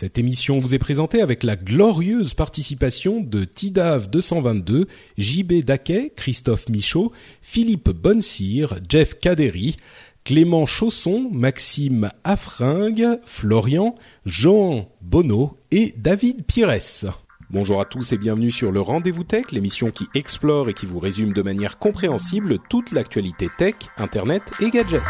Cette émission vous est présentée avec la glorieuse participation de Tidav 222, JB Daquet, Christophe Michaud, Philippe Bonsire, Jeff Caderi, Clément Chausson, Maxime Affringue, Florian, Jean Bonneau et David Pires. Bonjour à tous et bienvenue sur le Rendez-vous Tech, l'émission qui explore et qui vous résume de manière compréhensible toute l'actualité tech, internet et gadgets.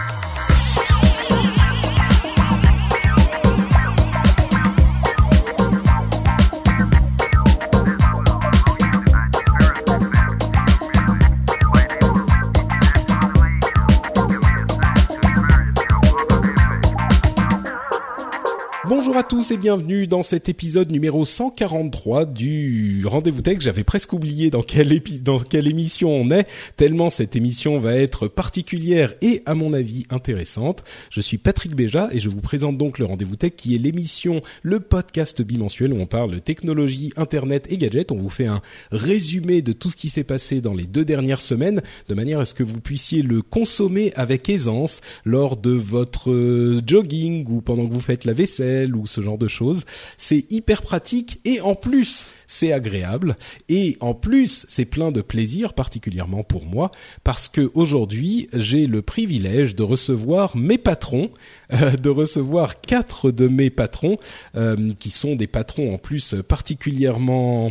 Bonjour à tous et bienvenue dans cet épisode numéro 143 du Rendez-vous Tech. J'avais presque oublié dans quelle, dans quelle émission on est, tellement cette émission va être particulière et à mon avis intéressante. Je suis Patrick Béja et je vous présente donc le Rendez-vous Tech qui est l'émission, le podcast bimensuel où on parle technologie, internet et gadgets. On vous fait un résumé de tout ce qui s'est passé dans les deux dernières semaines de manière à ce que vous puissiez le consommer avec aisance lors de votre euh, jogging ou pendant que vous faites la vaisselle ou ce genre de choses. C'est hyper pratique et en plus c'est agréable et en plus c'est plein de plaisir particulièrement pour moi parce que aujourd'hui j'ai le privilège de recevoir mes patrons, euh, de recevoir quatre de mes patrons euh, qui sont des patrons en plus particulièrement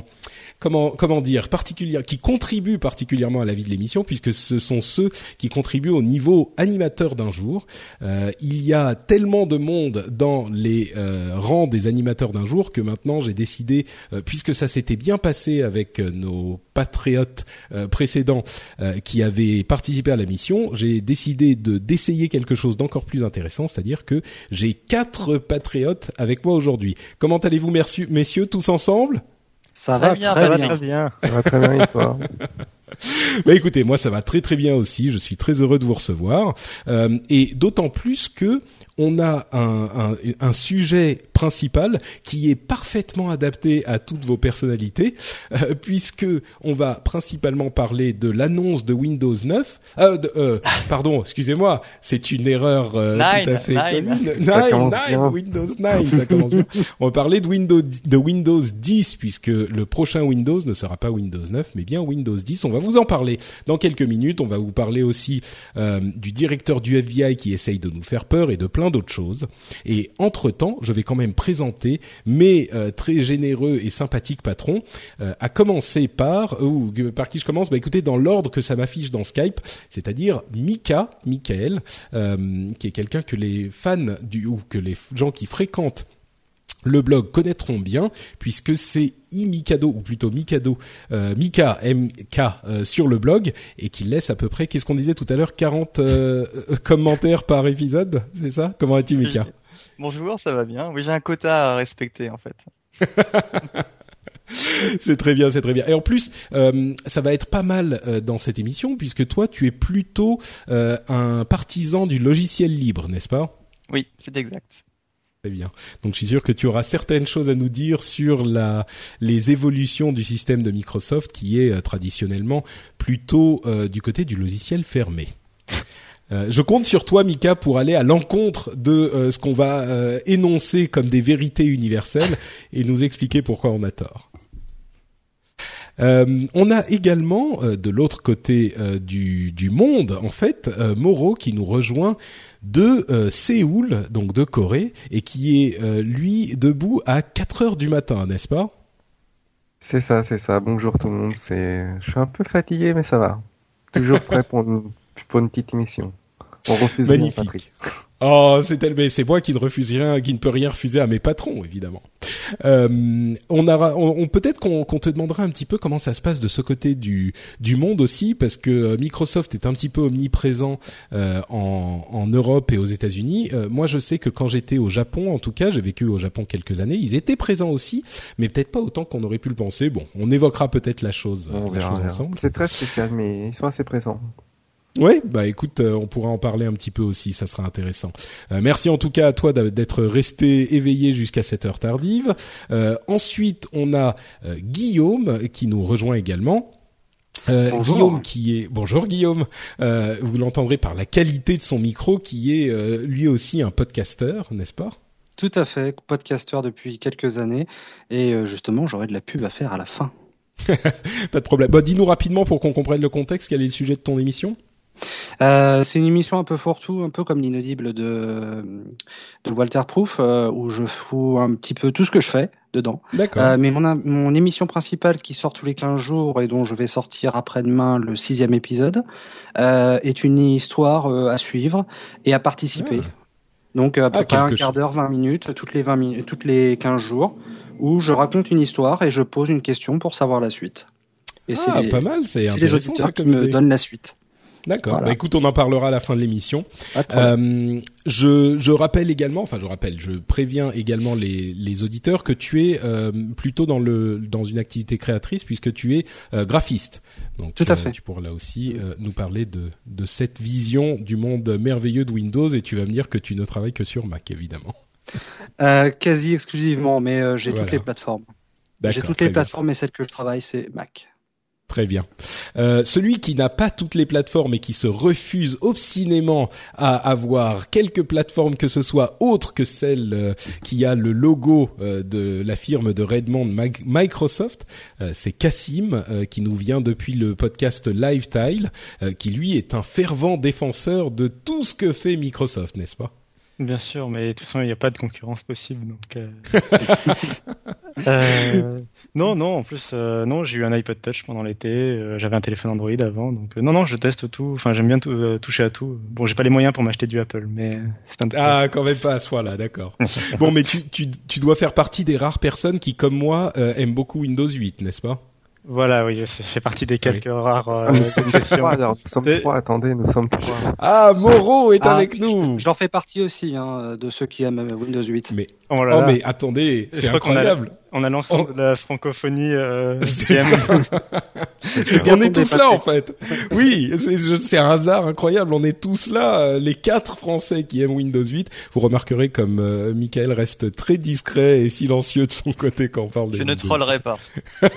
comment comment dire particulière qui contribuent particulièrement à la vie de l'émission puisque ce sont ceux qui contribuent au niveau animateur d'un jour. Euh, il y a tellement de monde dans les rangs des animateurs d'un jour que maintenant j'ai décidé puisque ça s'était bien passé avec euh, nos patriotes euh, précédents euh, qui avaient participé à la mission, j'ai décidé de d'essayer quelque chose d'encore plus intéressant, c'est-à-dire que j'ai quatre patriotes avec moi aujourd'hui. Comment allez-vous, merci- messieurs, tous ensemble? Ça Très va bien, très, très bien. bien. bien. Ça va très bien toi? Bah écoutez, moi ça va très très bien aussi. Je suis très heureux de vous recevoir Euh, et d'autant plus que on a un, un, un sujet principal qui est parfaitement adapté à toutes vos personnalités, euh, puisque on va principalement parler de l'annonce de Windows 9. Euh, de- euh, pardon, excusez-moi, c'est une erreur euh, Nine, tout à fait nine. commune. Ça Nine, commence nine, bien. Windows 9, ça commence bien. On va parler de Windows, de Windows 10 puisque le prochain Windows ne sera pas Windows 9 mais bien Windows 10. On va vous en parler dans quelques minutes. On va vous parler aussi euh, du directeur du FBI qui essaye de nous faire peur et de plein d'autres choses. Et entre temps, je vais quand même présenter mes euh, très généreux et sympathiques patrons. Euh, à commencer par ou euh, par qui je commence? Bah écoutez, dans l'ordre que ça m'affiche dans Skype, c'est-à-dire Mika, Michael, qui est quelqu'un que les fans du ou que les gens qui fréquentent le blog connaîtront bien puisque c'est iMikado ou plutôt Mikado euh, Mika MK euh, sur le blog et qui laisse à peu près qu'est-ce qu'on disait tout à l'heure 40 euh, euh, commentaires par épisode c'est ça? Comment vas-tu Mika? Bonjour, ça va bien. Oui, j'ai un quota à respecter en fait. c'est très bien c'est très bien et en plus euh, ça va être pas mal euh, dans cette émission puisque toi tu es plutôt euh, un partisan du logiciel libre n'est-ce pas? Oui, c'est exact. Très bien. Donc je suis sûr que tu auras certaines choses à nous dire sur la, les évolutions du système de Microsoft qui est euh, traditionnellement plutôt euh, du côté du logiciel fermé. Euh, je compte sur toi, Mika, pour aller à l'encontre de ce qu'on va énoncer comme des vérités universelles et nous expliquer pourquoi on a tort. On a également de l'autre côté du, du monde, en fait, Moro qui nous rejoint de euh, Séoul, donc de Corée, et qui est euh, lui debout à 4 heures du matin, n'est-ce pas? C'est ça, c'est ça. Bonjour tout le monde. C'est, je suis un peu fatigué, mais ça va. Toujours prêt pour une, pour une petite émission. On refuse rien, Magnifique. Patrick. Oh, c'est mais c'est moi qui ne refuse rien, qui ne peut rien refuser à mes patrons, évidemment. Euh, on a, on, peut-être qu'on te demandera un petit peu comment ça se passe de ce côté du du monde aussi, parce que euh, Microsoft est un petit peu omniprésent euh, en, en Europe et aux États-Unis. Euh, moi, je sais que quand j'étais au Japon, en tout cas, j'ai vécu au Japon quelques années, ils étaient présents aussi, mais peut-être pas autant qu'on aurait pu le penser. Bon, on évoquera peut-être la chose, la chose ensemble. C'est très spécial, mais ils sont assez présents. Oui, bah écoute, euh, on pourra en parler un petit peu aussi, ça sera intéressant. Euh, merci en tout cas à toi d'être resté éveillé jusqu'à cette heure tardive. Euh, ensuite, on a Guillaume qui nous rejoint également. Guillaume qui est bonjour Guillaume, vous l'entendrez par la qualité de son micro qui est lui aussi un podcasteur, n'est-ce pas? Tout à fait, podcasteur depuis quelques années et justement j'aurais de la pub à faire à la fin. Pas de problème. Bah, dis-nous rapidement pour qu'on comprenne le contexte, quel est le sujet de ton émission? Euh, c'est une émission un peu fourre-tout, un peu comme l'inaudible de, de Walter Proof, euh, où je fous un petit peu tout ce que je fais dedans. D'accord. Euh, mais mon, mon émission principale qui sort tous les 15 jours et dont je vais sortir après-demain le sixième épisode, est une histoire à suivre et à participer. Ah. Donc à peu ah, près un quart d'heure, 20 minutes, toutes les 20 minutes, toutes les 15 jours, où je raconte une histoire et je pose une question pour savoir la suite. Et ah, pas mal, c'est les auditeurs qui me donnent la suite. D'accord. Bah, écoute, on en parlera à la fin de l'émission. Euh, je, je rappelle également, enfin je rappelle, je préviens également les, les auditeurs que tu es euh, plutôt dans le dans une activité créatrice puisque tu es euh, graphiste. Donc tout à fait. Tu pourras là aussi nous parler de de cette vision du monde merveilleux de Windows et tu vas me dire que tu ne travailles que sur Mac évidemment. quasi exclusivement, mais j'ai toutes les plateformes. J'ai toutes les plateformes et celle que je travaille c'est Mac. Très bien. Euh, celui qui n'a pas toutes les plateformes et qui se refuse obstinément à avoir quelques plateformes que ce soit autres que celle euh, qui a le logo euh, de la firme de Redmond Microsoft, c'est Cassim qui nous vient depuis le podcast Lifetile, qui lui est un fervent défenseur de tout ce que fait Microsoft, n'est-ce pas? Bien sûr, mais de toute façon, il n'y a pas de concurrence possible. Donc, euh... euh, non, non, en plus, euh, non, j'ai eu un iPod Touch pendant l'été. J'avais un téléphone Android avant, donc non, non, je teste tout. Enfin, j'aime bien toucher à tout. Bon, j'ai pas les moyens pour m'acheter du Apple, mais c'est un. Ah, quand même pas à ce point-là, d'accord. bon, mais tu, tu, tu dois faire partie des rares personnes qui, comme moi, aiment beaucoup Windows 8, n'est-ce pas? Voilà, oui, je fais partie des quelques rares. Euh, ah, nous, sommes trois, alors, nous sommes trois, attendez, nous sommes trois. Ah, Moreau est ah, avec nous. J'en fais partie aussi, hein, de ceux qui aiment Windows 8. Mais, oh, oh mais attendez, c'est incroyable on a l'ensemble de la francophonie euh, on est tous là en fait. Oui, c'est un hasard incroyable. On est tous là, euh, les quatre Français qui aiment Windows 8. Vous remarquerez comme euh, Michael reste très discret et silencieux de son côté quand on parle de Je ne trollerai pas.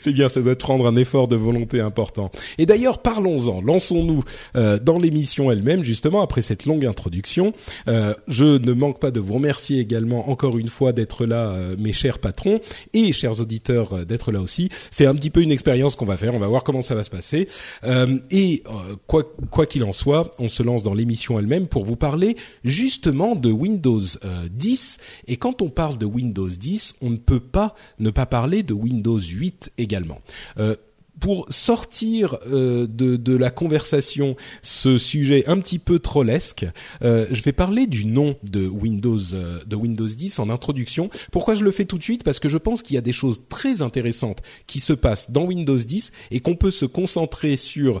c'est bien, ça doit prendre un effort de volonté important. Et d'ailleurs, parlons-en. Lançons-nous euh, dans l'émission elle-même, justement, après cette longue introduction. Euh, je ne manque pas de vous remercier également encore une fois d'être là, mes chers chers patrons et chers auditeurs euh, d'être là aussi. C'est un petit peu une expérience qu'on va faire. On va voir comment ça va se passer. Euh, et euh, quoi qu'il en soit, on se lance dans l'émission elle-même pour vous parler justement de Windows 10. Et quand on parle de Windows 10, on ne peut pas ne pas parler de Windows 8 également pour sortir euh, de, de, la conversation ce sujet un petit peu trollesque, euh, je vais parler du nom de Windows euh, de Windows 10 en introduction. Pourquoi je le fais tout de suite? Parce que je pense qu'il y a des choses très intéressantes qui se passent dans Windows 10 et qu'on peut se concentrer sur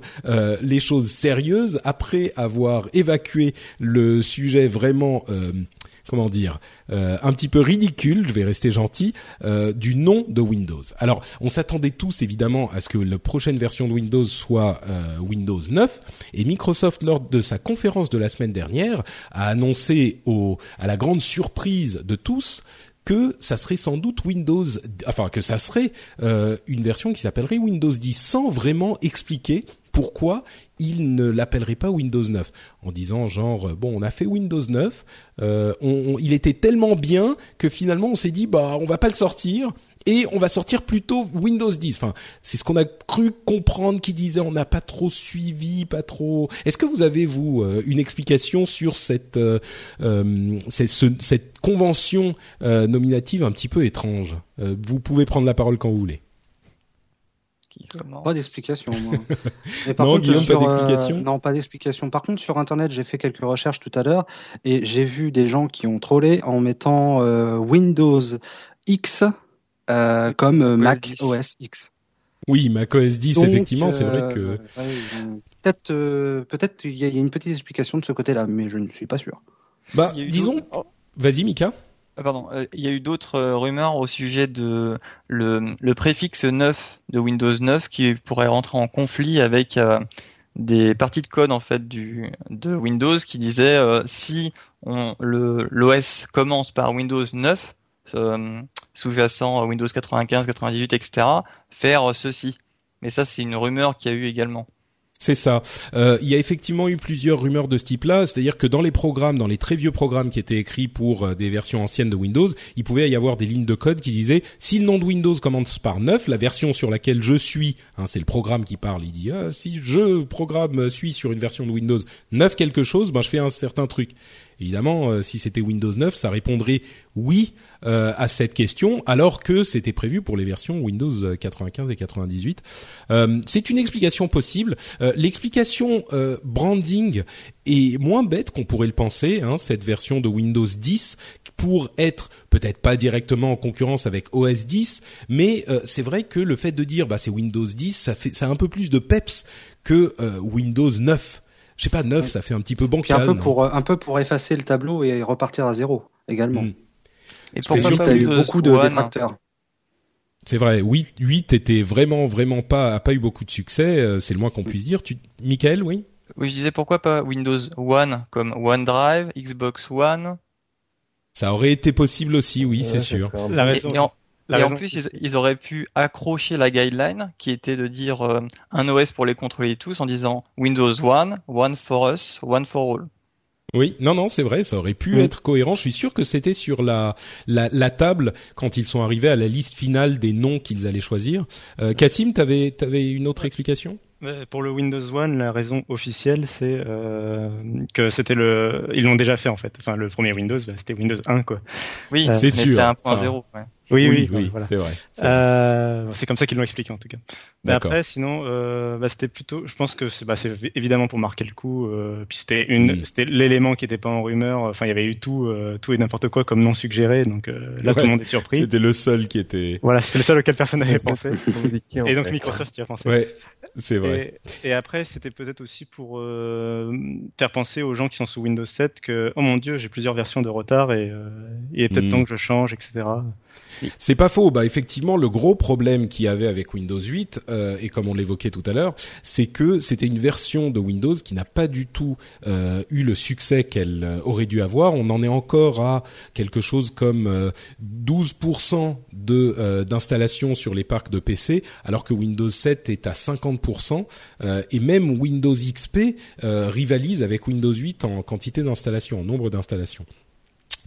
les choses sérieuses après avoir évacué le sujet vraiment comment dire, euh, un petit peu ridicule, je vais rester gentil, euh, du nom de Windows. Alors, on s'attendait tous évidemment à ce que la prochaine version de Windows soit euh, Windows 9, et Microsoft, lors de sa conférence de la semaine dernière, a annoncé à la grande surprise de tous que ça serait sans doute Windows, enfin que ça serait une version qui s'appellerait Windows 10, sans vraiment expliquer pourquoi il ne l'appellerait pas Windows 9 en disant genre bon on a fait Windows 9 euh, on, il était tellement bien que finalement on s'est dit bah on va pas le sortir et on va sortir plutôt Windows 10 enfin c'est ce qu'on a cru comprendre qui disait on n'a pas trop suivi pas trop. Est-ce que vous avez vous euh, une explication sur cette euh, euh cette, cette convention nominative un petit peu étrange? Vous pouvez prendre la parole quand vous voulez qui commence. Pas d'explication. Non, pas euh, d'explication non, pas d'explication. Par contre, sur Internet, j'ai fait quelques recherches tout à l'heure et j'ai vu des gens qui ont trollé en mettant euh, Windows X euh, comme euh, OS Mac 10. OS X. Oui, macOS 10, Donc, effectivement, c'est vrai que ouais, ils ont- peut-être, euh, peut-être, il y, a il y a une petite explication de ce côté-là, mais je ne suis pas sûr. bah disons oh, vas-y Mika. Ah, pardon, euh, il y a eu d'autres euh, rumeurs au sujet de le, le préfixe 9 de Windows 9 qui pourrait rentrer en conflit avec euh, des parties de code en fait du de Windows qui disaient si on le l'OS commence par Windows 9 euh, sous-jacent à Windows 95, 98, etc. faire ceci. Mais ça c'est une rumeur qu'il y a eu également. C'est ça. Euh, il y a effectivement eu plusieurs rumeurs de ce type-là, c'est-à-dire que dans les programmes, dans les très vieux programmes qui étaient écrits pour euh, des versions anciennes de Windows, il pouvait y avoir des lignes de code qui disaient si le nom de Windows commence par 9, la version sur laquelle je suis, hein, c'est le programme qui parle, il dit ah, si je programme suis sur une version de Windows 9 quelque chose, ben je fais un certain truc. Évidemment, euh, si c'était Windows 9, ça répondrait oui euh, à cette question, alors que c'était prévu pour les versions Windows 95 et 98. Euh, c'est une explication possible. Euh, L'explication euh, branding est moins bête qu'on pourrait le penser. Hein, cette version de Windows 10 pour être peut-être pas directement en concurrence avec OS 10, mais euh, c'est vrai que le fait de dire bah c'est Windows 10, ça fait ça a un peu plus de peps que euh, Windows 9. Je sais pas 9, ça fait un petit peu bancal. un peu pour, euh, un peu pour effacer le tableau et repartir à zéro également. Mm. Et C'est pourquoi sûr pas qu'il y a eu beaucoup de One détracteurs. C'est vrai, 8, 8 était vraiment, vraiment pas, a pas eu beaucoup de succès, euh, c'est le moins qu'on puisse dire. Tu, Michael, oui? Oui, je disais pourquoi pas Windows One comme OneDrive, Xbox One. Ça aurait été possible aussi, oui, c'est sûr. ça. La Et, raison, et en, la et en plus, ils, ils auraient pu accrocher la guideline qui était de dire euh, un OS pour les contrôler tous en disant Windows One, One for us, One for all. Oui, non, non, c'est vrai, ça aurait pu Oui. être cohérent. Je suis sûr que c'était sur la, la, la table quand ils sont arrivés à la liste finale des noms qu'ils allaient choisir. Euh, Cassim, t'avais, t'avais une autre explication? Pour le Windows One, la raison officielle, c'est euh, que c'était le, ils l'ont déjà fait en fait. Enfin, le premier Windows, bah, c'était Windows 1 quoi. Oui, Euh, c'est c'était sûr. 1.0. ouais. Oui, oui, oui, voilà. c'est vrai. c'est vrai. Euh, c'est comme ça qu'ils l'ont expliqué en tout cas. Mais D'accord. après, sinon, euh, bah, c'était plutôt, je pense que c'est bah, c'est évidemment pour marquer le coup. Euh, puis c'était une, Mm. c'était l'élément qui était pas en rumeur. Enfin, il y avait eu tout, euh, tout et n'importe quoi comme non suggéré. Donc euh, là, Ouais. tout le monde est surpris. C'était le seul qui était. Voilà, c'était le seul auquel personne n'avait pensé. Et donc. Microsoft y a pensé. Ouais, c'est vrai. Et, et après, c'était peut-être aussi pour euh, faire penser aux gens qui sont sous Windows 7 que, oh mon dieu, j'ai plusieurs versions de retard et euh, il est peut-être Mm. temps que je change, etc. C'est pas faux. Bah effectivement, le gros problème qu'il y avait avec Windows 8 euh, et comme on l'évoquait tout à l'heure, c'est que c'était une version de Windows qui n'a pas du tout euh, eu le succès qu'elle euh, aurait dû avoir. On en est encore à quelque chose comme euh, 12% de d'installation sur les parcs de PC, alors que Windows 7 est à 50%. euh, et même Windows XP rivalise avec Windows 8 en quantité d'installation, en nombre d'installations.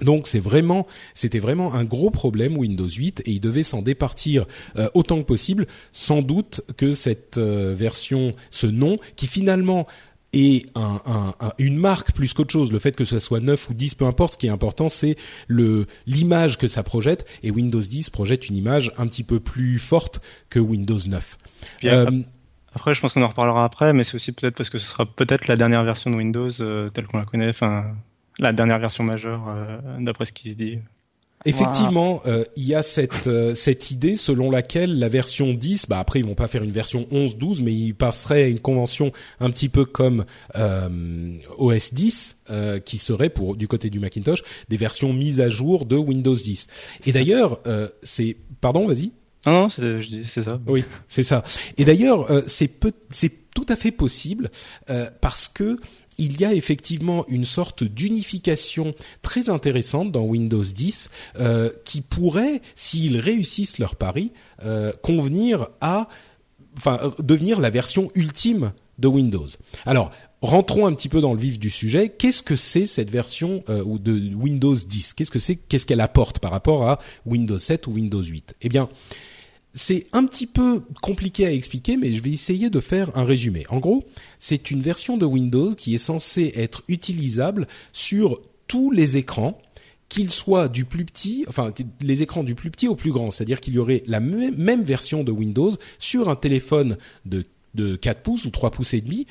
Donc c'est vraiment, c'était vraiment un gros problème Windows 8 et il devait s'en départir euh, autant que possible. Sans doute que cette euh, version, ce nom, qui finalement est un, un- un- une marque plus qu'autre chose. Le fait que ce soit 9 ou 10, peu importe, ce qui est important, c'est le l'image que ça projette. Et Windows 10 projette une image un petit peu plus forte que Windows 9. Puis Euh, Après, je pense qu'on en reparlera après, mais c'est aussi peut-être parce que ce sera peut-être la dernière version de Windows euh, telle qu'on la connaît, enfin la dernière version majeure euh, d'après ce qui se dit. Effectivement, euh, il y a cette euh, cette idée selon laquelle la version 10, bah après ils vont pas faire une version 11 12 mais ils passeraient à une convention un petit peu comme euh, OS 10 euh, qui serait pour du côté du Macintosh des versions mises à jour de Windows 10. Et d'ailleurs, euh, c'est pardon, vas-y. Non, non, c'est ça. Oui, c'est ça. Et d'ailleurs, euh, c'est tout à fait possible euh, parce que il y a effectivement une sorte d'unification très intéressante dans Windows 10 euh, qui pourrait, s'ils réussissent leur pari, convenir à, enfin, devenir la version ultime de Windows. Alors, rentrons un petit peu dans le vif du sujet. Qu'est-ce que c'est cette version euh, de Windows 10 Qu'est-ce que c'est Qu'est-ce qu'elle apporte par rapport à Windows 7 ou Windows 8 Eh bien, c'est un petit peu compliqué à expliquer, mais je vais essayer de faire un résumé. En gros, c'est une version de Windows qui est censée être utilisable sur tous les écrans qu'il soit du plus petit, enfin les écrans du plus petit au plus grand, c'est-à-dire qu'il y aurait la même, version de Windows sur un téléphone de de 4 pouces ou 3 pouces et demi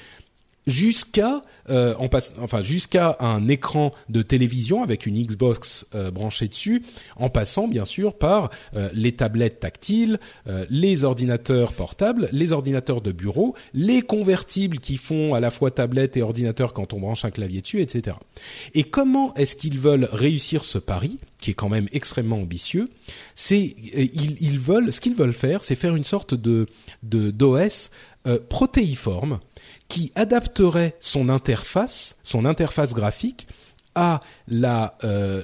jusqu'à euh, enfin jusqu'à un écran de télévision avec une Xbox euh, branchée dessus, en passant bien sûr par euh, les tablettes tactiles, les ordinateurs portables, les ordinateurs de bureau, les convertibles qui font à la fois tablette et ordinateur quand on branche un clavier dessus, etc. Et comment est-ce qu'ils veulent réussir ce pari qui est quand même extrêmement ambitieux, c'est ils, ils, veulent ce qu'ils veulent faire, c'est faire une sorte de d'OS protéiforme qui adapterait son interface, son interface graphique à la, euh,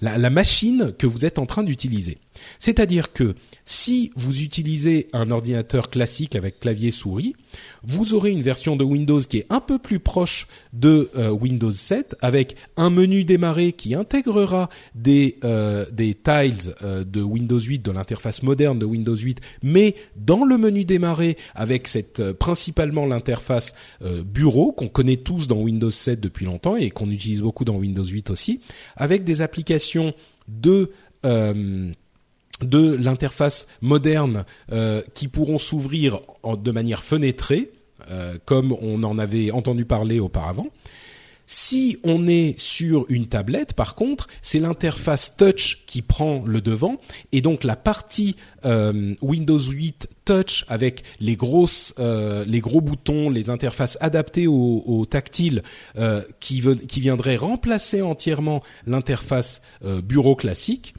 la, la, machine que vous êtes en train d'utiliser. C'est-à-dire que si vous utilisez un ordinateur classique avec clavier souris, vous aurez une version de Windows qui est un peu plus proche de euh, Windows 7 avec un menu démarrer qui intégrera des euh, tiles euh, de Windows 8 de l'interface moderne de Windows 8 mais dans le menu démarrer avec cette principalement l'interface bureau qu'on connaît tous dans Windows 7 depuis longtemps et qu'on utilise beaucoup dans Windows 8 aussi avec des applications de de l'interface moderne euh, qui pourront s'ouvrir de manière fenêtrée, euh, comme on en avait entendu parler auparavant. Si on est sur une tablette, par contre, c'est l'interface touch qui prend le devant, et donc la partie euh, Windows 8 touch avec les grosses, les gros boutons, les interfaces adaptées au, tactile, qui, qui viendraient remplacer entièrement l'interface bureau classique.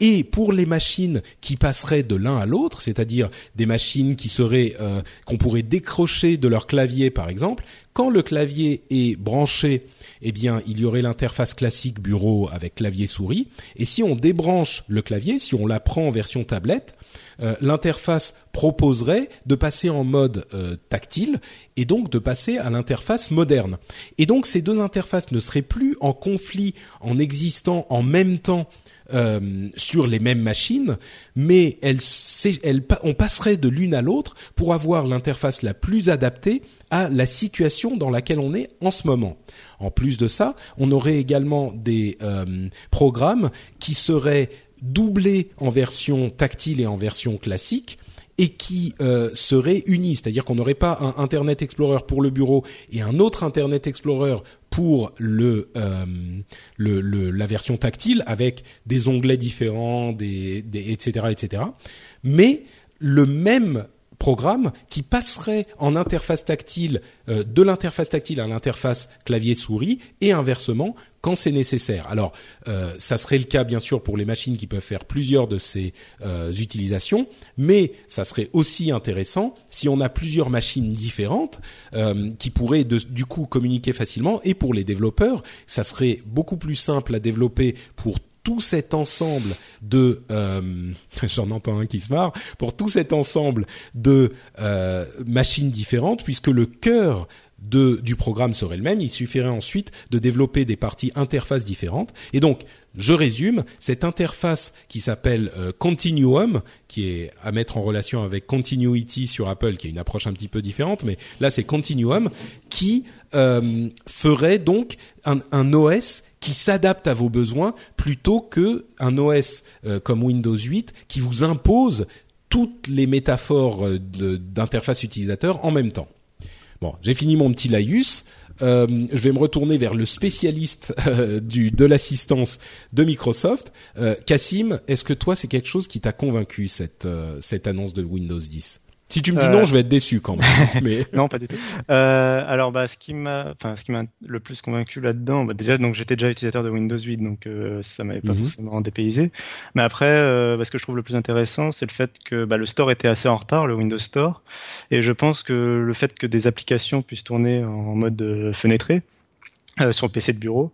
Euh, et pour les machines qui passeraient de l'un à l'autre, c'est-à-dire des machines qui seraient euh, qu'on pourrait décrocher de leur clavier par exemple, quand le clavier est branché, eh bien il y aurait l'interface classique bureau avec clavier souris, et si on débranche le clavier, si on la prend en version tablette, euh, l'interface proposerait de passer en mode tactile et donc de passer à l'interface moderne. Et donc ces deux interfaces ne seraient plus en conflit en existant en même temps euh, sur les mêmes machines, mais on passerait de l'une à l'autre pour avoir l'interface la plus adaptée à la situation dans laquelle on est en ce moment. En plus de ça, on aurait également des euh, programmes qui seraient doublés en version tactile et en version classique et qui euh, seraient unis, c'est-à-dire qu'on n'aurait pas un Internet Explorer pour le bureau et un autre Internet Explorer pour le, euh, le, la version tactile avec des onglets différents, etc., etc. Mais le même programme qui passerait en interface tactile euh, de l'interface tactile à l'interface clavier souris et inversement quand c'est nécessaire. Alors euh, ça serait le cas bien sûr pour les machines qui peuvent faire plusieurs de ces euh, utilisations, mais ça serait aussi intéressant si on a plusieurs machines différentes qui pourraient du coup communiquer facilement et pour les développeurs, ça serait beaucoup plus simple à développer pour tout cet ensemble de euh, j'en entends un qui se marre pour tout cet ensemble de euh, machines différentes puisque le cœur du programme serait le même, il suffirait ensuite de développer des parties interfaces différentes. Et donc, je résume, cette interface qui s'appelle euh, Continuum, qui est à mettre en relation avec Continuity sur Apple, qui est une approche un petit peu différente, mais là c'est Continuum, qui euh, ferait donc un, OS qui s'adapte à vos besoins plutôt que un OS euh, comme Windows 8 qui vous impose toutes les métaphores d'interface utilisateur en même temps. Bon, j'ai fini mon petit laïus. Euh, je vais me retourner vers le spécialiste euh, de l'assistance de Microsoft. Euh, Cassim, est-ce que toi c'est quelque chose qui t'a convaincu cette euh, cette annonce de Windows 10 si tu me dis non, euh, je vais être déçu quand même. Mais... non, pas du tout. Euh, alors, bah, ce qui m'a, enfin, ce qui m'a le plus convaincu là-dedans, bah, déjà, donc j'étais déjà utilisateur de Windows 8, donc euh, ça m'avait pas mhm. forcément dépaysé. Mais après, euh, bah, ce que je trouve le plus intéressant, c'est le fait que bah, le store était assez en retard, le Windows Store, et je pense que le fait que des applications puissent tourner en mode euh, fenêtré euh, sur le PC de bureau,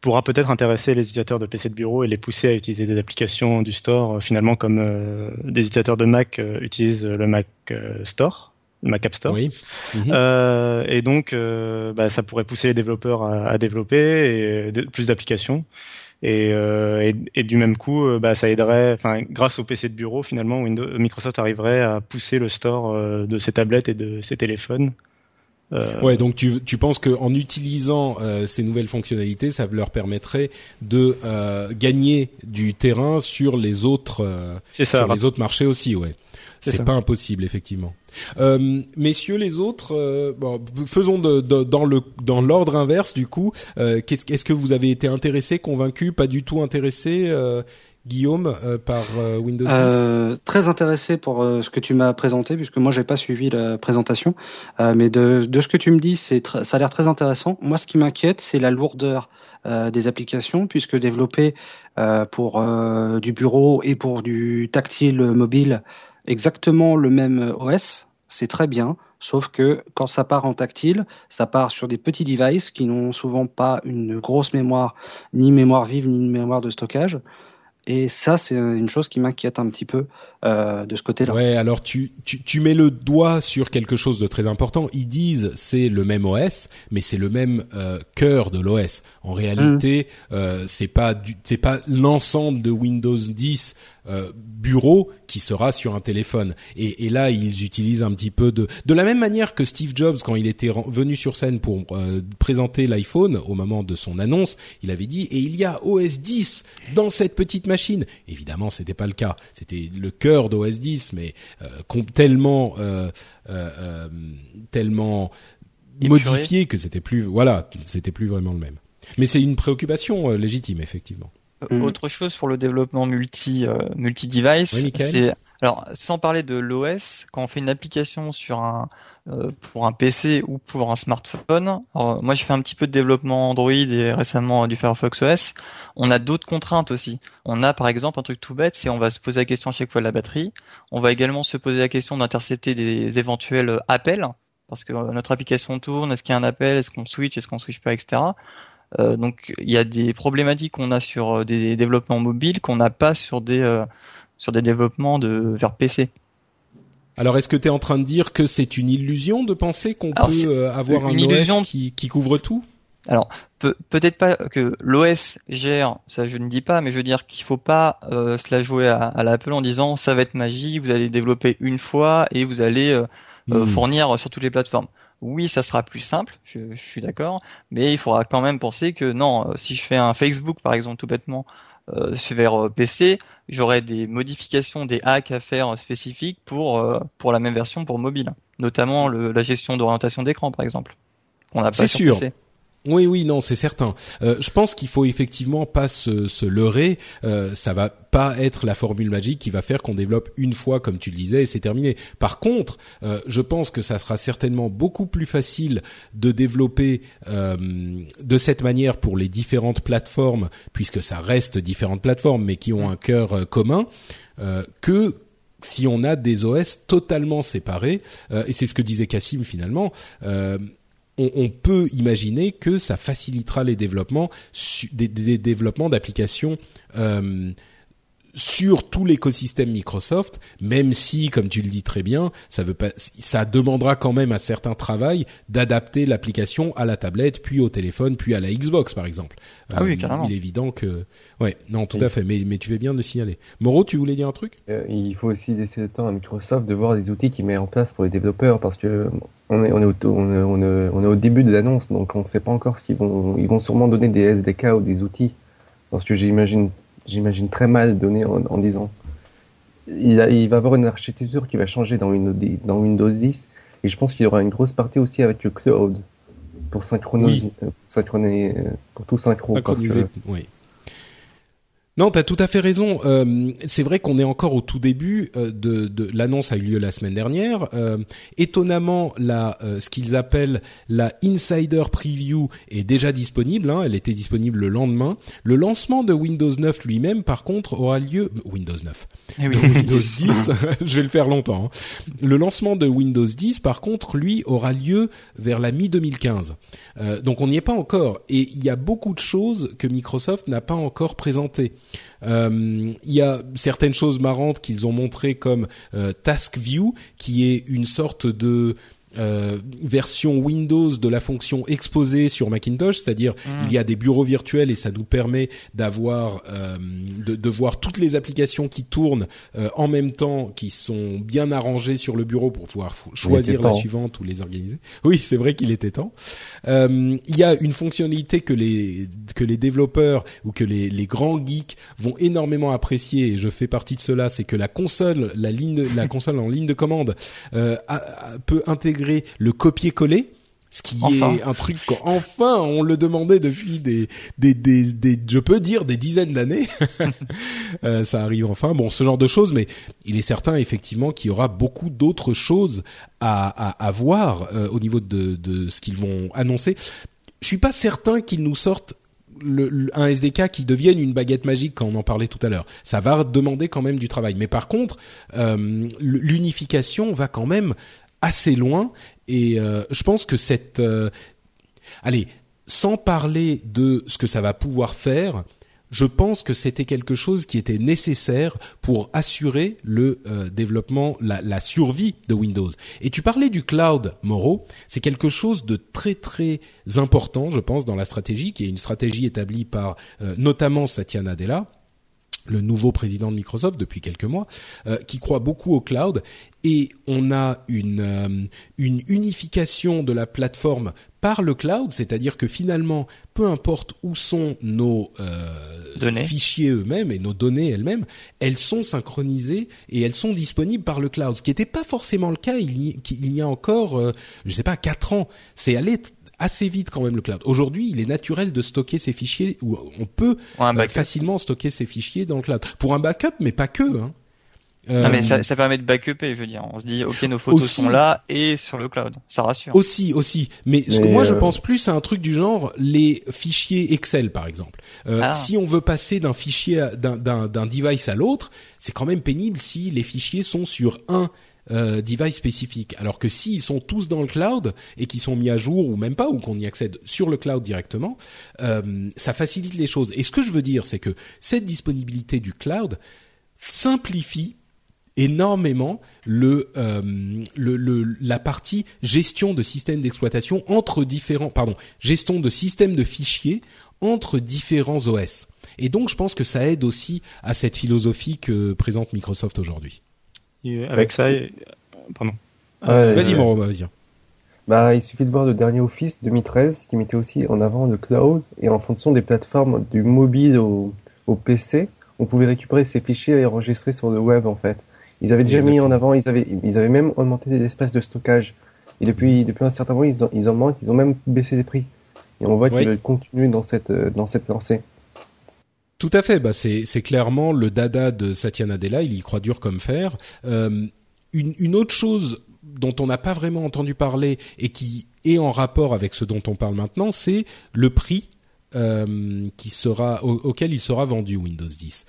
pourra peut-être intéresser les utilisateurs de PC de bureau et les pousser à utiliser des applications du store euh, finalement comme euh, des utilisateurs de Mac euh, utilisent le Mac Store, le Mac App Store. Oui. Mhm. et donc, bah, ça pourrait pousser les développeurs à, développer et, plus d'applications. Et, et, du même coup, bah, ça aiderait, enfin, grâce au PC de bureau, finalement, Windows, Microsoft arriverait à pousser le store de ses tablettes et de ses téléphones Euh... Ouais, donc tu, tu penses qu'en utilisant euh, ces nouvelles fonctionnalités, ça leur permettrait de euh, gagner du terrain sur les autres, euh, ça, sur les autres marchés aussi, ouais. C'est pas impossible, effectivement. Euh, messieurs les autres, euh, bon, faisons de, de, dans le dans l'ordre inverse du coup. Euh, qu'est-ce, est-ce que vous avez été intéressé, convaincu, pas du tout intéressé euh, Guillaume euh, par euh, Windows 10 euh, Très intéressé pour ce que tu m'as présenté, puisque moi j'ai pas suivi la présentation, mais de, de ce que tu me dis, c'est ça a l'air très intéressant. Moi, ce qui m'inquiète, c'est la lourdeur des applications, puisque développer pour du bureau et pour du tactile mobile exactement le même OS, c'est très bien. Sauf que quand ça part en tactile, ça part sur des petits devices qui n'ont souvent pas une grosse mémoire, ni mémoire vive, ni une mémoire de stockage. Et ça, c'est une chose qui m'inquiète un petit peu euh, de ce côté-là. Ouais, alors tu, tu, tu mets le doigt sur quelque chose de très important. Ils disent c'est le même OS, mais c'est le même euh, cœur de l'OS. En réalité, mmh. euh, c'est pas c'est pas l'ensemble de Windows 10 euh, bureau qui sera sur un téléphone. Et, et, là, ils utilisent un petit peu de de la même manière que Steve Jobs quand il était venu sur scène pour euh, présenter l'iPhone au moment de son annonce, il avait dit et il y a OS 10 dans cette petite machine. Évidemment, c'était pas le cas. C'était le cœur d'OS 10, mais euh, tellement euh, euh, tellement modifié que c'était plus voilà, c'était plus vraiment le même. Mais c'est une préoccupation légitime effectivement. Mm. Autre chose pour le développement multi euh, multi device, c'est alors sans parler de l'OS, quand on fait une application sur un euh, pour un PC ou pour un smartphone, alors, moi je fais un petit peu de développement Android et récemment du Firefox OS, on a d'autres contraintes aussi. On a par exemple un truc tout bête, c'est on va se poser la question à chaque fois de la batterie. On va également se poser la question d'intercepter des éventuels appels parce que notre application tourne, est-ce qu'il y a un appel, est-ce qu'on switch, est-ce qu'on switch pas, etc. Euh, donc il y a des problématiques qu'on a sur euh, des développements mobiles qu'on n'a pas sur des euh, sur des développements de vers PC. Alors, est-ce que tu es en train de dire que c'est une illusion de penser qu'on peut avoir un OS qui, qui, couvre tout? Alors, peut, peut-être pas que l'OS gère, ça je ne dis pas, mais je veux dire qu'il faut pas euh, se la jouer à, à l'Apple en disant ça va être magique, vous allez développer une fois et vous allez euh, hmm. fournir sur toutes les plateformes oui, ça sera plus simple, je, suis d'accord, mais il faudra quand même penser que non, euh, si je fais un Facebook par exemple tout bêtement euh, vers euh, PC, j'aurai des modifications, des hacks à faire spécifiques pour euh, pour la même version pour mobile, notamment le, la gestion d'orientation d'écran par exemple. On n'a pas sur sûr. PC. Oui, oui, non, c'est certain. Euh, je pense qu'il faut effectivement pas se, se leurrer. Euh, ça va pas être la formule magique qui va faire qu'on développe une fois, comme tu le disais, et c'est terminé. Par contre, euh, je pense que ça sera certainement beaucoup plus facile de développer euh, de cette manière pour les différentes plateformes, puisque ça reste différentes plateformes, mais qui ont un cœur commun, que si on a des OS totalement séparés, et c'est ce que disait Cassim finalement, on, on, peut imaginer que ça facilitera les développements, des, des développements d'applications euh, sur tout l'écosystème Microsoft, même si, comme tu le dis très bien, ça veut pas, ça demandera quand même un certain travail d'adapter l'application à la tablette, puis au téléphone, puis à la Xbox, par exemple. Ah oui, euh, carrément. Il est évident que, ouais, non, tout oui. à fait. Mais, mais tu fais bien de signaler. Moreau, tu voulais dire un truc? Euh, Il faut aussi laisser le temps à Microsoft de voir les outils qu'il met en place pour les développeurs, parce que on est, on est, au, on est, on est, on est au début de l'annonce, donc on ne sait pas encore ce qu'ils vont, ils vont sûrement donner des SDK ou des outils, parce que j'imagine j'imagine très mal donné en, en disant il, a, il, va avoir une architecture qui va changer dans Windows 10, dans Windows 10 et je pense qu'il y aura une grosse partie aussi avec le cloud pour synchroniser, oui. synchroniser pour tout synchro. Synchroniser, oui. Non, t'as tout à fait raison. Euh, c'est vrai qu'on est encore au tout début euh, de, de l'annonce a eu lieu la semaine dernière. Euh, étonnamment, la euh, ce qu'ils appellent la insider preview est déjà disponible. Hein, elle était disponible le lendemain. Le lancement de Windows 9 lui-même, par contre, aura lieu Windows 9. Eh oui. Windows 10, je vais le faire longtemps. Hein. Le lancement de Windows 10, par contre, lui aura lieu vers la mi 2015. donc on n'y est pas encore. Et il y a beaucoup de choses que Microsoft n'a pas encore présentées. Euh, il y a certaines choses marrantes qu'ils ont montrées comme euh, Task View, qui est une sorte de euh, version Windows de la fonction exposée sur Macintosh, c'est-à-dire mm. il y a des bureaux virtuels et ça nous permet d'avoir euh, de, de, voir toutes les applications qui tournent euh, en même temps, qui sont bien arrangées sur le bureau pour pouvoir choisir la suivante ou les organiser. Oui, c'est vrai qu'il était temps. Euh, il y a une fonctionnalité que les que les développeurs ou que les, les grands geeks vont énormément apprécier et je fais partie de cela, c'est que la console, la ligne, la console en ligne de commande peut intégrer le copier-coller ce qui est un truc enfin on le demandait depuis des des des, des je peux dire des dizaines d'années euh, ça arrive enfin bon ce genre de choses mais il est certain effectivement qu'il y aura beaucoup d'autres choses à à, à voir euh, au niveau de de ce qu'ils vont annoncer je suis pas certain qu'ils nous sortent le, un SDK qui devienne une baguette magique quand on en parlait tout à l'heure. Ça va demander quand même du travail. Mais par contre, euh, l'unification va quand même assez loin. Et euh, je pense que cette euh, allez sans parler de ce que ça va pouvoir faire je pense que c'était quelque chose qui était nécessaire pour assurer le euh, développement, la, survie de Windows. Et tu parlais du cloud, Moro, c'est quelque chose de très très important, je pense, dans la stratégie, qui est une stratégie établie par notamment Satya Nadella le nouveau président de Microsoft depuis quelques mois, qui croit beaucoup au cloud et on a une euh, une unification de la plateforme par le cloud, c'est-à-dire que finalement, peu importe où sont nos euh, fichiers eux-mêmes et nos données elles-mêmes, elles sont synchronisées et elles sont disponibles par le cloud, ce qui n'était pas forcément le cas il y, il y a encore, euh, je sais pas, quatre ans. C'est allé assez vite quand même le cloud. Aujourd'hui, il est naturel de stocker ces fichiers ou on peut facilement stocker ces fichiers dans le cloud pour un backup, mais pas que. Hein. Euh, non mais ça, ça, permet de backuper, je veux dire. On se dit, ok, nos photos sont là et sur le cloud, ça rassure. Aussi, aussi. Mais, ce que moi je euh, pense plus, c'est un truc du genre les fichiers Excel, par exemple. Euh, ah. Si on veut passer d'un fichier, d'un device à l'autre, c'est quand même pénible si les fichiers sont sur un euh, device spécifique. Alors que s'ils sont tous dans le cloud et qui sont mis à jour ou même pas ou qu'on y accède sur le cloud directement, euh, ça facilite les choses. Et ce que je veux dire, c'est que cette disponibilité du cloud simplifie énormément le, euh, le, le, la partie gestion de systèmes d'exploitation entre différents pardon gestion de systèmes de fichiers entre différents OS. Et donc je pense que ça aide aussi à cette philosophie que présente Microsoft aujourd'hui. Avec ça, pardon. vas-y, Moro, vas-y. Bah, il suffit de voir le dernier Office 2013 qui mettait aussi en avant le cloud et en fonction des plateformes du mobile au, au PC, on pouvait récupérer ces fichiers et enregistrer sur le web en fait. Ils avaient déjà mis en avant, ils avaient, ils avaient même augmenté l'espace de stockage. Et depuis, depuis un certain moment, ils en, ils en manquent, ils ont même baissé les prix. Et on voit qu'ils veulent continuer dans cette, dans cette lancée. Tout à fait. Bah c'est c'est clairement le dada de Satya Nadella. Il y croit dur comme fer. Euh, une, une autre chose dont on n'a pas vraiment entendu parler et qui est en rapport avec ce dont on parle maintenant, c'est le prix euh, qui sera auquel il sera vendu Windows 10.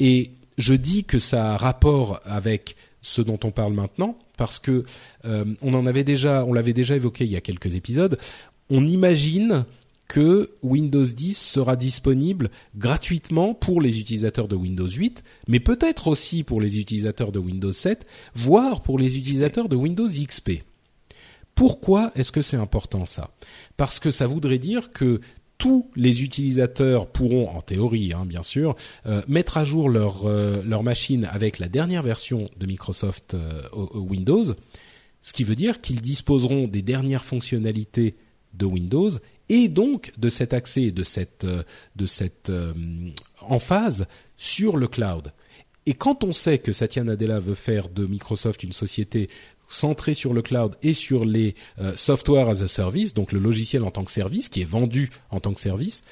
Et je dis que ça a rapport avec ce dont on parle maintenant parce que euh, on l'avait déjà évoqué il y a quelques épisodes. On imagine que Windows 10 sera disponible gratuitement pour les utilisateurs de Windows 8, mais peut-être aussi pour les utilisateurs de Windows 7, voire pour les utilisateurs de Windows XP. Pourquoi est-ce que c'est important ça? Parce que ça voudrait dire que tous les utilisateurs pourront, en théorie hein, bien sûr, euh, mettre à jour leur, euh, leur machine avec la dernière version de Microsoft euh, Windows, ce qui veut dire qu'ils disposeront des dernières fonctionnalités de Windows et donc de cet accès, de cette, de cette emphase sur le cloud. Et quand on sait que Satya Nadella veut faire de Microsoft une société centrée sur le cloud et sur les euh, software as a service, donc le logiciel en tant que service, qui est vendu en tant que service,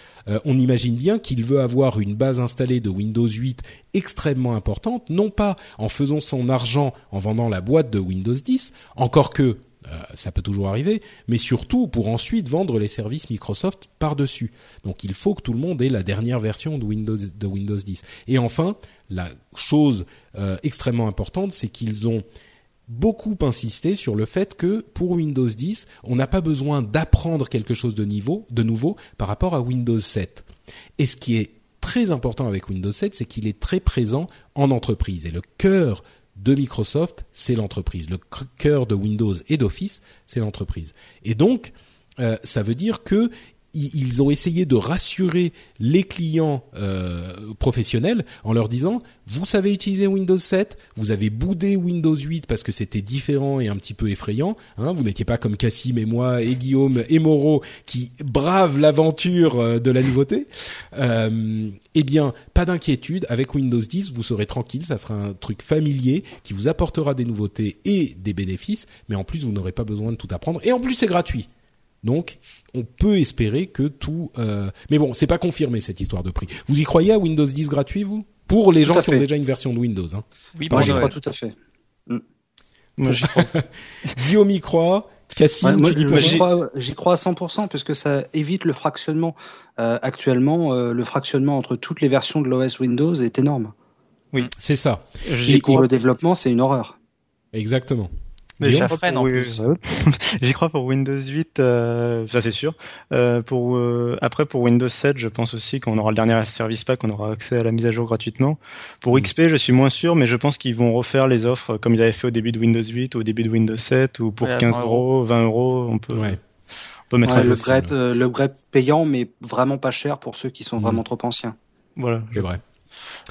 on imagine bien qu'il veut avoir une base installée de Windows 8 extrêmement importante, non pas en faisant son argent en vendant la boîte de Windows 10, encore que euh, ça peut toujours arriver, mais surtout pour ensuite vendre les services Microsoft par-dessus. Donc il faut que tout le monde ait la dernière version de Windows, de Windows 10. Et enfin, la chose euh, extrêmement importante, c'est qu'ils ont beaucoup insisté sur le fait que pour Windows 10, on n'a pas besoin d'apprendre quelque chose de, nouveau par rapport à Windows 7. Et ce qui est très important avec Windows 7, c'est qu'il est très présent en entreprise. Et le cœur de Microsoft, c'est l'entreprise. Le cœur de Windows et d'Office, c'est l'entreprise. Et donc, euh, ça veut dire que ils ont essayé de rassurer les clients euh, professionnels en leur disant vous savez utiliser Windows 7, vous avez boudé Windows 8 parce que c'était différent et un petit peu effrayant. Hein, vous n'étiez pas comme Cassim et moi et Guillaume et Moreau qui bravent l'aventure euh, de la nouveauté. Euh, eh bien, pas d'inquiétude, avec Windows 10, vous serez tranquille, ça sera un truc familier qui vous apportera des nouveautés et des bénéfices, mais en plus vous n'aurez pas besoin de tout apprendre et en plus c'est gratuit. Donc, on peut espérer que tout. Euh... Mais bon, c'est pas confirmé cette histoire de prix. Vous y croyez à Windows 10 gratuit, vous? Pour les gens qui ont déjà une version de Windows. Hein. Oui, moi j'y crois tout à fait. Mm. Moi j'y crois. Guillaume y croit. Cassim, moi, j'y crois, j'y crois à 100% puisque ça évite le fractionnement. Euh, actuellement, euh, le fractionnement entre toutes les versions de l'OS Windows est énorme. Oui, c'est ça. Et pour le développement, c'est une horreur. Exactement. Mais ça freine en plus. J'y crois pour Windows 8, euh, ça c'est sûr. Euh, pour euh, après pour Windows 7, je pense aussi qu'on aura le dernier service pack, on aura accès à la mise à jour gratuitement. Pour mm. XP, je suis moins sûr, mais je pense qu'ils vont refaire les offres comme ils avaient fait au début de Windows 8 ou au début de Windows 7, ou pour 15 euros, 20 euros, on peut. Ouais. On peut mettre ouais, le grade, euh, le grade payant, mais vraiment pas cher pour ceux qui sont mm. vraiment trop anciens. Voilà. C'est vrai.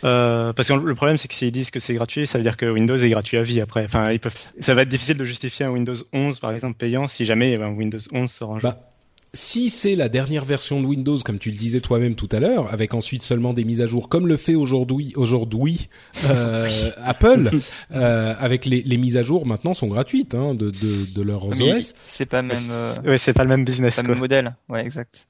Euh, parce que le problème, c'est que s'ils disent que c'est gratuit, ça veut dire que Windows est gratuit à vie après. Enfin, ils peuvent, ça va être difficile de justifier un Windows 11, par exemple, payant si jamais un Windows 11 sort un jour. Bah, si c'est la dernière version de Windows, comme tu le disais toi-même tout à l'heure, avec ensuite seulement des mises à jour, comme le fait aujourd'hui aujourd'hui euh, Apple, euh, avec les, les, mises à jour maintenant sont gratuites hein, de, de, de leurs OS. C'est pas même. Euh, ouais, c'est pas le même business. Pas le même modèle. Ouais, exact.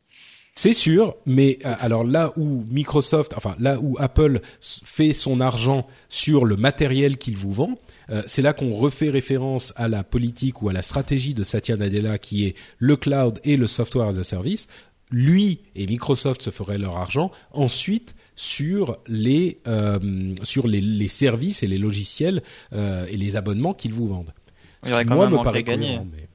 C'est sûr, mais euh, alors là où Microsoft, enfin là où Apple fait son argent sur le matériel qu'il vous vend, euh, c'est là qu'on refait référence à la politique ou à la stratégie de Satya Nadella qui est le cloud et le software as a service. Lui et Microsoft se feraient leur argent ensuite sur les euh, sur les, les, services et les logiciels et les abonnements qu'ils vous vendent. Ce moi, me paraît gagner. mais...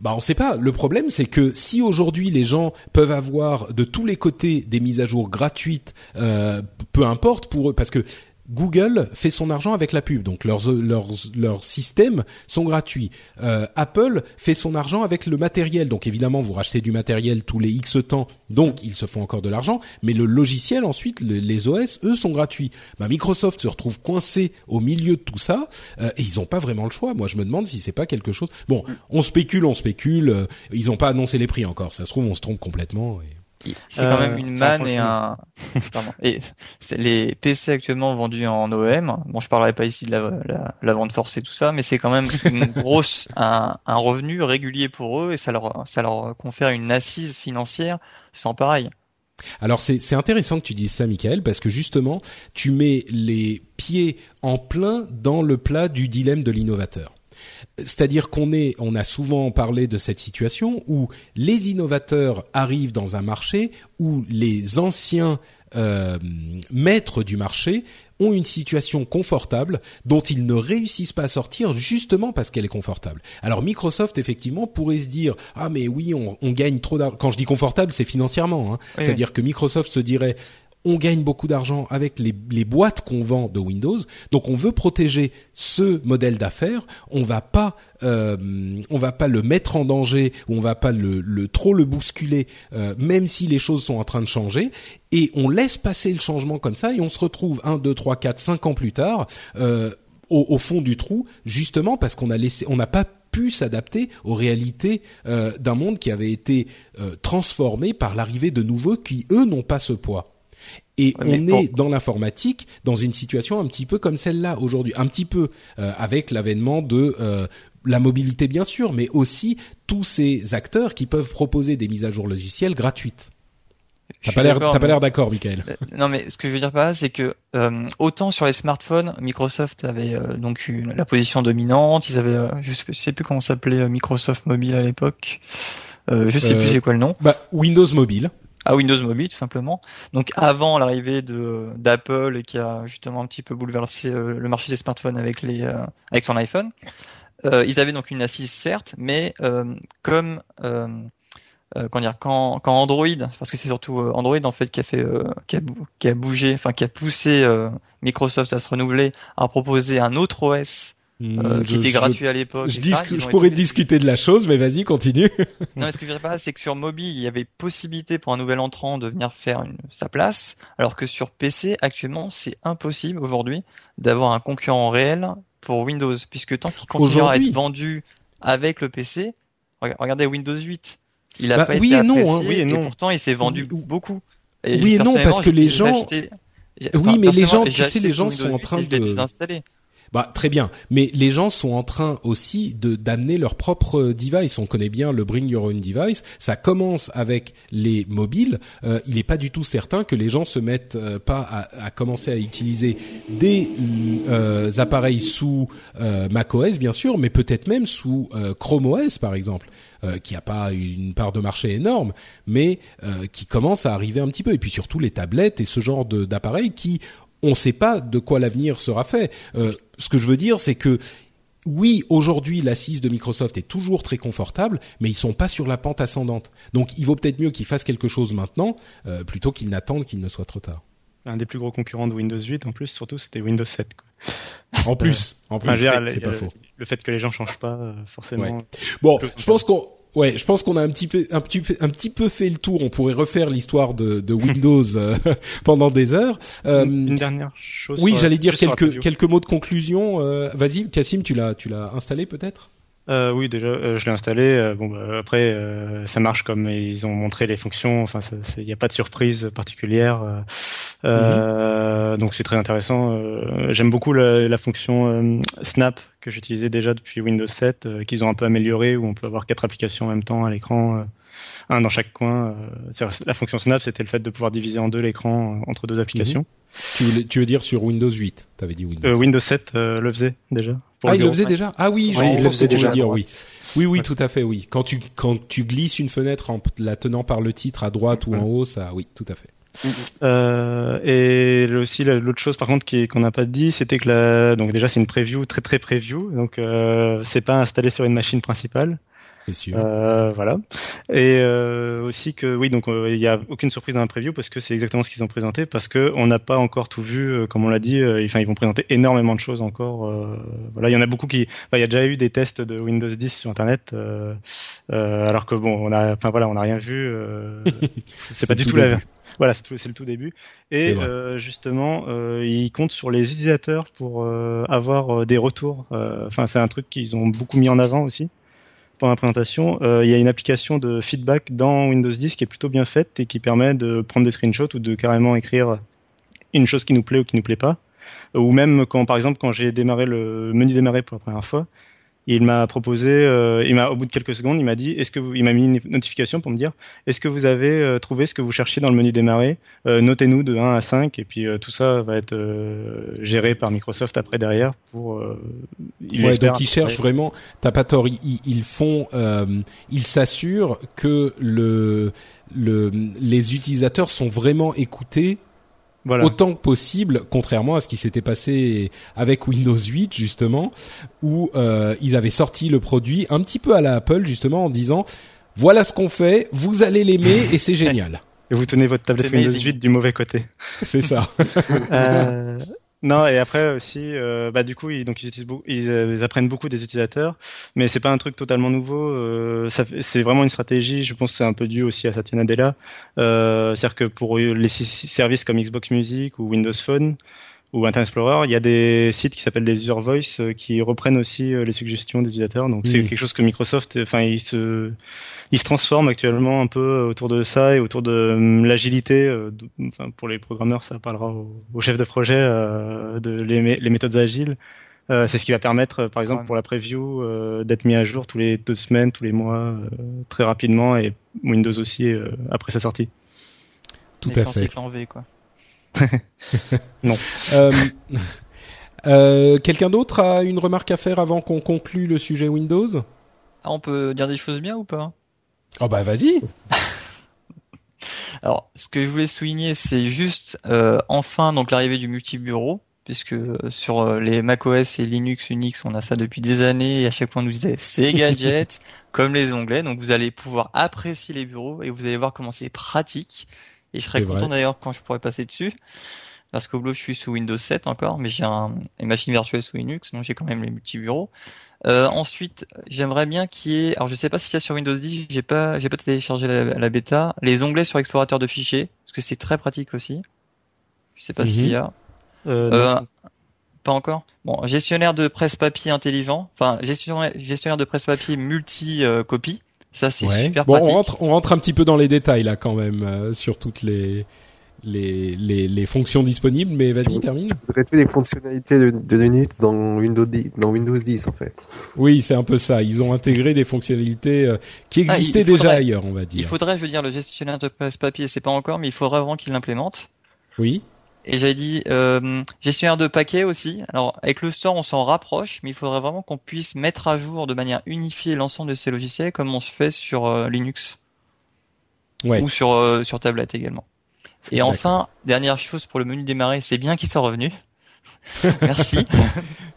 Bah on sait pas. Le problème c'est que si aujourd'hui les gens peuvent avoir de tous les côtés des mises à jour gratuites, euh, peu importe pour eux, parce que Google fait son argent avec la pub, donc leurs leurs leurs systèmes sont gratuits. Euh, Apple fait son argent avec le matériel, donc évidemment vous rachetez du matériel tous les X temps, donc ils se font encore de l'argent. Mais le logiciel ensuite, les OS, eux sont gratuits. Bah, Microsoft se retrouve coincé au milieu de tout ça euh, et ils n'ont pas vraiment le choix. Moi je me demande si c'est pas quelque chose. Bon, on spécule, on spécule. Euh, ils n'ont pas annoncé les prix encore. Ça se trouve on se trompe complètement. C'est quand même euh, une manne et un. Pardon. Et les PC actuellement vendus en OEM. Bon, je parlerai pas ici de la, la, vente forcée et tout ça, mais c'est quand même une grosse un, un, revenu régulier pour eux et ça leur ça leur confère une assise financière sans pareil. Alors c'est intéressant que tu dises ça, Michael, parce que justement, tu mets les pieds en plein dans le plat du dilemme de l'innovateur. C'est-à-dire qu'on est, on a souvent parlé de cette situation où les innovateurs arrivent dans un marché où les anciens euh, maîtres du marché ont une situation confortable dont ils ne réussissent pas à sortir justement parce qu'elle est confortable. Alors Microsoft effectivement pourrait se dire ah mais oui on, gagne trop d'argent. Quand je dis confortable c'est financièrement. Hein. C'est-à-dire que Microsoft se dirait on gagne beaucoup d'argent avec les, boîtes qu'on vend de Windows. Donc on veut protéger ce modèle d'affaires. On va pas, euh, va pas le mettre en danger ou on va pas trop le bousculer, euh, même si les choses sont en train de changer. Et on laisse passer le changement comme ça et on se retrouve un, deux, trois, quatre, cinq ans plus tard. Euh, au, fond du trou, justement parce qu'on n'a pas pu s'adapter aux réalités d'un monde qui avait été transformé par l'arrivée de nouveaux qui eux n'ont pas ce poids. Et on est dans l'informatique dans une situation un petit peu comme celle-là aujourd'hui, un petit peu euh, avec l'avènement de euh, la mobilité bien sûr, mais aussi tous ces acteurs qui peuvent proposer des mises à jour logicielles gratuites. T'as pas l'air, t'as pas l'air d'accord, Michael. Euh, non, mais ce que je veux dire par là, c'est que autant sur les smartphones, Microsoft avait donc eu la position dominante. Ils avaient, je, sais, sais plus comment s'appelait Microsoft Mobile à l'époque. je sais plus c'est quoi le nom. Bah, Windows Mobile à Windows Mobile tout simplement. Donc avant l'arrivée de d'Apple qui a justement un petit peu bouleversé euh, le marché des smartphones avec les euh, avec son iPhone, euh, ils avaient donc une assise certes, mais comme euh, quand, dire, quand, quand Android, parce que c'est surtout Android en fait qui a fait, euh, qui, a, qui a bougé, enfin qui a poussé Microsoft à se renouveler, à proposer un autre OS hmm, qui était gratuit à l'époque. Je, je pourrais discuter de la chose, mais vas-y, continue. non, mais ce que je dirais pas, c'est que sur mobile, il y avait possibilité pour un nouvel entrant de venir faire une, sa place, alors que sur PC, actuellement, c'est impossible aujourd'hui d'avoir un concurrent réel pour Windows, puisque tant qu'il continuera à être vendu avec le PC, regardez Windows 8, il a bah, pas oui été et non, hein, oui et, non. pourtant il s'est vendu beaucoup. oui et non parce que les gens. Oui, mais les gens, tu sais, les gens sont en train de désinstaller. Bah très bien, mais les gens sont en train aussi de d'amener leur propre device. On connaît bien le Bring Your Own Device. Ça commence avec les mobiles. Euh, il n'est pas du tout certain que les gens se mettent euh, pas à, à, commencer à utiliser des euh, appareils sous euh, macOS bien sûr, mais peut-être même sous euh, Chrome OS par exemple. Euh, qui a pas une part de marché énorme, mais euh, qui commence à arriver un petit peu. Et puis surtout les tablettes et ce genre d'appareils qui on ne sait pas de quoi l'avenir sera fait. Euh, ce que je veux dire, c'est que oui, aujourd'hui, l'assise de Microsoft est toujours très confortable, mais ils sont pas sur la pente ascendante. Donc, il vaut peut-être mieux qu'ils fassent quelque chose maintenant, euh, plutôt qu'ils n'attendent qu'il ne soit trop tard. Un des plus gros concurrents de Windows 8, en plus, surtout, c'était Windows 7. En plus, en plus, c'est pas faux. Le fait que les gens changent pas, euh, forcément. Bon, je pense qu'on Ouais, je pense qu'on a un petit peu, un petit peu, un petit peu fait le tour. On pourrait refaire l'histoire de, de Windows euh, pendant des heures. Euh, une, dernière chose. Oui, j'allais dire quelques quelques mots de conclusion. Euh, Vas-y, Cassim, tu l'as, tu l'as installé peut-être? Euh, oui, déjà, euh, je l'ai installé. Euh, bon, bah, après, euh, ça marche comme ils ont montré les fonctions. Enfin, il n'y a pas de surprise particulière. Mhm. Donc, c'est très intéressant. J'aime beaucoup la, la fonction Snap que j'utilisais déjà depuis Windows 7, qu'ils ont un peu amélioré, où on peut avoir quatre applications en même temps à l'écran, un dans chaque coin. la fonction Snap, c'était le fait de pouvoir diviser en deux l'écran entre deux applications. Mhm. Tu, veux, tu veux dire sur Windows 8 T'avais dit Windows. Windows 7 le faisait déjà ah, il le faisait déjà? Ah oui, je le faisais déjà. Dire, oui. Oui, oui, tout à fait, oui. Quand tu quand tu glisses une fenêtre en la tenant par le titre à droite ou en haut, ça, oui, tout à fait. Euh, et aussi l'autre chose par contre qu'on n'a pas dit, c'était que la, donc déjà c'est une preview très très preview, donc euh, c'est pas installé sur une machine principale. Euh, voilà. Et euh, aussi que oui, donc euh, il n'y a aucune surprise dans la preview parce que c'est exactement ce qu'ils ont présenté parce que on n'a pas encore tout vu, euh, comme on l'a dit. Euh, enfin, ils vont présenter énormément de choses encore. voilà, il y en a beaucoup qui. il y a déjà eu des tests de Windows 10 sur Internet, alors que bon, on a, enfin voilà, on n'a rien vu. c'est pas du tout, la. Voilà, c'est le tout début. Et euh, justement, euh, ils comptent sur les utilisateurs pour avoir des retours. Enfin, c'est un truc qu'ils ont beaucoup mis en avant aussi pendant la présentation, euh, il y a une application de feedback dans Windows 10 qui est plutôt bien faite et qui permet de prendre des screenshots ou de carrément écrire une chose qui nous plaît ou qui nous plaît pas. Ou même quand, par exemple, quand j'ai démarré le menu démarrer pour la première fois, il m'a proposé, euh, il m'a au bout de quelques secondes, il m'a dit, est-ce que vous, il m'a mis une notification pour me dire, est-ce que vous avez euh, trouvé ce que vous cherchiez dans le menu démarrer euh, Notez-nous de 1 à 5 et puis tout ça va être géré par Microsoft après derrière pour. il ouais, donc ils cherchent vraiment. T'as pas tort. Ils, ils font, ils s'assurent que le, le, les utilisateurs sont vraiment écoutés autant que possible, contrairement à ce qui s'était passé avec Windows 8 justement, où euh, ils avaient sorti le produit un petit peu à la Apple justement en disant voilà ce qu'on fait, vous allez l'aimer et c'est génial. Et vous tenez votre tablette Windows 8 du mauvais côté. C'est ça. euh, non, et après aussi, euh, bah du coup, ils, donc ils, utilisent euh, ils, apprennent beaucoup des utilisateurs, mais c'est pas un truc totalement nouveau. Euh, c'est vraiment une stratégie. Je pense que c'est un peu dû aussi à Satya Nadella. Euh, C'est-à-dire que pour les services comme Xbox Music ou Windows Phone ou Internet Explorer, il y a des sites qui s'appellent des User Voice qui reprennent aussi les suggestions des utilisateurs. Donc c'est quelque chose que Microsoft, enfin, ils se il se transforme actuellement un peu autour de ça et autour de euh, l'agilité. Euh, enfin, pour les programmeurs, ça parlera aux au chefs de projet euh, de les, les, méthodes agiles. c'est ce qui va permettre, par exemple, pour la preview, d'être mis à jour tous les deux semaines, tous les mois, très rapidement, et Windows aussi après sa sortie. Tout à fait. V, quoi. non. Quelqu'un d'autre a une remarque à faire avant qu'on conclue le sujet Windows? Ah, On peut dire des choses bien ou pas? Oh bah vas-y. Alors, ce que je voulais souligner, c'est juste euh, enfin donc l'arrivée du multibureau. puisque euh, sur euh, les macOS et Linux, Unix, on a ça depuis des années et à chaque fois on nous disait c'est gadget, comme les onglets. Donc vous allez pouvoir apprécier les bureaux et vous allez voir comment c'est pratique. Et je serais content d'ailleurs quand je pourrais passer dessus. Parce qu'au boulot, je suis sous Windows 7 encore, mais j'ai un, une machine virtuelle sous Linux, donc j'ai quand même les multi-bureaux. Euh, ensuite, j'aimerais bien qu'il y ait, alors je sais pas si c'est sur Windows 10, j'ai pas, j'ai pas téléchargé la, la, bêta, les onglets sur explorateur de fichiers, parce que c'est très pratique aussi. Je sais pas s'il y a. Euh, euh, pas encore. Bon, gestionnaire de presse-papier intelligent, enfin gestionnaire, gestionnaire de presse-papier multi-copie. Ça c'est super bon, pratique. On rentre, on rentre un petit peu dans les détails là quand même euh, sur toutes les les, les, les fonctions disponibles, mais vas-y, termine. Vous des fonctionnalités de, de Linux dans Windows 10, dans Windows 10 en fait. Oui, c'est un peu ça. Ils ont intégré des fonctionnalités euh, qui ah, existaient déjà ailleurs, on va dire. Il faudrait, je veux dire, le gestionnaire de presse-papier, c'est pas encore, mais il faudrait vraiment qu'il l'implémente. Oui. Et j'avais dit euh, gestionnaire de paquets aussi. Alors avec le store, on s'en rapproche, mais il faudrait vraiment qu'on puisse mettre à jour de manière unifiée l'ensemble de ces logiciels, comme on se fait sur euh, Linux ouais. ou sur euh, sur tablette également. Et enfin, dernière chose pour le menu démarrer, c'est bien qu'il soit revenu. Merci.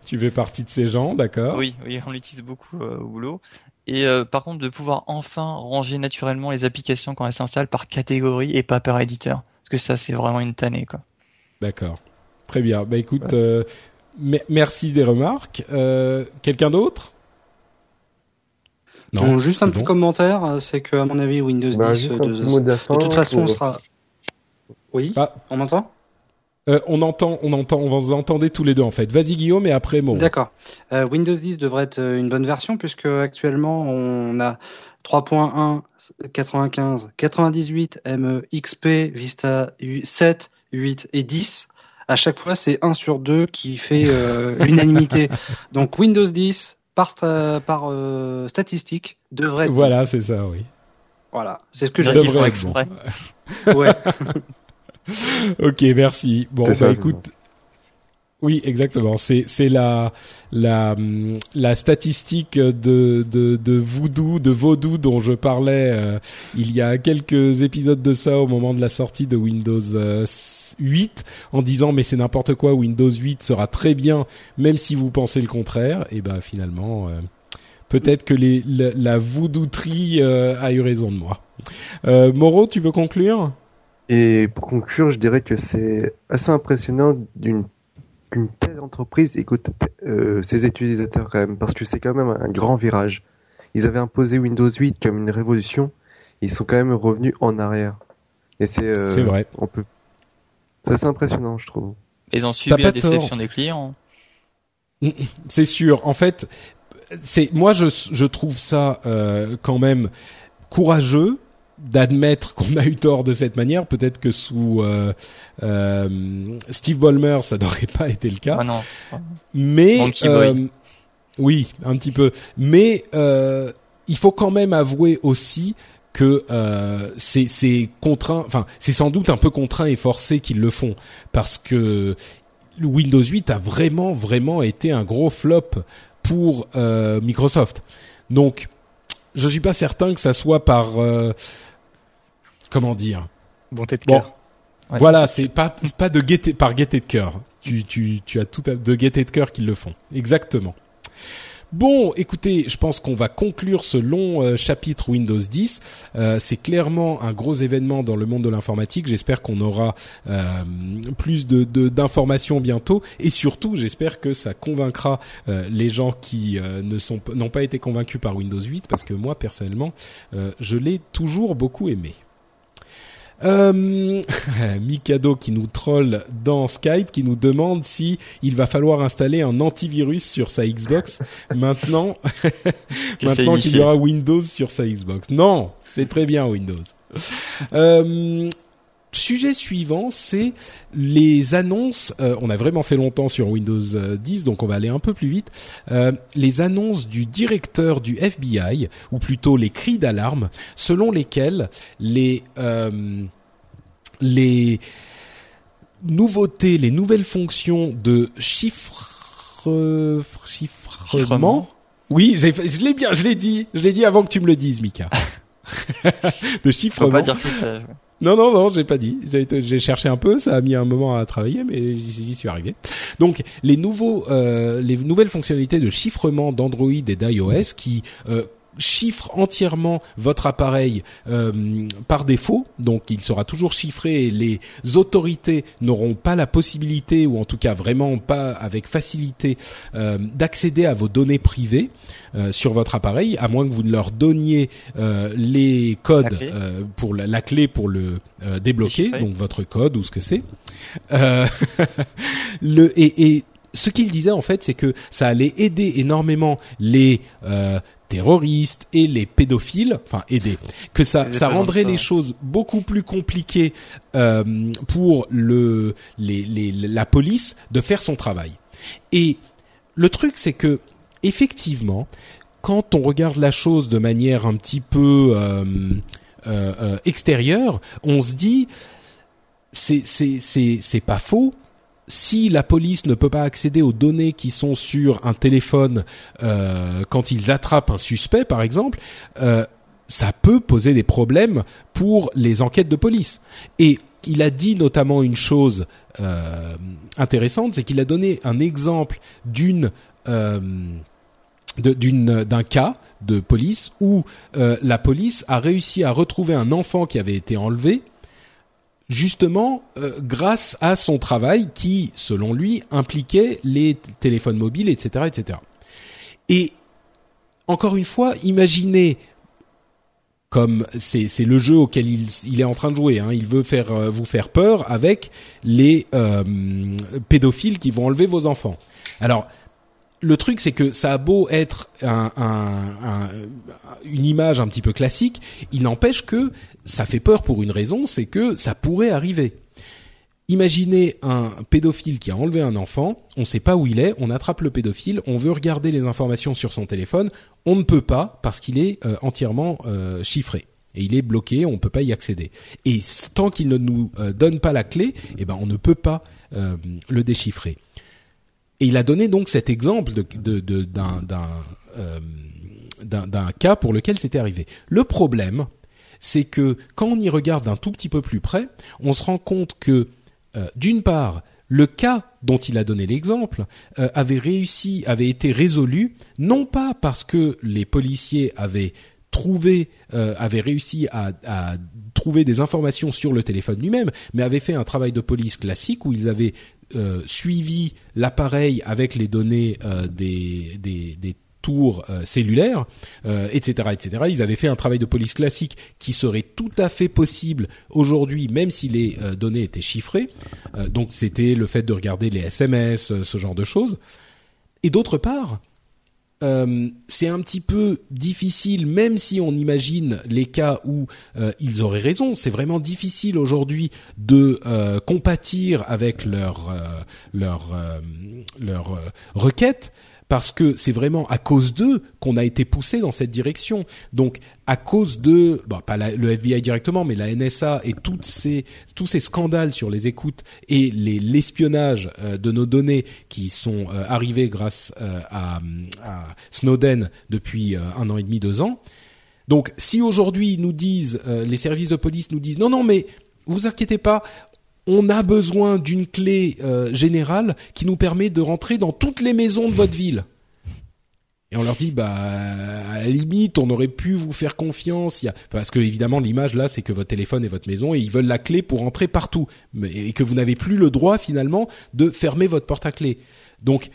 tu fais partie de ces gens, d'accord Oui, oui, on l'utilise beaucoup au boulot. Et par contre, de pouvoir enfin ranger naturellement les applications quand elles s'installent par catégorie et pas par éditeur, parce que ça, c'est vraiment une tannée, quoi. D'accord. Très bien. Bah écoute, euh, merci des remarques. Euh, quelqu'un d'autre? Non, juste un petit commentaire, euh, c'est que à mon avis Windows 10 bah, de, toute façon sera. Oui. Ah. On m'entend? On entend, on entend, on vous entendez tous les deux en fait. Vas-y Guillaume et après moi. D'accord. Windows 10 devrait être une bonne version puisque actuellement on a 3.1, 95, 98, ME, XP, Vista 7, 8 et 10, à chaque fois, c'est 1 sur 2 qui fait euh, l'unanimité. Donc Windows 10, par, par euh, statistique, devrait être Voilà, c'est ça, oui. Voilà, c'est ce que j'ai dit. exprès. ouais. ok, merci. Bon, bah écoute... Oui, exactement. C'est c'est la la la statistique de de de voodoo de vaudou dont je parlais euh, il y a quelques épisodes de ça au moment de la sortie de Windows 8 en disant mais c'est n'importe quoi, Windows 8 sera très bien même si vous pensez le contraire. Et ben finalement, euh, peut-être que les, la, la euh, a eu raison de moi. Euh, Moreau, tu veux conclure? Et pour conclure, je dirais que c'est assez impressionnant d'une qu'une telle entreprise écoute ses utilisateurs quand même, parce que c'est quand même un grand virage. Ils avaient imposé Windows 8 comme une révolution, ils sont quand même revenus en arrière. Et c'est c'est vrai. On peut c'est assez impressionnant, je trouve. Ils ont subi la déception des clients. Mm, c'est sûr. En fait, c'est moi je je trouve ça euh, quand même courageux d'admettre qu'on a eu tort de cette manière. Peut-être que sous euh, euh, Steve Ballmer, ça n'aurait pas été le cas. Ah non. Mais euh, oui, un petit peu. Mais euh, il faut quand même avouer aussi que euh, c'est contraint, enfin c'est sans doute un peu contraint et forcé qu'ils le font parce que Windows 8 a vraiment vraiment été un gros flop pour euh, Microsoft. Donc je suis pas certain que ça soit par euh, comment dire? Bonté de cœur. voilà, c'est pas pas de gaieté par gaieté de cœur. Tu tu tu as tout de gaieté de cœur qu'ils le font. Exactement. Bon, écoutez, je pense qu'on va conclure ce long euh, chapitre Windows 10. Euh, c'est clairement un gros événement dans le monde de l'informatique. J'espère qu'on aura euh, plus de d'informations bientôt, et surtout, j'espère que ça convaincra les gens qui ne sont n'ont pas été convaincus par Windows 8, parce que moi personnellement, je l'ai toujours beaucoup aimé. Euh, Mikado qui nous troll dans Skype, qui nous demande si il va falloir installer un antivirus sur sa Xbox maintenant, maintenant qu'il y aura Windows sur sa Xbox. Non, c'est très bien Windows. Euh, Sujet suivant, c'est les annonces. Euh, on a vraiment fait longtemps sur Windows 10, euh, donc on va aller un peu plus vite. Euh, les annonces du directeur du FBI, ou plutôt les cris d'alarme, selon lesquels les les nouveautés, les nouvelles fonctions de chiffre, chiffrement? Oui, je l'ai bien, je l'ai dit, je l'ai dit avant que tu me le dises, Mika. de chiffrement. On va dire cryptage. Non, non, non, j'ai pas dit. J'ai cherché un peu, ça a mis un moment à travailler, mais j'y suis arrivé. Donc, les nouveaux, euh, les nouvelles fonctionnalités de chiffrement d'Android et d'iOS qui euh, chiffre entièrement votre appareil euh, par défaut, donc il sera toujours chiffré et les autorités n'auront pas la possibilité, ou en tout cas vraiment pas avec facilité, euh, d'accéder à vos données privées euh, sur votre appareil, à moins que vous ne leur donniez les codes pour la, clé pour le débloquer, donc votre code ou ce que c'est. le et, et ce qu'il disait en fait, c'est que ça allait aider énormément les euh, terroristes et les pédophiles, enfin aider, que ça, ça rendrait les choses beaucoup plus compliquées euh, pour le, les, les, la police de faire son travail. Et le truc, c'est que effectivement, quand on regarde la chose de manière un petit peu euh, euh, extérieure, on se dit c'est c'est c'est c'est pas faux si la police ne peut pas accéder aux données qui sont sur un téléphone euh, quand ils attrapent un suspect, par exemple, euh, ça peut poser des problèmes pour les enquêtes de police. Et il a dit notamment une chose euh, intéressante, c'est qu'il a donné un exemple d'une d'un cas de police où la police a réussi à retrouver un enfant qui avait été enlevé justement euh, grâce à son travail qui, selon lui, impliquait les téléphones mobiles, etc., etc. Et encore une fois, imaginez comme c'est le jeu auquel il, est en train de jouer. Hein. Il veut faire euh, vous faire peur avec les euh, pédophiles qui vont enlever vos enfants. Alors le truc, c'est que ça a beau être un, une image un petit peu classique, il n'empêche que ça fait peur pour une raison, c'est que ça pourrait arriver. Imaginez un pédophile qui a enlevé un enfant, on ne sait pas où il est, on attrape le pédophile, on veut regarder les informations sur son téléphone, on ne peut pas parce qu'il est euh, entièrement euh, chiffré et il est bloqué, on ne peut pas y accéder. Et tant qu'il ne nous euh, donne pas la clé, eh ben on ne peut pas le déchiffrer. Et il a donné donc cet exemple euh, d'un, cas pour lequel c'était arrivé. Le problème, c'est que quand on y regarde d'un tout petit peu plus près, on se rend compte que, euh, d'une part, le cas dont il a donné l'exemple euh, avait réussi, avait été résolu, non pas parce que les policiers avaient réussi à, trouver des informations sur le téléphone lui-même, mais avaient fait un travail de police classique où ils avaient euh, suivi l'appareil avec les données euh, des, des, tours euh, cellulaires, etc., etc. Ils avaient fait un travail de police classique qui serait tout à fait possible aujourd'hui, même si les données étaient chiffrées. donc c'était le fait de regarder les SMS, ce genre de choses. Et d'autre part, euh, c'est un petit peu difficile, même si on imagine les cas où euh, ils auraient raison. C'est vraiment difficile aujourd'hui de euh, compatir avec leur leur leur requête parce que c'est vraiment à cause d'eux qu'on a été poussé dans cette direction. Donc à cause de, pas le FBI directement, mais la NSA et toutes ces, tous ces scandales sur les écoutes et l'espionnage euh, de nos données qui sont euh, arrivés grâce euh, à, à, Snowden depuis un an et demi, deux ans. Donc si aujourd'hui nous disent, les services de police nous disent non non mais vous inquiétez pas, on a besoin d'une clé euh, générale qui nous permet de rentrer dans toutes les maisons de votre ville. Et on leur dit, bah, à la limite, on aurait pu vous faire confiance. Y a... Parce que évidemment, l'image là, c'est que votre téléphone est votre maison et ils veulent la clé pour entrer partout, et que vous n'avez plus le droit finalement de fermer votre porte à clé. Donc,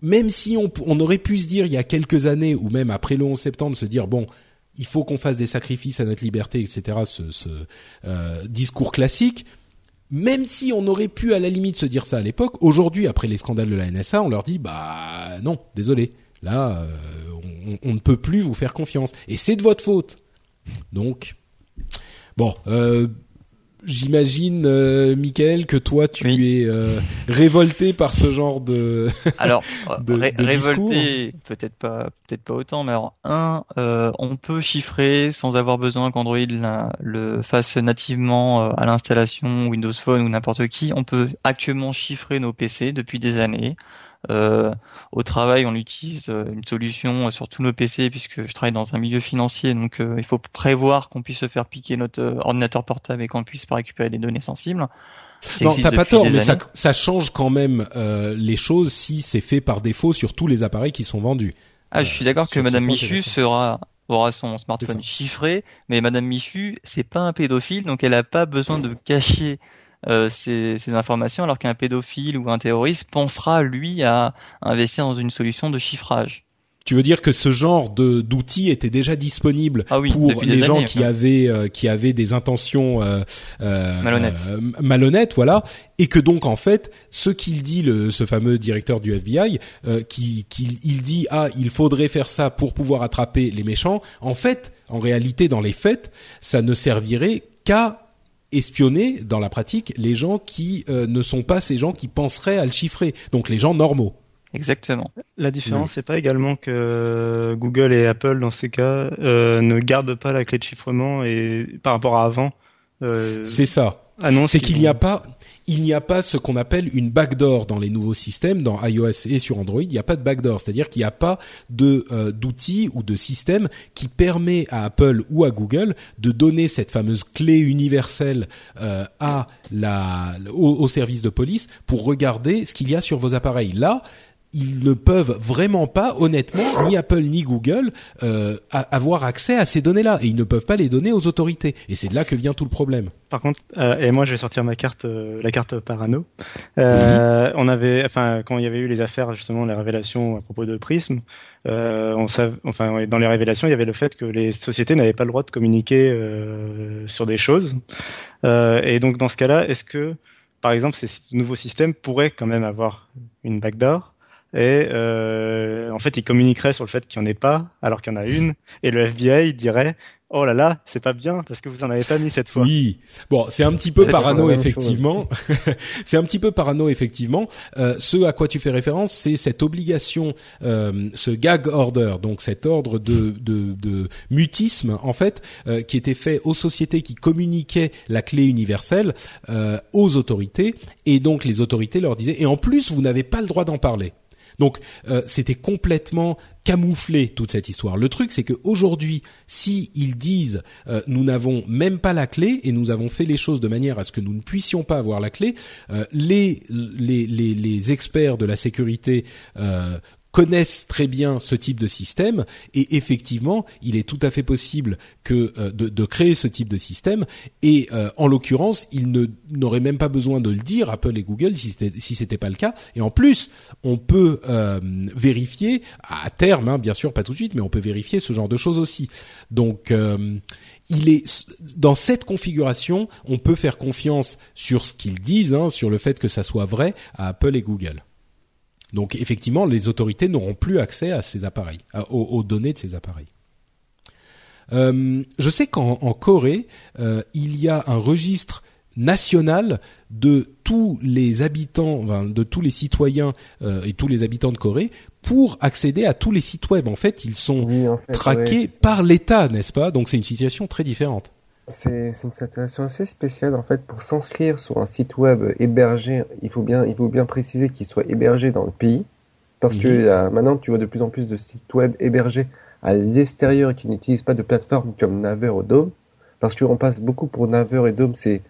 même si on, on aurait pu se dire il y a quelques années ou même après le 11 septembre, se dire bon, il faut qu'on fasse des sacrifices à notre liberté, etc. Ce, ce euh, discours classique même si on aurait pu à la limite se dire ça à l'époque, aujourd'hui, après les scandales de la NSA, on leur dit bah non, désolé, là, euh, on, ne peut plus vous faire confiance, et c'est de votre faute. Donc, bon, euh, J'imagine, euh, Michael, que toi tu es euh, révolté par ce genre de. alors, de, révolté, peut-être pas, peut-être pas autant, mais alors un, euh, on peut chiffrer sans avoir besoin qu'Android le fasse nativement euh, à l'installation Windows Phone ou n'importe qui. On peut actuellement chiffrer nos PC depuis des années. Euh, au travail, on utilise une solution sur tous nos PC puisque je travaille dans un milieu financier, donc il faut prévoir qu'on puisse se faire piquer notre ordinateur portable et qu'on puisse pas récupérer des données sensibles. Non, t'as pas tort, mais ça, ça, change quand même les choses si c'est fait par défaut sur tous les appareils qui sont vendus. Ah, je suis d'accord que Madame Michu sera aura son smartphone chiffré, mais Madame Michu, c'est pas un pédophile, donc elle a pas besoin de cacher euh, ces, ces, informations, alors qu'un pédophile ou un terroriste pensera lui à investir dans une solution de chiffrage. Tu veux dire que ce genre de d'outils était déjà disponible ah pour les gens qui avaient euh, qui avaient des intentions euh, euh, malhonnêtes. Euh, malhonnêtes, voilà, et que donc en fait, ce qu'il dit le ce fameux directeur du FBI, euh, qui qu'il il dit ah il faudrait faire ça pour pouvoir attraper les méchants. En fait, en réalité, dans les faits, ça ne servirait qu'à espionner dans la pratique les gens qui ne sont pas ces gens qui penseraient à le chiffrer, donc les gens normaux. Exactement. La différence, c'est pas également que Google et Apple, dans ces cas, euh, ne gardent pas la clé de chiffrement et par rapport à avant. Euh, c'est ça. C'est qu'il n'y a pas, il n'y a pas ce qu'on appelle une backdoor dans les nouveaux systèmes, dans iOS et sur Android. Il n'y a pas de backdoor, c'est-à-dire qu'il n'y a pas de euh, d'outils ou de système qui permet à Apple ou à Google de donner cette fameuse clé universelle euh, au, au service de police pour regarder ce qu'il y a sur vos appareils. Là, ils ne peuvent vraiment pas, honnêtement, ni Apple ni Google, euh, avoir accès à ces données-là, et ils ne peuvent pas les donner aux autorités. Et c'est de là que vient tout le problème. Par contre, euh, et moi je vais sortir ma carte, euh, la carte parano. Euh, On avait, enfin, quand il y avait eu les affaires justement, les révélations à propos de Prism, euh, on savait, enfin, dans les révélations, il y avait le fait que les sociétés n'avaient pas le droit de communiquer euh, sur des choses. et donc dans ce cas-là, est-ce que, par exemple, ces nouveaux systèmes pourraient quand même avoir une backdoor et euh, en fait il communiquerait sur le fait qu'il n'y en ait pas alors qu'il y en a une. Et le FBI dirait oh là là c'est pas bien parce que vous en avez pas mis cette fois oui. Bon c'est un petit peu parano effectivement. c'est un petit peu parano effectivement. Euh, ce à quoi tu fais référence c'est cette obligation euh, ce gag order donc cet ordre de, de, de mutisme en fait euh, qui était fait aux sociétés qui communiquaient la clé universelle euh, aux autorités. Et donc les autorités leur disaient et en plus vous n'avez pas le droit d'en parler donc euh, c'était complètement camouflé toute cette histoire. Le truc c'est qu'aujourd'hui, si ils disent euh, nous n'avons même pas la clé et nous avons fait les choses de manière à ce que nous ne puissions pas avoir la clé, euh, les, les, les experts de la sécurité connaissent très bien ce type de système et effectivement, il est tout à fait possible que euh, de, créer ce type de système et euh, en l'occurrence, ils n'auraient même pas besoin de le dire Apple et Google si c'était si c'était pas le cas et en plus, on peut euh, vérifier à terme hein, bien sûr pas tout de suite mais on peut vérifier ce genre de choses aussi. Donc il est dans cette configuration, on peut faire confiance sur ce qu'ils disent, hein, sur le fait que ça soit vrai à Apple et Google. Donc effectivement, les autorités n'auront plus accès à ces appareils, aux, données de ces appareils. Euh, je sais qu'en Corée, euh, il y a un registre national de tous les habitants, enfin, de tous les citoyens euh, et tous les habitants de Corée pour accéder à tous les sites web. En fait, ils sont traqués par l'État, n'est-ce pas? Donc c'est une situation très différente. C'est une situation assez spéciale en fait. Pour s'inscrire sur un site web hébergé, il faut bien, il faut bien préciser qu'il soit hébergé dans le pays. Parce que mhm. maintenant, tu vois de plus en plus de sites web hébergés à l'extérieur qui n'utilisent pas de plateforme comme Naver ou Dome. Parce qu'on passe beaucoup pour Naver et Dome, c'est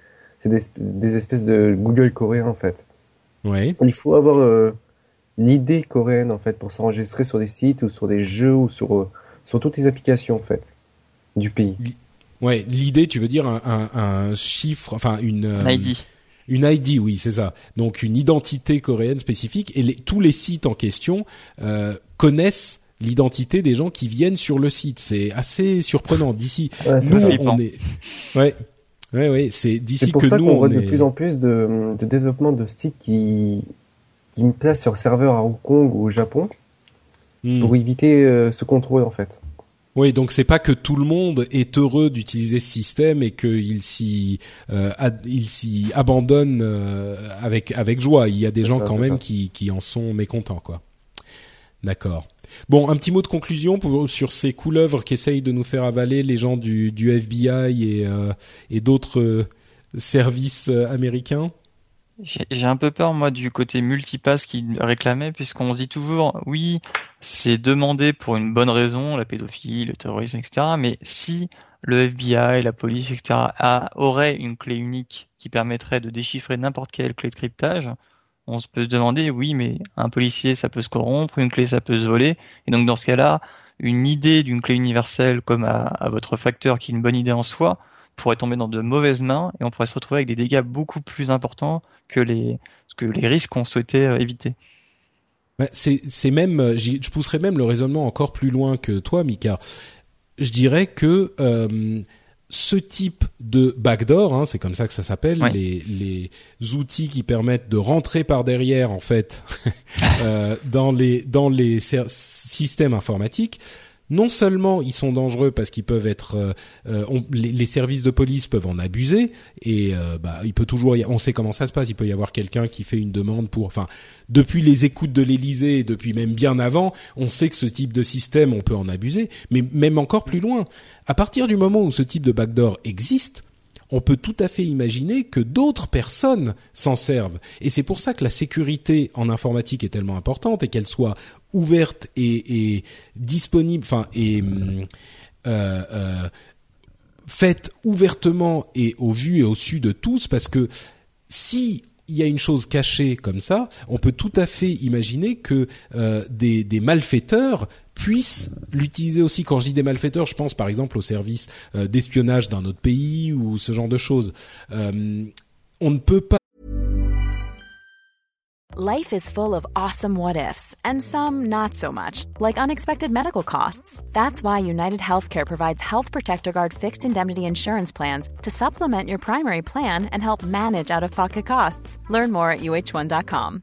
des, des, espèces de Google coréen en fait. Oui. Il faut avoir euh, l'idée coréenne en fait pour s'enregistrer sur des sites ou sur des jeux ou sur, euh, sur toutes les applications en fait du pays. Ouais, l'idée, tu veux dire un, un, un chiffre, enfin une. Euh, ID. Une ID, oui, c'est ça. Donc une identité coréenne spécifique et les, tous les sites en question euh, connaissent l'identité des gens qui viennent sur le site. C'est assez surprenant. D'ici, nous, on est, ouais, ouais, ouais, c'est d'ici que ça nous, on voit de plus en plus de, de développement de sites qui qui me placent sur serveur à Hong Kong ou au Japon hmm. pour éviter euh, ce contrôle en fait. Oui, donc c'est pas que tout le monde est heureux d'utiliser ce système et qu'il s'y euh, il s'y abandonne euh, avec avec joie. Il y a des gens quand même qui qui en sont mécontents, quoi. D'accord. Bon, un petit mot de conclusion pour, sur ces couleuvres qu'essayent de nous faire avaler les gens du, du FBI et, euh, et d'autres services américains? J'ai un peu peur moi du côté multipass qui réclamait puisqu'on dit toujours oui c'est demandé pour une bonne raison la pédophilie le terrorisme etc mais si le FBI la police etc a, aurait une clé unique qui permettrait de déchiffrer n'importe quelle clé de cryptage on se peut se demander oui mais un policier ça peut se corrompre une clé ça peut se voler. Et donc dans ce cas-là une idée d'une clé universelle comme à votre facteur qui est une bonne idée en soi pourrait tomber dans de mauvaises mains et on pourrait se retrouver avec des dégâts beaucoup plus importants que les, que les risques qu'on souhaitait euh, éviter. C'est même, euh, je pousserais même le raisonnement encore plus loin que toi, Mika. Je dirais que euh, ce type de backdoor, hein, c'est comme ça que ça s'appelle, les, les outils qui permettent de rentrer par derrière en fait euh, dans les dans les systèmes informatiques, non seulement ils sont dangereux parce qu'ils peuvent être, euh, euh, les, services de police peuvent en abuser et euh, bah il peut toujours, on sait comment ça se passe, il peut y avoir quelqu'un qui fait une demande pour, enfin depuis les écoutes de l'Élysée, depuis même bien avant, on sait que ce type de système on peut en abuser, mais même encore plus loin, à partir du moment où ce type de backdoor existe, on peut tout à fait imaginer que d'autres personnes s'en servent. Et c'est pour ça que la sécurité en informatique est tellement importante et qu'elle soit ouverte et, disponible, enfin et euh, euh, faite ouvertement et au vu et au su de tous, parce que si il y a une chose cachée comme ça, on peut tout à fait imaginer que euh, des, des malfaiteurs puissent l'utiliser aussi. Quand je dis des malfaiteurs, je pense par exemple au service euh, d'espionnage d'un autre pays ou ce genre de choses. Euh, on ne peut pas. Life is full of awesome what ifs and some not so much, like unexpected medical costs. That's why United Healthcare provides Health Protector Guard fixed indemnity insurance plans to supplement your primary plan and help manage out of pocket costs. Learn more at uh1.com.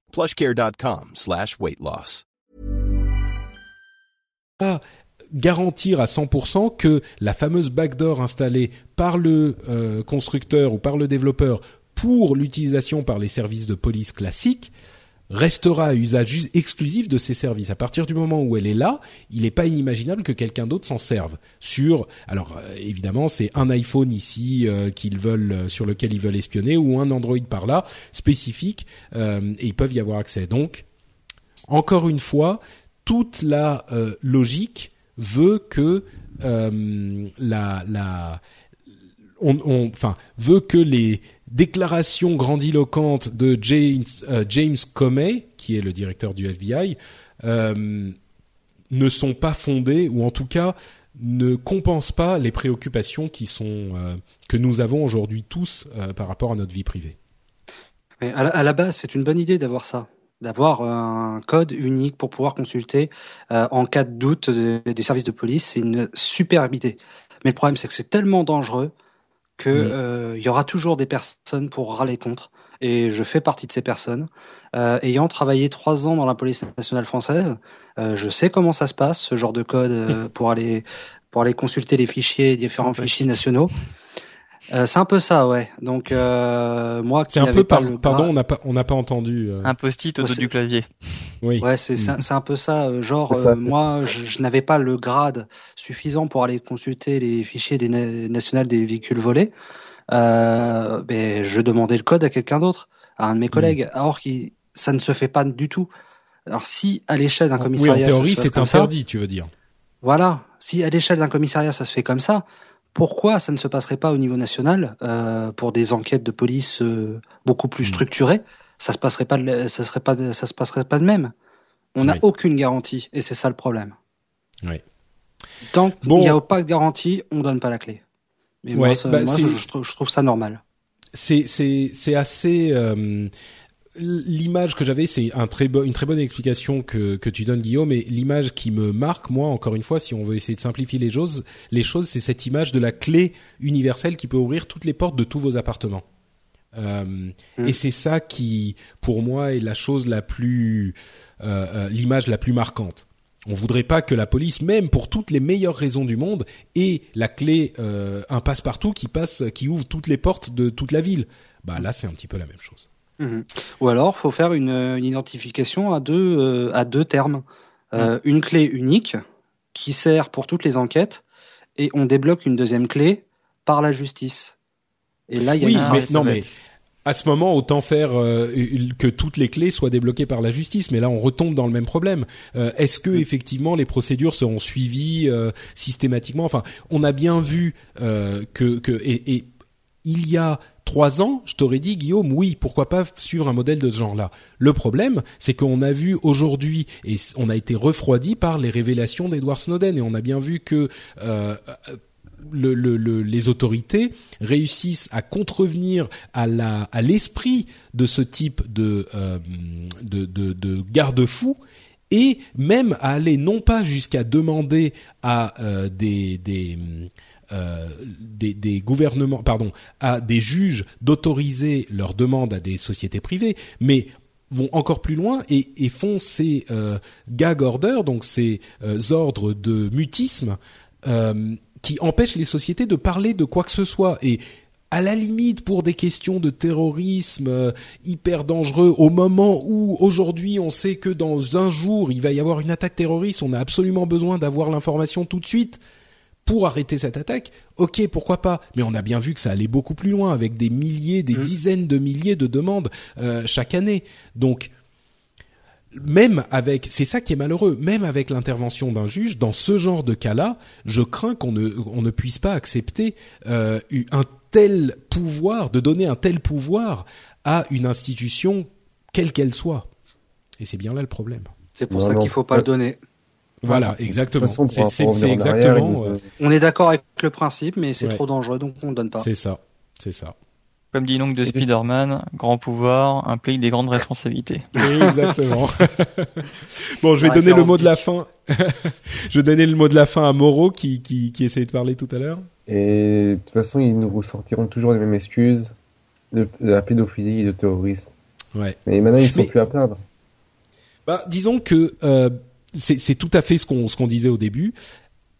plushcare.com slash. Ah, garantir à 100% que la fameuse backdoor installée par le euh, constructeur ou par le développeur pour l'utilisation par les services de police classiques restera à usage exclusif de ces services. À partir du moment où elle est là, il n'est pas inimaginable que quelqu'un d'autre s'en serve. Sur, alors euh, évidemment, c'est un iPhone ici euh, qu'ils veulent, euh, sur lequel ils veulent espionner, ou un Android par là spécifique, et ils peuvent y avoir accès. Donc, encore une fois, toute la logique veut que la, veut que les déclaration grandiloquente de James, euh, James Comey, qui est le directeur du FBI, euh, ne sont pas fondées ou en tout cas ne compensent pas les préoccupations qui sont euh, que nous avons aujourd'hui tous par rapport à notre vie privée. À, la, base, c'est une bonne idée d'avoir ça, d'avoir un code unique pour pouvoir consulter en cas de doute des services de police. C'est une super idée. Mais le problème, c'est que c'est tellement dangereux qu'il euh, y aura toujours des personnes pour râler contre. Et je fais partie de ces personnes. Euh, ayant travaillé trois ans dans la police nationale française, euh, je sais comment ça se passe, ce genre de code pour aller pour aller consulter les fichiers, différents fichiers nationaux. Euh, c'est un peu ça, ouais. Donc euh, moi qui un peu pardon, on n'a pas on n'a pas entendu. Euh. Un post-it au dos du clavier. Oui. Ouais, c'est mm. c'est un peu ça. Euh, genre moi, je, n'avais pas le grade suffisant pour aller consulter les fichiers des nationales des véhicules volés. Euh, ben, je demandais le code à quelqu'un d'autre, à un de mes mm. collègues. Alors qui ça ne se fait pas du tout. Alors si à l'échelle d'un commissariat, oui, en théorie, c'est interdit, tu veux dire. Voilà. Si à l'échelle d'un commissariat, ça se fait comme ça, pourquoi ça ne se passerait pas au niveau national euh, pour des enquêtes de police euh, beaucoup plus hmm. structurées Ça se passerait pas, ça serait pas, ça se passerait pas de même. On n'a aucune garantie et c'est ça le problème. Oui. Tant qu'il n'y a pas de garantie, on donne pas la clé. Mais moi, bah, je, trouve, ça normal. C'est assez. Euh, l'image que j'avais, c'est un très une très bonne explication que, que tu donnes, Guillaume. Et l'image qui me marque, moi, encore une fois, si on veut essayer de simplifier les choses, les choses, c'est cette image de la clé universelle qui peut ouvrir toutes les portes de tous vos appartements. mm. Et c'est ça qui, pour moi, est la chose la plus, l'image la plus marquante. On voudrait pas que la police, même pour toutes les meilleures raisons du monde, ait la clé un passe-partout qui passe, qui ouvre toutes les portes de toute la ville. Bah là, c'est un petit peu la même chose. Mhm. Ou alors, faut faire une, identification à deux, euh, à deux termes. Euh, mhm. Une clé unique qui sert pour toutes les enquêtes et on débloque une deuxième clé par la justice. Et là, il y a oui, mais non, mais à ce moment, autant faire euh, que toutes les clés soient débloquées par la justice. Mais là, on retombe dans le même problème. Est-ce que effectivement les procédures seront suivies systématiquement? Enfin, on a bien vu que, que et, et, il y a trois ans, je t'aurais dit, Guillaume, oui, pourquoi pas suivre un modèle de ce genre-là. Le problème, c'est qu'on a vu aujourd'hui, et on a été refroidi par les révélations d'Edward Snowden, et on a bien vu que euh, le, les autorités réussissent à contrevenir à l'esprit de ce type de euh, de, de, de garde-fou et même à aller non pas jusqu'à demander à euh, des euh, des, gouvernements, pardon, à des juges d'autoriser leurs demandes à des sociétés privées, mais vont encore plus loin et, font ces euh, gag orders, donc ces euh, ordres de mutisme, qui empêchent les sociétés de parler de quoi que ce soit. Et à la limite, pour des questions de terrorisme hyper dangereux, au moment où aujourd'hui on sait que dans un jour il va y avoir une attaque terroriste, on a absolument besoin d'avoir l'information tout de suite pour arrêter cette attaque, ok, pourquoi pas. Mais on a bien vu que ça allait beaucoup plus loin, avec des milliers, des mmh. dizaines de milliers de demandes euh, chaque année. Donc, même avec, c'est ça qui est malheureux, même avec l'intervention d'un juge, dans ce genre de cas-là, je crains qu'on ne, on ne puisse pas accepter euh, un tel pouvoir, de donner un tel pouvoir à une institution, quelle qu'elle soit. Et c'est bien là le problème. C'est pour ça qu'il faut pas le donner. Voilà, exactement. C'est exactement. Euh, on est d'accord avec le principe, mais c'est trop dangereux, donc on ne donne pas. C'est ça, c'est ça. Comme dit l'oncle de Spider-Man, grand pouvoir implique des grandes responsabilités. Oui, exactement. bon, je vais donner le mot de la fin. je vais donner le mot de la fin à Moreau qui, qui, qui essayait de parler tout à l'heure. Et de toute façon, ils nous ressortiront toujours les mêmes excuses de, la pédophilie et du terrorisme. Ouais. Mais maintenant, ils sont plus à plaindre. Bah, disons que euh, c'est tout à fait ce qu'on qu'on disait au début.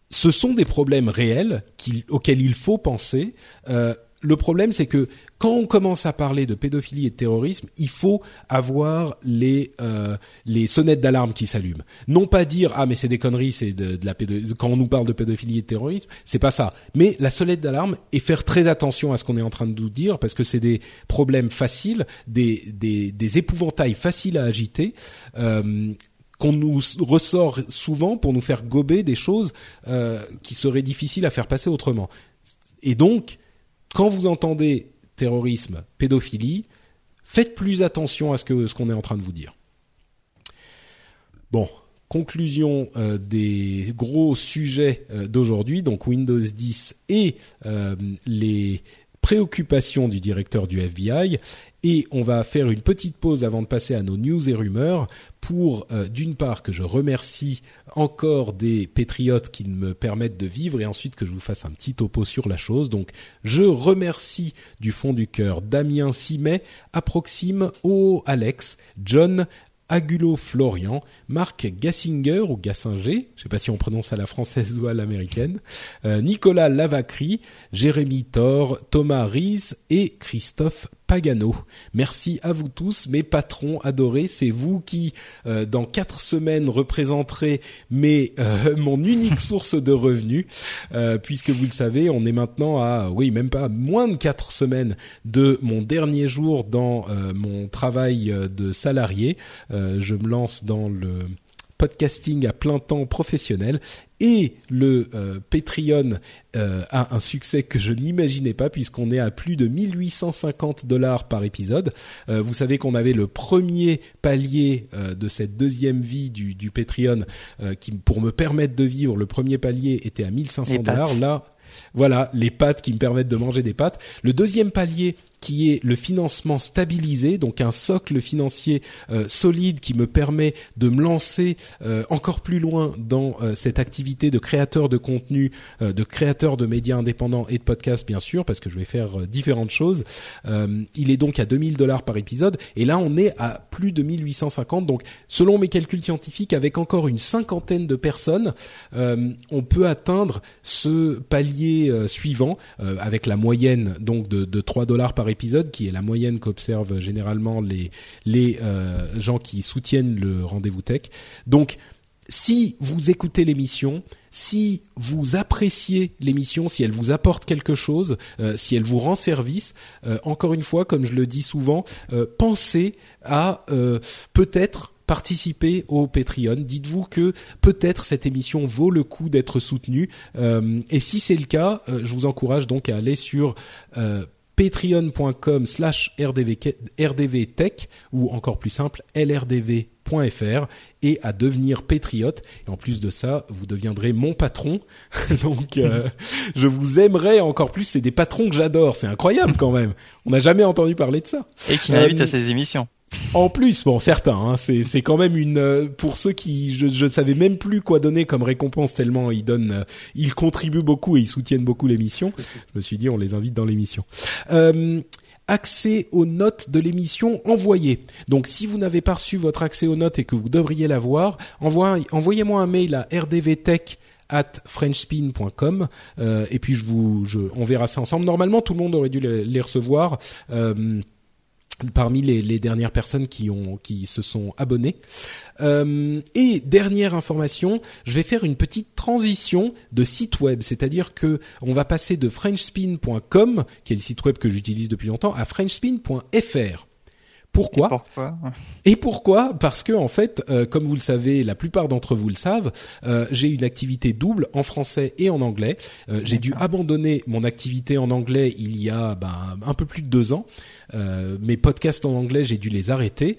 Ce sont des problèmes réels auxquels il faut penser. Euh, le problème, c'est que quand on commence à parler de pédophilie et de terrorisme, il faut avoir les euh, les sonnettes d'alarme qui s'allument. Non pas dire ah mais c'est des conneries, c'est de, la quand on nous parle de pédophilie et de terrorisme, c'est pas ça. Mais la sonnette d'alarme et faire très attention à ce qu'on est en train de nous dire parce que c'est des problèmes faciles, des des, des épouvantails faciles à agiter. Euh, qu'on nous ressort souvent pour nous faire gober des choses euh, qui seraient difficiles à faire passer autrement. Et donc, quand vous entendez terrorisme, pédophilie, faites plus attention à ce que ce qu'on est en train de vous dire. Bon, conclusion euh, des gros sujets euh, d'aujourd'hui, donc Windows 10 et les préoccupations du directeur du FBI et on va faire une petite pause avant de passer à nos news et rumeurs pour, euh, d'une part, que je remercie encore des patriotes qui me permettent de vivre et ensuite que je vous fasse un petit topo sur la chose. Donc, je remercie du fond du cœur Damien Simet, Approxime, O Alex, John, Agulo Florian, Marc Gassinger ou Gassinger, je sais pas si on prononce à la française ou à l'américaine, euh, Nicolas Lavacry, Jérémy Thor, Thomas Ries et Christophe Pagano. Merci à vous tous, mes patrons adorés. C'est vous qui, euh, dans quatre semaines, représenterez mes, euh, mon unique source de revenus, euh, puisque vous le savez, on est maintenant à, oui, même pas moins de quatre semaines de mon dernier jour dans mon travail de salarié. je me lance dans le podcasting à plein temps professionnel et le euh, Patreon euh, a un succès que je n'imaginais pas puisqu'on est à plus de 1850 dollars par épisode. Euh, vous savez qu'on avait le premier palier de cette deuxième vie du, du Patreon qui pour me permettre de vivre, le premier palier était à 1500 dollars. Là, voilà, les pâtes qui me permettent de manger des pâtes. Le deuxième palier qui est le financement stabilisé, donc un socle financier euh, solide qui me permet de me lancer euh, encore plus loin dans euh, cette activité de créateur de contenu, de créateur de médias indépendants et de podcasts bien sûr, parce que je vais faire différentes choses. il est donc à 2000 dollars par épisode, et là on est à plus de 1850. Donc selon mes calculs scientifiques, avec encore une cinquantaine de personnes, on peut atteindre ce palier suivant avec la moyenne donc de, de 3 dollars par épisode, qui est la moyenne qu'observent généralement les les euh, gens qui soutiennent le rendez-vous tech. Donc si vous écoutez l'émission, si vous appréciez l'émission, si elle vous apporte quelque chose, euh, si elle vous rend service, euh, encore une fois, comme je le dis souvent, pensez à peut-être participer au Patreon. Dites-vous que peut-être cette émission vaut le coup d'être soutenue. et si c'est le cas, je vous encourage donc à aller sur patreon.com slash rdvtech ou encore plus simple lrdv.fr et à devenir patriote. Et en plus de ça vous deviendrez mon patron. Donc euh, je vous aimerai encore plus. C'est des patrons que j'adore. C'est incroyable quand même. On n'a jamais entendu parler de ça. Et qui m'invite à ces émissions en plus, bon, certains, hein, c'est c'est quand même une euh, pour ceux qui je je savais même plus quoi donner comme récompense tellement ils donnent, euh, ils contribuent beaucoup et ils soutiennent beaucoup l'émission. Je me suis dit on les invite dans l'émission. Euh, accès aux notes de l'émission envoyées. Donc si vous n'avez pas reçu votre accès aux notes et que vous devriez l'avoir, envoyez-moi un mail à rdvtech at frenchspin.com et puis je vous je, on verra ça ensemble. Normalement tout le monde aurait dû les, recevoir. Parmi les, les, dernières personnes qui ont qui se sont abonnées. Euh, et dernière information, je vais faire une petite transition de site web, c'est-à-dire que on va passer de frenchspin.com, qui est le site web que j'utilise depuis longtemps, à frenchspin.fr. Pourquoi? Et pourquoi, Et pourquoi? Parce que en fait, euh, comme vous le savez, la plupart d'entre vous le savent, euh, j'ai une activité double en français et en anglais. Euh, j'ai dû abandonner mon activité en anglais il y a ben, un peu plus de deux ans. Mes podcasts en anglais, j'ai dû les arrêter.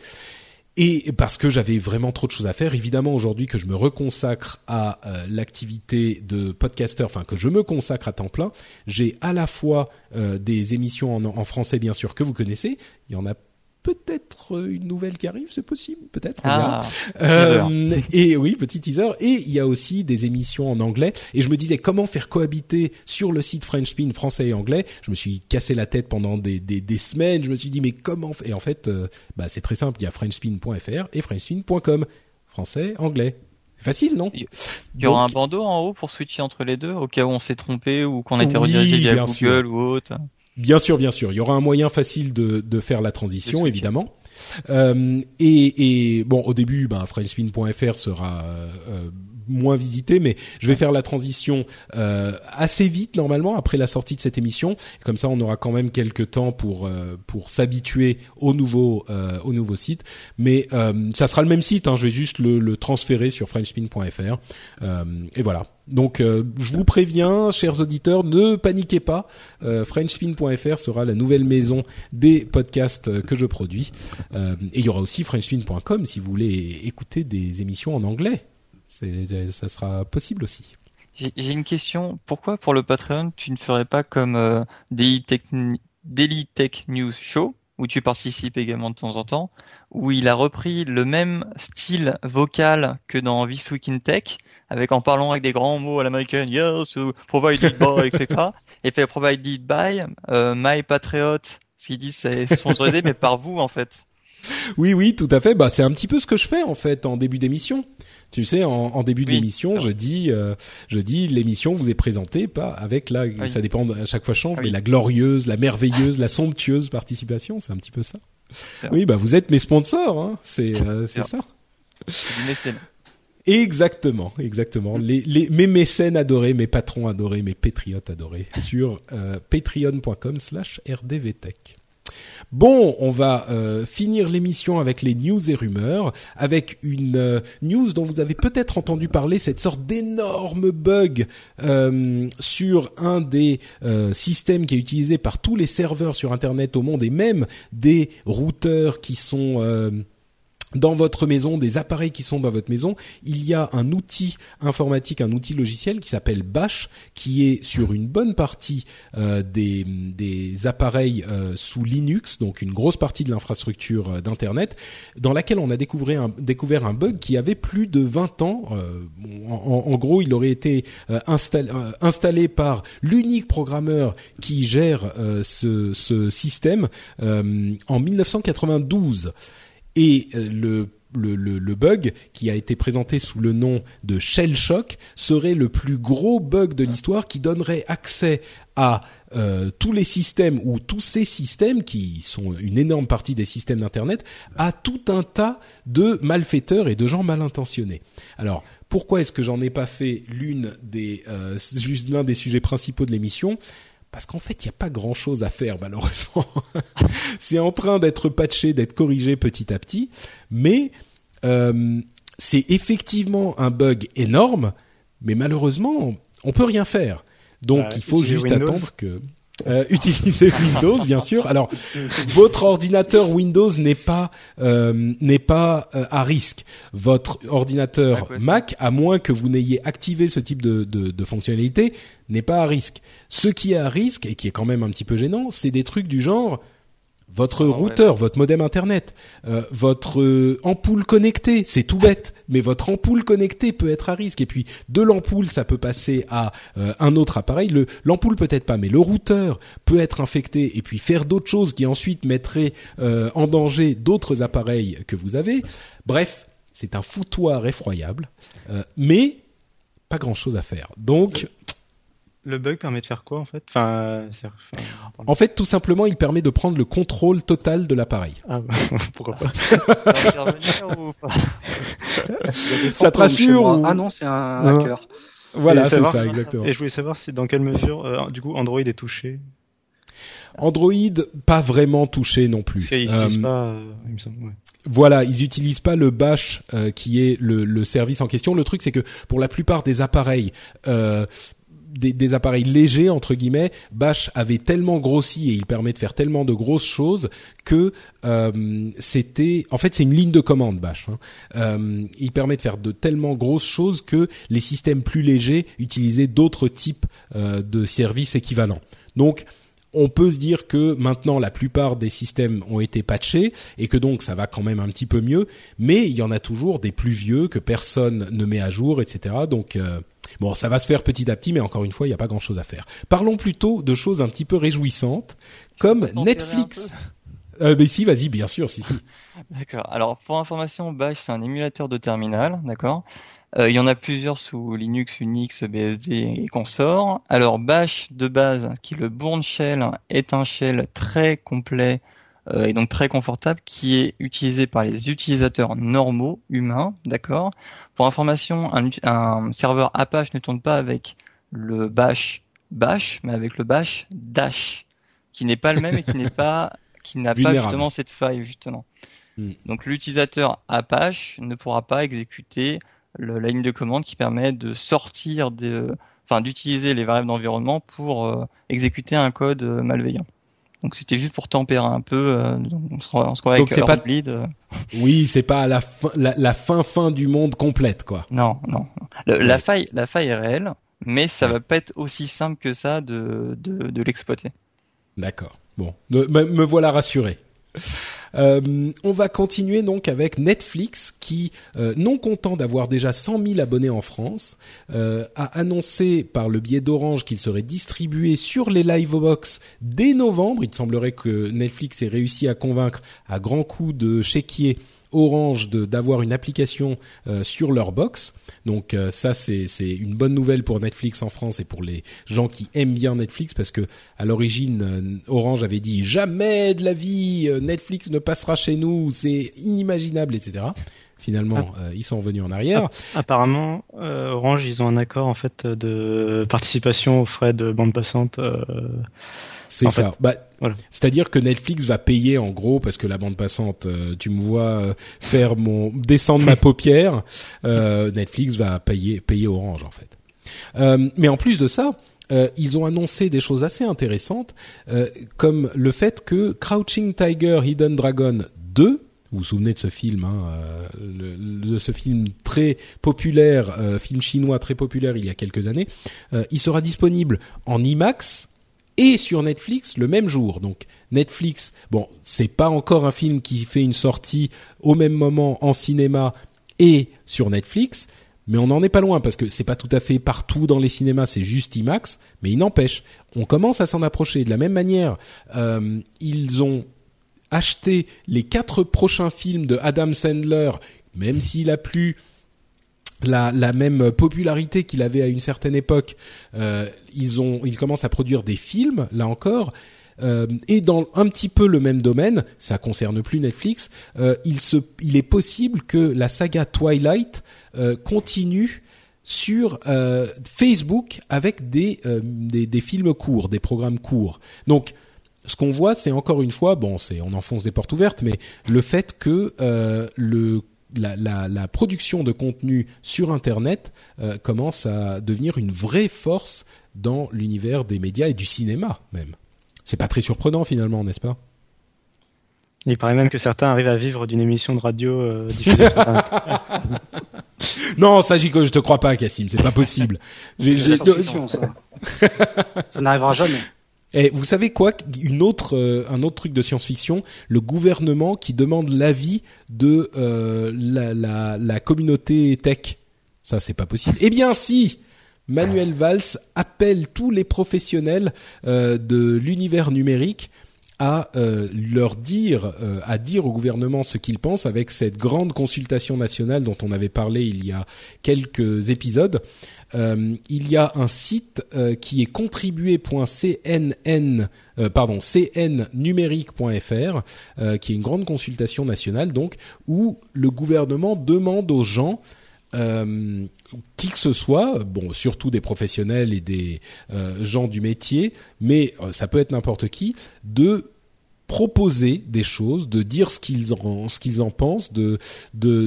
Et parce que j'avais vraiment trop de choses à faire, évidemment aujourd'hui que je me reconsacre à l'activité de podcaster, enfin que je me consacre à temps plein, j'ai à la fois des émissions en, en, français bien sûr que vous connaissez, il y en a peut-être une nouvelle qui arrive, c'est possible, peut-être. Ah, euh, et oui, petit teaser. Et il y a aussi des émissions en anglais. Et je me disais comment faire cohabiter sur le site Frenchspin français et anglais? Je me suis cassé la tête pendant des, des, des semaines. Je me suis dit mais comment Et en fait, euh, bah, c'est très simple. Il y a frenchspin.fr et frenchspin.com. Français, anglais. Facile, non? Il y aura un bandeau en haut pour switcher entre les deux, au cas où on s'est trompé ou qu'on a été redirigé via Google ou autre? Bien sûr, bien sûr. Il y aura un moyen facile de, de faire la transition, évidemment. Euh, et, et, bon, au début, ben, FrenchSpin.fr sera euh, moins visité, mais je vais faire la transition euh, assez vite normalement après la sortie de cette émission. Comme ça, on aura quand même quelques temps pour euh, pour s'habituer au nouveau euh, au nouveau site. Mais ça sera le même site. Hein, je vais juste le, le transférer sur FrenchSpin.fr et voilà. Donc, je vous préviens, chers auditeurs, ne paniquez pas. FrenchSpin.fr sera la nouvelle maison des podcasts que je produis. et il y aura aussi FrenchSpin.com si vous voulez écouter des émissions en anglais ça sera possible aussi. J'ai une question. Pourquoi pour le Patreon tu ne ferais pas comme euh, Daily, Tech, Daily Tech News Show où tu participes également de temps en temps, où il a repris le même style vocal que dans This Week in Tech, avec en parlant avec des grands mots à l'américaine, yes, provided by, etc. Et fait provided by euh, My Patriot, ce qu'ils disent c'est sponsorisé, mais par vous en fait. Oui, oui, tout à fait. Bah, c'est un petit peu ce que je fais en fait en début d'émission. Tu sais, en, en début d'émission, je dis, euh, je dis, l'émission vous est présentée pas avec la, ça dépend à chaque fois change, mais la glorieuse, la merveilleuse, la somptueuse participation, c'est un petit peu ça. Oui, bah vous êtes mes sponsors, hein. c'est euh, c'est ça. mécène. Exactement, exactement. Les, les, mes mécènes adorés, mes patrons adorés, mes patriotes adorés sur euh, patreon.com slash rdvtech. Bon, on va euh, finir l'émission avec les news et rumeurs, avec une euh, news dont vous avez peut-être entendu parler, cette sorte d'énorme bug euh, sur un des systèmes qui est utilisé par tous les serveurs sur Internet au monde et même des routeurs qui sont dans votre maison, des appareils qui sont dans votre maison, il y a un outil informatique, un outil logiciel qui s'appelle Bash, qui est sur une bonne partie euh, des, des, appareils euh, sous Linux, donc une grosse partie de l'infrastructure euh, d'internet, dans laquelle on a découvert un, découvert un bug qui avait plus de 20 ans. En, en, gros, il aurait été installé, installé par l'unique programmeur qui gère ce, ce, système en 1992. Et euh, le le, le, le, bug qui a été présenté sous le nom de Shell Shock serait le plus gros bug de l'histoire qui donnerait accès à euh, tous les systèmes ou tous ces systèmes qui sont une énorme partie des systèmes d'internet à tout un tas de malfaiteurs et de gens mal intentionnés. Alors pourquoi est-ce que j'en ai pas fait l'une des euh, l'un des sujets principaux de l'émission? Parce qu'en fait, il n'y a pas grand-chose à faire malheureusement. c'est en train d'être patché, d'être corrigé petit à petit, mais euh, c'est effectivement un bug énorme, mais malheureusement, on peut rien faire. Donc, bah, il faut juste attendre que euh, utiliser Windows, bien sûr. Alors, votre ordinateur Windows n'est pas euh, n'est pas euh, à risque. Votre ordinateur Mac, à moins que vous n'ayez activé ce type de, de, de fonctionnalité, n'est pas à risque. Ce qui est à risque et qui est quand même un petit peu gênant, c'est des trucs du genre votre routeur, votre modem internet, euh, votre euh, ampoule connectée, c'est tout bête, mais votre ampoule connectée peut être à risque. Et puis de l'ampoule, ça peut passer à euh, un autre appareil. Le l'ampoule peut-être pas, mais le routeur peut être infecté et puis faire d'autres choses qui ensuite mettraient en danger d'autres appareils que vous avez. Bref, c'est un foutoir effroyable, mais pas grand-chose à faire. Donc le bug permet de faire quoi en fait? Enfin, En fait, tout simplement, il permet de prendre le contrôle total de l'appareil. Ah, pourquoi pas? Ça te rassure ou... Ah non, c'est un hacker. Voilà, c'est ça, exactement. Et je voulais savoir si dans quelle mesure, euh, du coup, Android est touché. Android, pas vraiment touché non plus. Ils euh, pas, euh, il me semble, ouais. Voilà, ils utilisent pas le bash euh, qui est le, le, service en question. Le truc, c'est que pour la plupart des appareils, euh, des, appareils légers entre guillemets, Bash avait tellement grossi et il permet de faire tellement de grosses choses que euh, c'était, en fait, c'est une ligne de commande Bash. Hein. Euh, il permet de faire de tellement grosses choses que les systèmes plus légers utilisaient d'autres types euh, de services équivalents. Donc on peut se dire que maintenant la plupart des systèmes ont été patchés et que donc ça va quand même un petit peu mieux, mais il y en a toujours des plus vieux que personne ne met à jour, etc. Donc Bon, ça va se faire petit à petit, mais encore une fois, il n'y a pas grand-chose à faire. Parlons plutôt de choses un petit peu réjouissantes, comme Netflix. Euh, mais si, vas-y, bien sûr, si, si. D'accord. Alors, pour information, Bash, c'est un émulateur de terminal, d'accord? Euh, Il y en a plusieurs sous Linux, Unix, BSD et consorts. Alors, Bash, de base, qui est le Bourne Shell, est un shell très complet euh, et donc très confortable, qui est utilisé par les utilisateurs normaux, humains, d'accord? Pour information, un, un, serveur Apache ne tourne pas avec le bash bash, mais avec le bash dash, qui n'est pas le même et qui n'est pas, qui n'a pas justement cette faille justement. Hmm. Donc l'utilisateur Apache ne pourra pas exécuter le, la ligne de commande qui permet de sortir de, enfin d'utiliser les variables d'environnement pour euh, exécuter un code euh, malveillant. Donc c'était juste pour tempérer un peu. Euh, on se, on se avec pas... Bleed. Euh. Oui, c'est pas la fin, la, fin fin du monde complète quoi. Non, non. La faille, la faille est réelle, mais ça va pas être aussi simple que ça de de, de l'exploiter. D'accord. Bon, me, me voilà rassuré. Euh, on va continuer donc avec Netflix qui, euh, non content d'avoir déjà 100 000 abonnés en France, euh, a annoncé par le biais d'Orange qu'il serait distribué sur les Livebox dès novembre. Il semblerait que Netflix ait réussi à convaincre à grands coups de chéquier Orange d'avoir une application euh, sur leur box. Donc euh, ça c'est une bonne nouvelle pour Netflix en France et pour les gens qui aiment bien Netflix parce que à l'origine euh, Orange avait dit jamais de la vie Netflix ne passera chez nous, c'est inimaginable etc. Finalement, ah. ils sont revenus en arrière. Apparemment, Orange, ils ont un accord en fait de participation aux frais de bande passante c'est ça. Bah, C'est-à-dire que Netflix va payer en gros parce que la bande passante, euh, tu me vois euh, faire mon descendre ma paupière, euh, Netflix va payer payer Orange en fait. mais en plus de ça, ils ont annoncé des choses assez intéressantes, comme le fait que Crouching Tiger, Hidden Dragon 2 Vous vous souvenez de ce film, hein, euh, de ce film très populaire, euh, film chinois très populaire il y a quelques années. il sera disponible en IMAX et sur Netflix le même jour. Donc Netflix, bon, c'est pas encore un film qui fait une sortie au même moment en cinéma et sur Netflix, mais on n'en est pas loin parce que c'est pas tout à fait partout dans les cinémas, c'est juste IMAX, mais il n'empêche, on commence à s'en approcher. De la même manière, euh, ils ont acheté les quatre prochains films de Adam Sandler, même s'il a plus la, la même popularité qu'il avait à une certaine époque. Euh, ils ont, ils commencent à produire des films, là encore. Euh, et dans un petit peu le même domaine, ça concerne plus Netflix, euh, il, se, il est possible que la saga Twilight euh, continue sur euh, Facebook avec des, euh, des, des films courts, des programmes courts. Donc ce qu'on voit, c'est encore une fois, bon, c'est on enfonce des portes ouvertes, mais le fait que le la, la, la, production de contenu sur Internet euh, commence à devenir une vraie force dans l'univers des médias et du cinéma même. C'est pas très surprenant finalement, n'est-ce pas? Il paraît même que certains arrivent à vivre d'une émission de radio euh, diffusée sur Non, ça, je te crois pas, Cassim, c'est pas possible. J'ai, ça. ça n'arrivera jamais. Et vous savez quoi? Une autre, euh, un autre truc de science-fiction, le gouvernement qui demande l'avis de euh, la, la, la, communauté tech. Ça, c'est pas possible. Eh bien, si Manuel Valls appelle tous les professionnels euh, de l'univers numérique à euh, leur dire, euh, à dire au gouvernement ce qu'ils pensent avec cette grande consultation nationale dont on avait parlé il y a quelques épisodes. Euh, il y a un site qui est contribuer.cnn, pardon, cnnumérique.fr, qui est une grande consultation nationale donc où le gouvernement demande aux gens euh, qui que ce soit, bon, surtout des professionnels et des euh, gens du métier, mais euh, ça peut être n'importe qui, de proposer des choses, de dire ce qu'ils en ce qu'ils en pensent, de de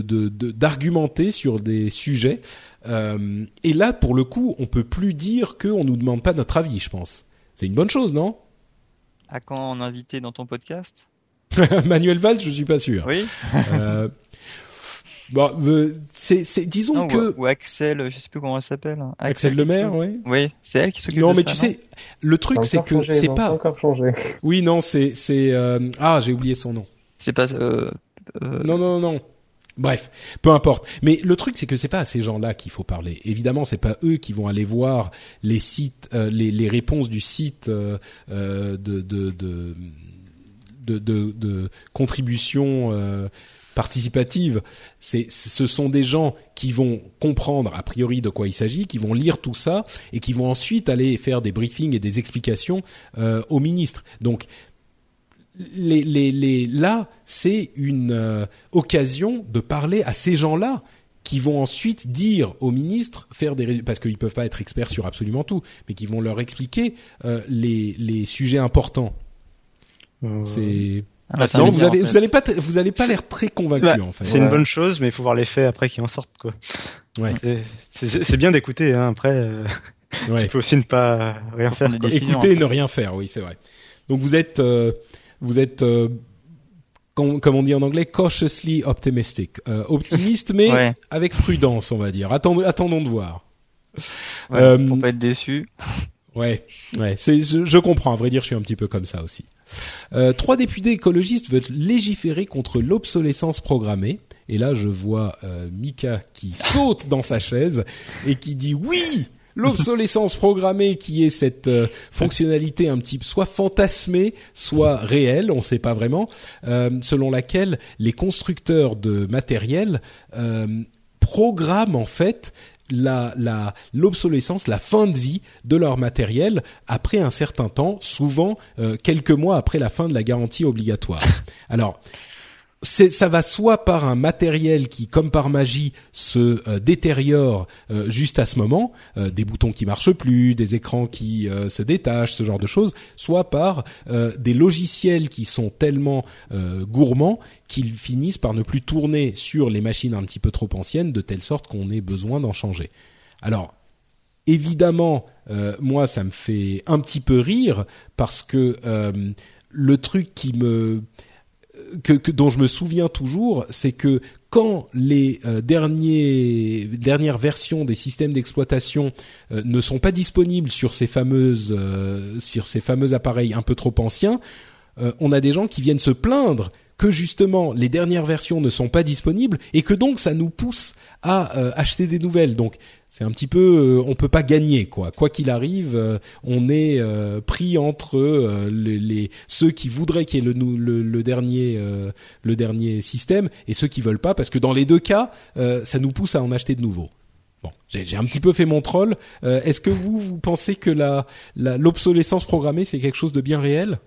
d'argumenter sur des sujets. Euh, et là, pour le coup, on peut plus dire qu'on nous demande pas notre avis. Je pense. C'est une bonne chose, non? À quand en invité dans ton podcast? Manuel Valls, je suis pas sûr. Oui. euh, Bon, euh, c'est, c'est, disons que ou, Axel, je sais plus comment elle s'appelle. Hein. Axel, Axel Lemaire, oui. Oui, c'est elle qui s'occupe. Non, de mais ça, tu sais, le truc c'est que changé, c'est non, pas encore changé. Oui, non, c'est c'est euh... ah, j'ai oublié son nom. C'est pas. Euh, euh... Non, non, non. Bref, peu importe. Mais le truc, c'est que c'est pas à ces gens-là qu'il faut parler. Évidemment, c'est pas eux qui vont aller voir les sites, euh, les, les réponses du site euh, euh de, de, de, de, de, de contribution euh, participative. C'est, ce sont des gens qui vont comprendre a priori de quoi il s'agit, qui vont lire tout ça et qui vont ensuite aller faire des briefings et des explications euh, au ministre. Donc les, les, les, là, c'est une euh, occasion de parler à ces gens-là qui vont ensuite dire au ministre faire des parce qu'ils peuvent pas être experts sur absolument tout, mais qui vont leur expliquer euh, les, les sujets importants. Euh... C'est ah, non, vous avez, vous allez pas, vous allez pas l'air très convaincu ouais, en fait. C'est ouais. une bonne chose, mais il faut voir les faits après qui en sortent quoi. Ouais. C'est bien d'écouter, hein, après. Euh, ouais. Tu peux aussi ne pas rien faire. Écouter et ne rien faire, oui, c'est vrai. Donc vous êtes, euh, vous êtes, euh, comme, comme, on dit en anglais, cautiously optimistic, euh, optimiste mais ouais. avec prudence, on va dire. Attendons, attendons de voir. Ouais, pour pas être déçu. Ouais, ouais, c'est, je, je, comprends. À vrai dire, je suis un petit peu comme ça aussi. Euh, trois députés écologistes veulent légiférer contre l'obsolescence programmée. Et là, je vois euh, Mika qui saute dans sa chaise et qui dit oui. L'obsolescence programmée, qui est cette euh, fonctionnalité un petit soit fantasmée, soit réelle, on ne sait pas vraiment, euh, selon laquelle les constructeurs de matériel euh, programment en fait la la l'obsolescence, la fin de vie de leur matériel après un certain temps, souvent euh, quelques mois après la fin de la garantie obligatoire. Alors ça va soit par un matériel qui, comme par magie, se euh, détériore euh, juste à ce moment, euh, des boutons qui marchent plus, des écrans qui euh, se détachent, ce genre de choses, soit par des logiciels qui sont tellement gourmands qu'ils finissent par ne plus tourner sur les machines un petit peu trop anciennes, de telle sorte qu'on ait besoin d'en changer. Alors, évidemment, moi, ça me fait un petit peu rire parce que le truc qui me que, dont je me souviens toujours, c'est que quand les euh, dernières versions des systèmes d'exploitation euh, ne sont pas disponibles sur ces euh, sur ces fameux appareils un peu trop anciens, on a des gens qui viennent se plaindre que justement les dernières versions ne sont pas disponibles et que donc ça nous pousse à acheter des nouvelles. Donc c'est un petit peu, euh, on peut pas gagner quoi. Quoi qu'il arrive, euh, on est euh, pris entre les, ceux qui voudraient qu'il y ait le, le, dernier le dernier système et ceux qui veulent pas, parce que dans les deux cas, ça nous pousse à en acheter de nouveaux. Bon, j'ai un petit peu fait mon troll. Est-ce que vous vous pensez que la l'obsolescence programmée c'est quelque chose de bien réel?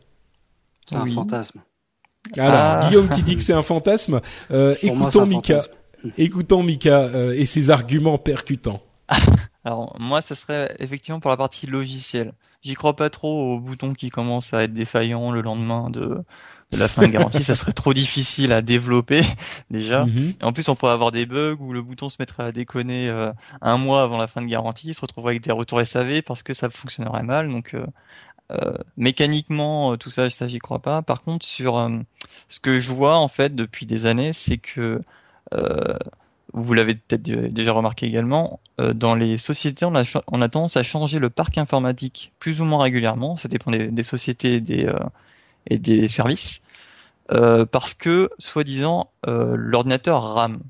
C'est un fantasme. Alors ah. Guillaume qui dit que c'est un fantasme. écoutons Mika. Écoutons Mika et ses arguments percutants. Alors moi, ça serait effectivement pour la partie logicielle. J'y crois pas trop aux boutons qui commencent à être défaillants le lendemain de, la fin de garantie. ça serait trop difficile à développer déjà. Mhm. Et en plus, on pourrait avoir des bugs où le bouton se mettrait à déconner euh, un mois avant la fin de garantie, se retrouverait avec des retours SAV parce que ça fonctionnerait mal. Donc euh, euh, mécaniquement, tout ça, ça j'y crois pas. Par contre, sur ce que je vois en fait depuis des années, c'est que vous l'avez peut-être déjà remarqué également, euh, dans les sociétés, on a, on a tendance à changer le parc informatique plus ou moins régulièrement, ça dépend des, sociétés et des, euh, et des services, euh, parce que, soi-disant, l'ordinateur rame.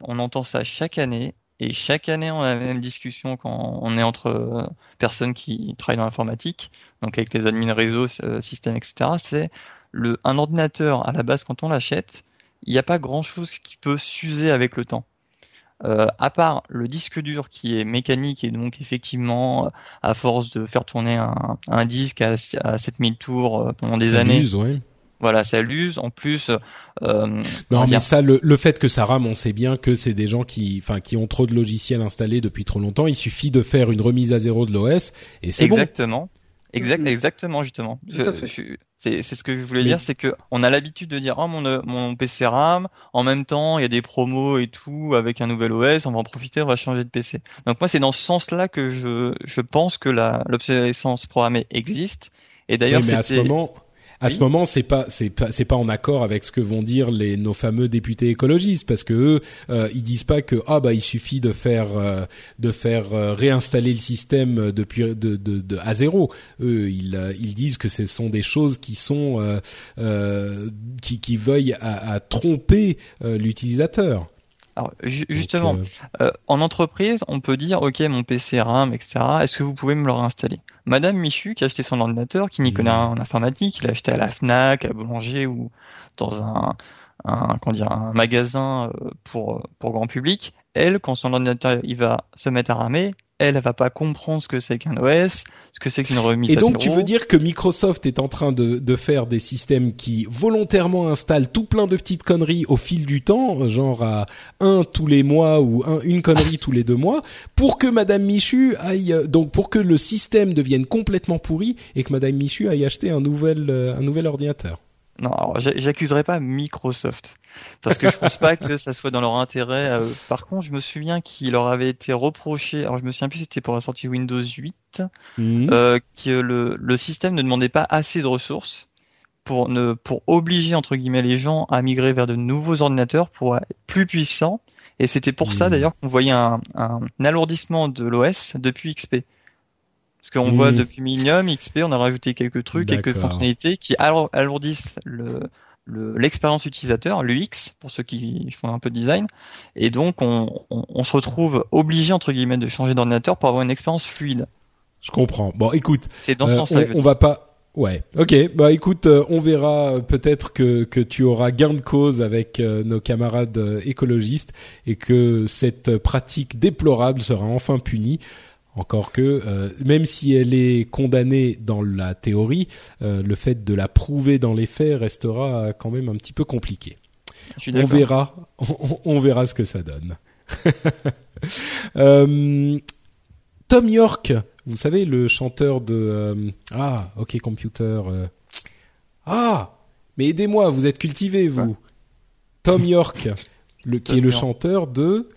On entend ça chaque année, et chaque année, on a la même discussion quand on est entre personnes qui travaillent dans l'informatique, donc avec les admins réseau, système, etc. C'est le, un ordinateur, à la base, quand on l'achète, il n'y a pas grand-chose qui peut s'user avec le temps. Euh, à part le disque dur qui est mécanique et donc effectivement, euh, à force de faire tourner un, un disque à, à 7000 tours euh, pendant des années, voilà, ça l'use. En plus, euh, non, mais ça, le, le, fait que ça rame, on sait bien que c'est des gens qui, enfin, qui ont trop de logiciels installés depuis trop longtemps. Il suffit de faire une remise à zéro de l'OS et c'est bon. Exactement. Exact, exactement, justement. C'est ce que je voulais dire, c'est que on a l'habitude de dire oh mon mon PC RAM, en même temps il y a des promos et tout avec un nouvel OS, on va en profiter, on va changer de PC. Donc moi c'est dans ce sens-là que je je pense que la l'obsolescence programmée existe. Et d'ailleurs, mais à ce moment, à ce moment, c'est pas c'est pas c'est pas en accord avec ce que vont dire les nos fameux députés écologistes parce que eux euh, ils disent pas que ah bah il suffit de faire euh, de faire euh, réinstaller le système depuis de, de, de à zéro. Eux ils ils disent que ce sont des choses qui sont qui qui veuillent à, à tromper l'utilisateur. Alors justement, euh, euh, en entreprise, on peut dire ok mon PC RAM, etc. Est-ce que vous pouvez me le réinstaller? Madame Michu qui a acheté son ordinateur, qui n'y connaît rien en informatique, il l'a acheté à la Fnac, à Boulanger ou dans un, un comment dire un magasin euh, pour pour grand public. Elle, quand son ordinateur il va se mettre à ramer, elle, elle va pas comprendre ce que c'est qu'un OS, ce que c'est qu'une remise Et donc, tu veux dire que Microsoft est en train de, de faire des systèmes qui volontairement installent tout plein de petites conneries au fil du temps, genre à un tous les mois ou un, une connerie tous les deux mois, pour que Madame Michu aille, donc pour que le système devienne complètement pourri et que Madame Michu aille acheter un nouvel, euh, un nouvel ordinateur. Non, j'accuserai pas Microsoft parce que je pense pas que ça soit dans leur intérêt. Par contre, je me souviens qu'il leur avait été reproché. Alors, je me souviens plus c'était pour la sortie Windows 8, mhm. euh, que le, le système ne demandait pas assez de ressources pour ne pour obliger entre guillemets les gens à migrer vers de nouveaux ordinateurs pour être plus puissants. Et c'était pour ça mhm. d'ailleurs qu'on voyait un, un alourdissement de l'OS depuis XP. Parce qu'on voit depuis Millennium, XP, on a rajouté quelques trucs, quelques fonctionnalités qui alourdissent le, l'expérience utilisateur, l'UX, pour ceux qui font un peu de design. Et donc, on, on, se retrouve obligé, entre guillemets, de changer d'ordinateur pour avoir une expérience fluide. Je comprends. Bon, écoute. C'est dans ce euh, sens-là. On, on va pas. Ouais, ok. Bah écoute, euh, on verra peut-être que que tu auras gain de cause avec euh, nos camarades écologistes et que cette pratique déplorable sera enfin punie. Encore que, euh, même si elle est condamnée dans la théorie, euh, le fait de la prouver dans les faits restera quand même un petit peu compliqué. On verra, on, verra ce que ça donne. euh, Tom York, vous savez le chanteur de ah OK Computer. ah, mais aidez-moi, vous êtes cultivé vous. Tom York, le, qui est le chanteur de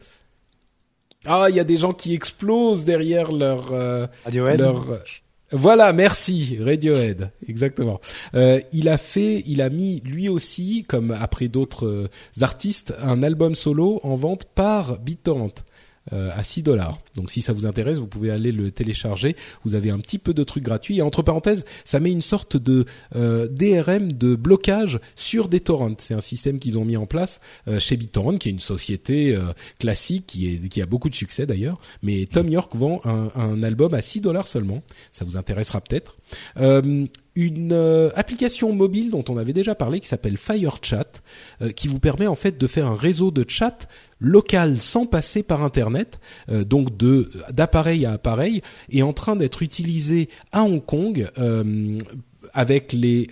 ah, il y a des gens qui explosent derrière leur euh, leur Voilà, merci Radiohead, exactement. Euh, il a fait, il a mis lui aussi, comme après d'autres euh, artistes, un album solo en vente par BitTorrent. Euh, à 6 dollars. Donc si ça vous intéresse, vous pouvez aller le télécharger. Vous avez un petit peu de trucs gratuits. Et entre parenthèses, ça met une sorte de euh, DRM de blocage sur des torrents. C'est un système qu'ils ont mis en place euh, chez BitTorrent, qui est une société classique, qui, est, qui a beaucoup de succès d'ailleurs. Mais Tom York vend un, un album à 6 dollars seulement. Ça vous intéressera peut-être une euh, application mobile dont on avait déjà parlé qui s'appelle FireChat, euh, qui vous permet en fait de faire un réseau de chat local sans passer par internet, euh, donc de d'appareil à appareil, et en train d'être utilisé à Hong Kong avec les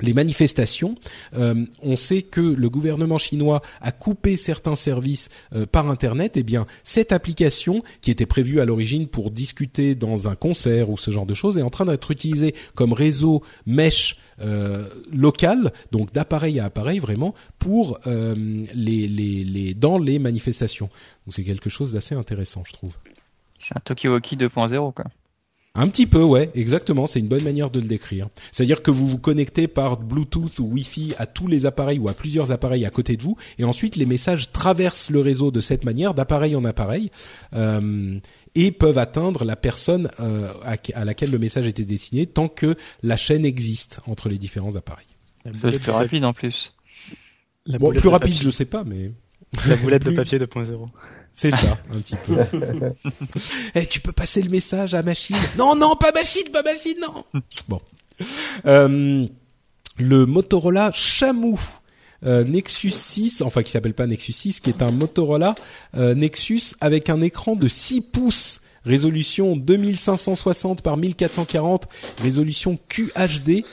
les manifestations, euh, on sait que le gouvernement chinois a coupé certains services euh, par Internet. Eh bien, cette application, qui était prévue à l'origine pour discuter dans un concert ou ce genre de choses, est en train d'être utilisée comme réseau mesh euh, local, donc d'appareil à appareil vraiment, pour les, les, les, dans les manifestations. Donc c'est quelque chose d'assez intéressant, je trouve. C'est un Tokiwoki 2.0, quoi. Un petit peu, ouais, exactement. C'est une bonne manière de le décrire. C'est-à-dire que vous vous connectez par Bluetooth ou Wi-Fi à tous les appareils ou à plusieurs appareils à côté de vous, et ensuite les messages traversent le réseau de cette manière, d'appareil en appareil, euh, et peuvent atteindre la personne euh, à, laquelle le message était destiné, tant que la chaîne existe entre les différents appareils. C'est plus rapide en plus. bon, plus rapide, je sais pas, mais la boulette de papier 2.0. C'est ça, un petit peu. Eh, tu peux passer le message à machine Non, non, pas machine, pas machine, non. Bon. Euh, le Motorola Chamoux euh, Nexus 6, enfin qui s'appelle pas Nexus 6, qui est un Motorola euh, Nexus avec un écran de 6 pouces, résolution 2560 par 1440, résolution QHD.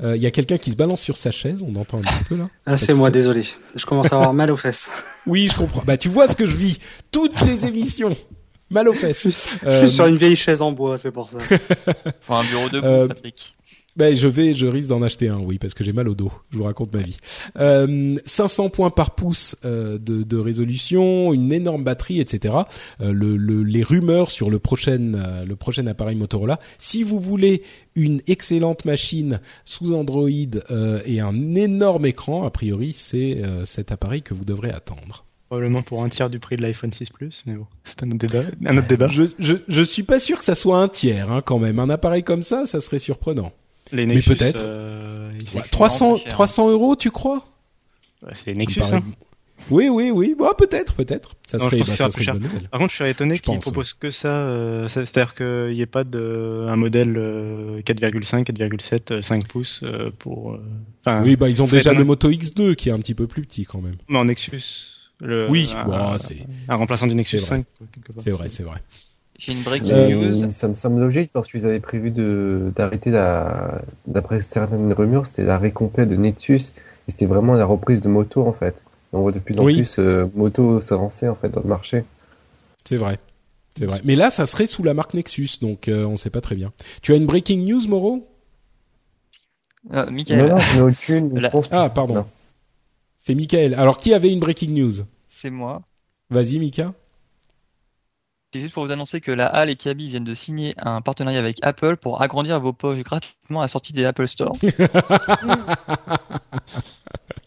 Il euh, y a quelqu'un qui se balance sur sa chaise, on entend un petit peu là. Ah, c'est moi, désolé. Je commence à avoir mal aux fesses. Oui, je comprends. Bah, tu vois ce que je vis. Toutes les émissions. Mal aux fesses. Je, suis euh, sur une vieille chaise en bois, c'est pour ça. Enfin, un bureau de euh, Patrick. Ben, je vais, je risque d'en acheter un, oui, parce que j'ai mal au dos. Je vous raconte ma vie. Euh, 500 points par pouce euh, de, de, résolution, une énorme batterie, etc. Euh, le, le, les rumeurs sur le prochain, euh, le prochain appareil Motorola. Si vous voulez une excellente machine sous Android euh, et un énorme écran, a priori, c'est cet appareil que vous devrez attendre. Probablement pour un tiers du prix de l'iPhone 6 Plus, mais bon, c'est un autre débat. Un autre débat. Je, je, je suis pas sûr que ça soit un tiers, hein, quand même. Un appareil comme ça, ça serait surprenant. Les Nexus, mais peut-être. Euh, 300, 300 euros, tu crois? C'est les Nexus. Hein. Oui, oui, oui. Bon, peut-être, peut-être. Ça serait, bah, ça serait une bonne nouvelle. Par contre, je suis étonné qu'ils proposent que ça. Euh, C'est-à-dire qu'il n'y ait pas de un modèle 4,5, 4,7, 5 pouces euh, pour. Euh, oui, bah ils ont déjà le Moto X2 qui est un petit peu plus petit quand même. Mais en Nexus. Le, oui, un, bon, c'est un remplaçant du Nexus 5. C'est vrai, c'est vrai. J'ai une breaking euh, news. Ça me semble logique parce qu'ils avaient prévu d'arrêter la, d'après certaines rumeurs, c'était la récompense de Nexus et c'était vraiment la reprise de moto en fait. On voit de plus en plus euh, moto s'avancer en fait dans le marché. C'est vrai. C'est vrai. Mais là, ça serait sous la marque Nexus, donc euh, on ne sait pas très bien. Tu as une breaking news, Moreau euh, Michael. Non, non, aucune. Je pense ah, pardon. C'est Michael. Alors, qui avait une breaking news? C'est moi. Vas-y, Mika. C'est juste pour vous annoncer que la Halle et Kaby viennent de signer un partenariat avec Apple pour agrandir vos poches gratuitement à la sortie des Apple Store.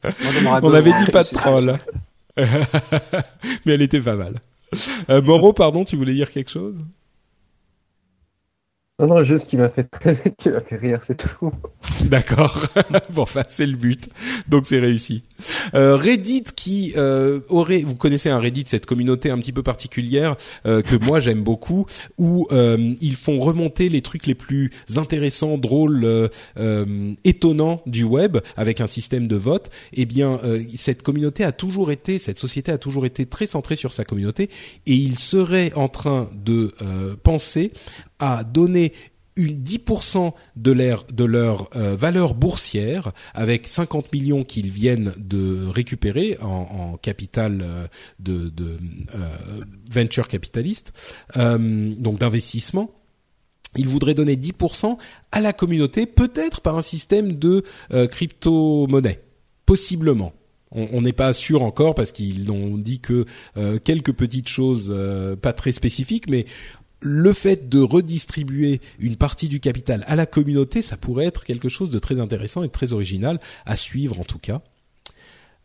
On avait dit pas de troll. Mais elle était pas mal. Euh, Moreau, pardon, tu voulais dire quelque chose? Non, non, juste qui m'a fait qui m'a fait rire, c'est tout. D'accord. bon, enfin, c'est le but. Donc, c'est réussi. Euh, Reddit qui euh, aurait, vous connaissez un Reddit, cette communauté un petit peu particulière euh, que moi j'aime beaucoup, où euh, ils font remonter les trucs les plus intéressants, drôles, euh, étonnants du web avec un système de vote. Eh bien, cette communauté a toujours été, cette société a toujours été très centrée sur sa communauté, et il serait en train de penser à donner une 10% de leur, de leur euh, valeur boursière avec 50 millions qu'ils viennent de récupérer en, capital euh, de, euh, venture capitaliste, donc d'investissement. Ils voudraient donner 10% à la communauté, peut-être par un système de crypto-monnaie, possiblement. On n'est pas sûr encore parce qu'ils ont dit que quelques petites choses pas très spécifiques, mais le fait de redistribuer une partie du capital à la communauté, ça pourrait être quelque chose de très intéressant et de très original à suivre en tout cas.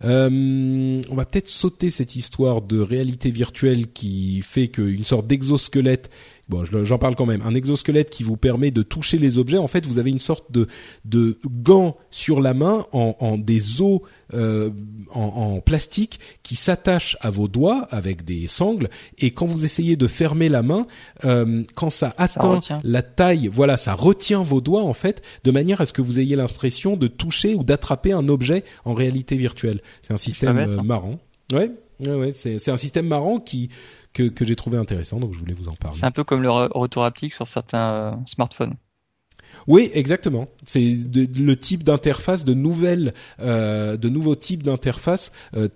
Euh, on va peut-être sauter cette histoire de réalité virtuelle qui fait qu'une sorte d'exosquelette bon, j'en parle quand même, un exosquelette qui vous permet de toucher les objets. En fait, vous avez une sorte de, de gant sur la main en, en des os euh, en, en, plastique qui s'attachent à vos doigts avec des sangles. Et quand vous essayez de fermer la main, euh, quand ça atteint la taille, voilà, ça retient vos doigts en fait, de manière à ce que vous ayez l'impression de toucher ou d'attraper un objet en réalité virtuelle. C'est un système euh, marrant. Ouais, ouais, ouais c'est un système marrant qui que, que j'ai trouvé intéressant, donc je voulais vous en parler. C'est un peu comme le retour haptique sur certains euh, smartphones. Oui, exactement. C'est le type d'interface, de nouvelles, euh, de nouveaux types d'interface euh,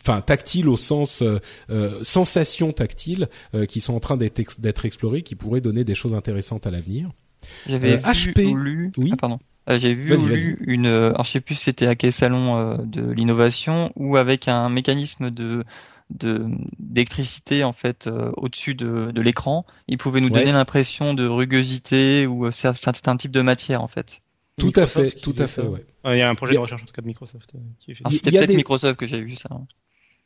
enfin tactile au sens euh, euh sensation tactile qui sont en train d'être d'être explorés, qui pourraient donner des choses intéressantes à l'avenir. J'avais HP, lu, oui. Ah, pardon. J'ai vu ou lu une, alors je sais plus si c'était à quel salon de l'innovation ou avec un mécanisme de d'électricité en fait euh, au-dessus de, de l'écran, il pouvait nous donner l'impression de rugosité ou euh, c'est un type de matière en fait. Tout à fait, tout à fait. Ouais. Il y a un projet de recherche en tout cas de Microsoft. Euh, qui fait... Ah, c'était peut-être Microsoft que j'ai vu ça.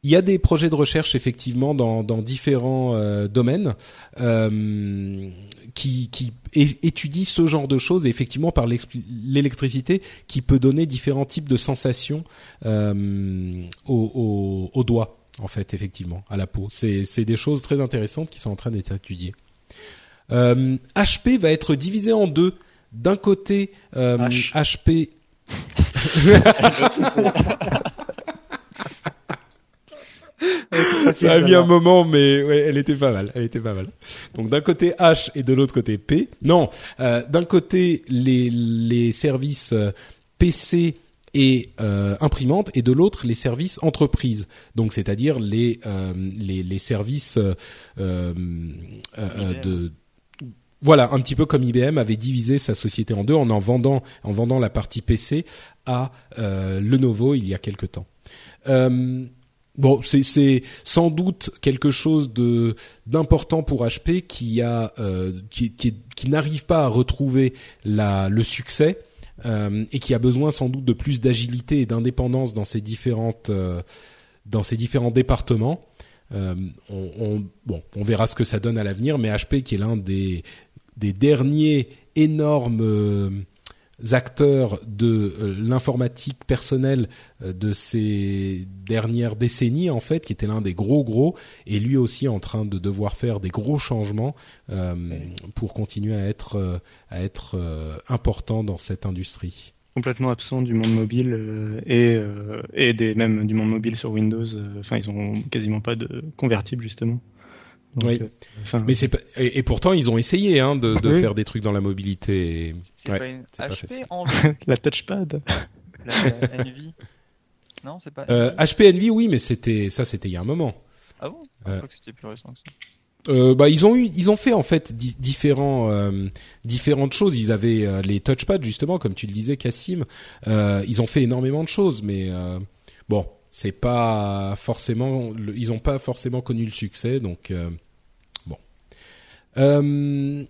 Il y a des projets de recherche effectivement dans, dans différents domaines euh, qui, qui étudient ce genre de choses et effectivement par l'électricité qui peut donner différents types de sensations euh, au, au, au doigt en fait, effectivement, à la peau. C'est, c'est des choses très intéressantes qui sont en train d'être étudiées. Euh, HP va être divisé en deux. D'un côté, euh, HP. Ça a mis un moment, mais ouais, elle était pas mal. Elle était pas mal. Donc d'un côté H et de l'autre côté P. Non, euh, d'un côté les les services euh, PC et euh, imprimante et de l'autre les services entreprises. Donc c'est-à-dire les, euh, les, les services euh, euh, euh de voilà un petit peu comme IBM avait divisé sa société en deux en en vendant en vendant la partie PC à Lenovo il y a quelque temps. Bon, c'est sans doute quelque chose de d'important pour HP qui a qui, qui, qui n'arrive pas à retrouver la le succès euh, et qui a besoin sans doute de plus d'agilité et d'indépendance dans ces différentes euh, dans ces différents départements. Euh, on, verra ce que ça donne à l'avenir, mais HP qui est l'un des derniers énormes acteurs de euh, l'informatique personnelle euh, de ces dernières décennies en fait, qui était l'un des gros gros, et lui aussi en train de devoir faire des gros changements euh, pour continuer à être à être important dans cette industrie complètement absent du monde mobile et et des même du monde mobile sur Windows. Enfin, ils ont quasiment pas de convertible justement oui. Euh, mais c'est et, et, pourtant ils ont essayé hein, de, de faire des trucs dans la mobilité. C'est ouais, pas une HP en la touchpad. La Envy. Non, c'est pas. Euh, HP Envy, oui, mais c'était ça, c'était il y a un moment. Ah bon? Je crois que c'était plus récent que ça. Euh, bah ils ont eu ils ont fait en fait différents euh, différentes choses ils avaient euh, les touchpads justement comme tu le disais Cassim euh, ils ont fait énormément de choses mais bon c'est pas forcément, ils ont pas forcément connu le succès, donc euh, bon. Euh,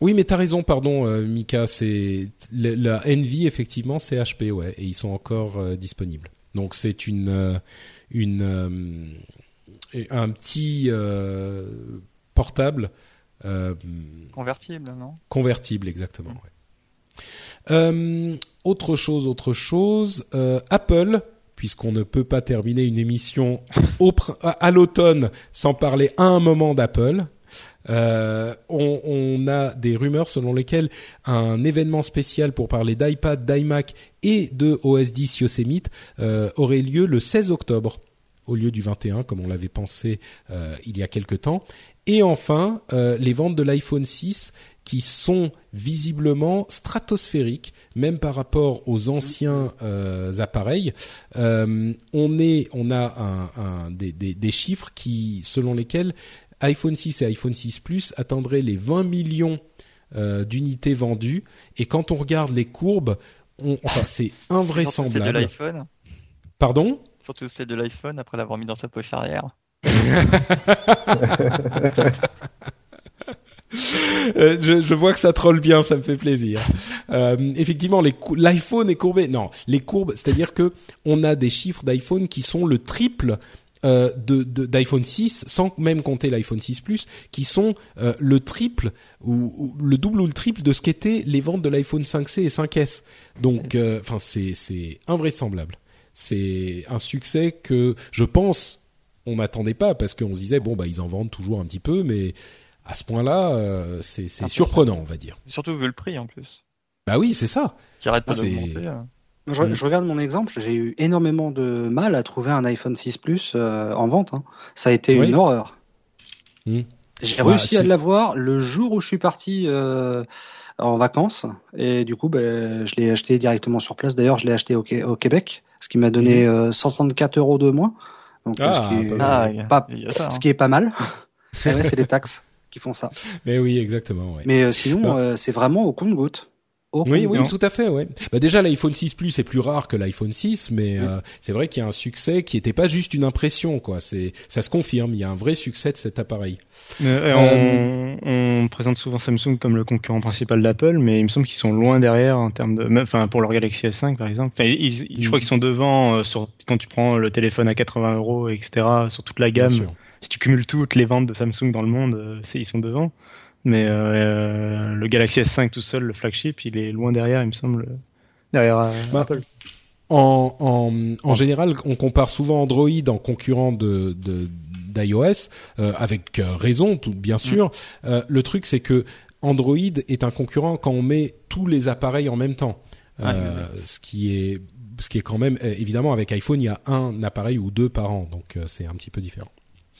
oui, mais t'as raison, pardon, euh, Mika. C'est la Envy effectivement, c'est HP, ouais, et ils sont encore disponibles. Donc c'est une une un petit portable convertible, non? Convertible, exactement. Ouais. autre chose, autre chose. Apple puisqu'on ne peut pas terminer une émission à l'automne sans parler à un moment d'Apple. Euh, on, a des rumeurs selon lesquelles un événement spécial pour parler d'iPad, d'iMac et de OS 10 Yosemite euh, aurait lieu le 16 octobre au lieu du 21 comme on l'avait pensé euh, il y a quelque temps. Et enfin, les ventes de l'iPhone 6 qui sont visiblement stratosphériques, même par rapport aux anciens euh, appareils. Euh, on est, on a un, un, des, des, des, chiffres qui, selon lesquels iPhone 6 et iPhone 6 Plus atteindraient les 20 millions euh, d'unités vendues. Et quand on regarde les courbes, on, enfin, c'est invraisemblable. C'est de l'iPhone. Pardon? Surtout celle de l'iPhone après l'avoir mis dans sa poche arrière. Euh, je, je, vois que ça troll bien, ça me fait plaisir. Euh, effectivement, l'iPhone est courbé. Non, les courbes, c'est-à-dire que on a des chiffres d'iPhone qui sont le triple euh, de d'iPhone 6 sans même compter l'iPhone 6 Plus qui sont le triple ou, le double ou le triple de ce qu'étaient les ventes de l'iPhone 5C et 5S. Donc enfin c'est c'est invraisemblable. C'est un succès que je pense on n'attendait pas parce qu'on se disait bon bah ils en vendent toujours un petit peu mais à ce point-là c'est c'est surprenant on va dire. Surtout vu le prix en plus. Bah oui, c'est ça. Qui arrête pas d'augmenter. Hein. Mm. Je, regarde mon exemple, j'ai eu énormément de mal à trouver un iPhone 6 Plus euh, en vente. Hein. Ça a été une horreur. Mm. J'ai réussi à l'avoir le jour où je suis parti euh, en vacances et du coup, ben, je l'ai acheté directement sur place. D'ailleurs, je l'ai acheté au, Québec, ce qui m'a donné 134 mm. euh, euros de moins. Donc, ce, ah, qui est, pas, hein. ce qui est pas mal. c'est les taxes qui font ça. Mais oui, exactement. Ouais. Mais sinon, bah. c'est vraiment au compte-goutte oui, oui, tout à fait, ouais. Bah déjà l'iPhone 6 Plus est plus rare que l'iPhone 6, mais euh, c'est vrai qu'il y a un succès qui n'était pas juste une impression, quoi. C'est, ça se confirme. Il y a un vrai succès de cet appareil. Euh, euh, on, on, présente souvent Samsung comme le concurrent principal d'Apple, mais il me semble qu'ils sont loin derrière en termes de, enfin pour leur Galaxy S5 par exemple. Enfin, je crois mm. qu'ils sont devant sur quand tu prends le téléphone à 80 euros, etc. Sur toute la gamme. Si tu cumules toutes les ventes de Samsung dans le monde, ils sont devant. Mais euh, le Galaxy S5 tout seul, le flagship, il est loin derrière, il me semble, derrière euh, bah, Apple. En, en, en général, on compare souvent Android en concurrent de, de d'iOS, euh, avec raison, tout, bien sûr. Mm. le truc, c'est que Android est un concurrent quand on met tous les appareils en même temps, ce qui est ce qui est quand même évidemment avec iPhone, il y a un appareil ou deux par an, donc c'est un petit peu différent.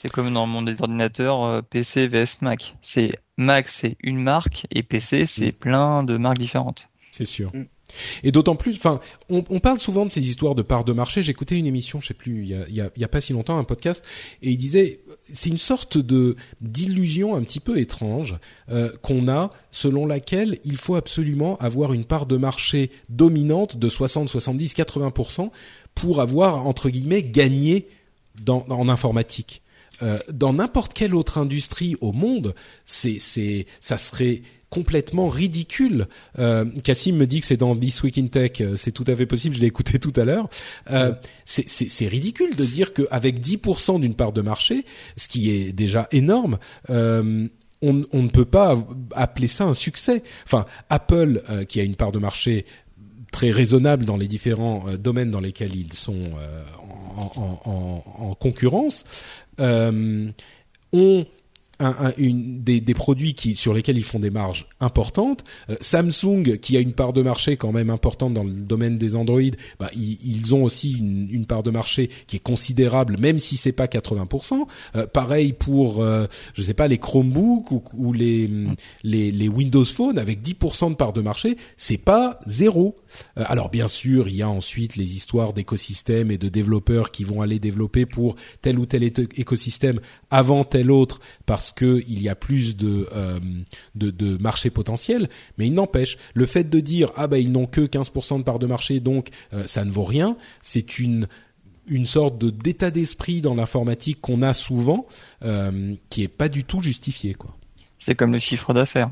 C'est comme dans le monde des ordinateurs, euh, PC vs Mac. C'est Mac, c'est une marque, et PC, c'est mm. plein de marques différentes. C'est sûr. Mm. Et d'autant plus, enfin, on, on, parle souvent de ces histoires de parts de marché. J'écoutais une émission, je sais plus, il y a, il y a, il y a pas si longtemps, un podcast, et il disait, c'est une sorte de d'illusion un petit peu étrange euh, qu'on a, selon laquelle il faut absolument avoir une part de marché dominante de 60, 70, 80% pour avoir entre guillemets gagné dans, en informatique. Euh, dans n'importe quelle autre industrie au monde, c'est, c'est, ça serait complètement ridicule. Euh, Cassim me dit que c'est dans This Week in Tech, euh, c'est tout à fait possible, je l'ai écouté tout à l'heure. Euh, c'est, c'est, c'est ridicule de dire qu'avec 10% d'une part de marché, ce qui est déjà énorme, euh, on, on, ne peut pas appeler ça un succès. Enfin, Apple, euh, qui a une part de marché très raisonnable dans les différents domaines dans lesquels ils sont en, en, en, en, concurrence, euh, ont un, une, des, produits qui, sur lesquels ils font des marges importantes. Euh, Samsung, qui a une part de marché quand même importante dans le domaine des Android, bah, ils, ont aussi une, part de marché qui est considérable, même si c'est pas 80%. Euh, pareil pour, euh, je sais pas, les Chromebooks ou, les, les, Windows Phone avec 10% de part de marché, c'est pas zéro. Euh, alors bien sûr, il y a ensuite les histoires d'écosystèmes et de développeurs qui vont aller développer pour tel ou tel écosystème avant tel autre parce qu'il y a plus de, euh, de, marché potentiel, mais il n'empêche, le fait de dire ah bah ils n'ont que 15% de part de marché donc euh, ça ne vaut rien, c'est une une sorte de d'état d'esprit dans l'informatique qu'on a souvent qui est pas du tout justifié quoi. C'est comme le chiffre d'affaires.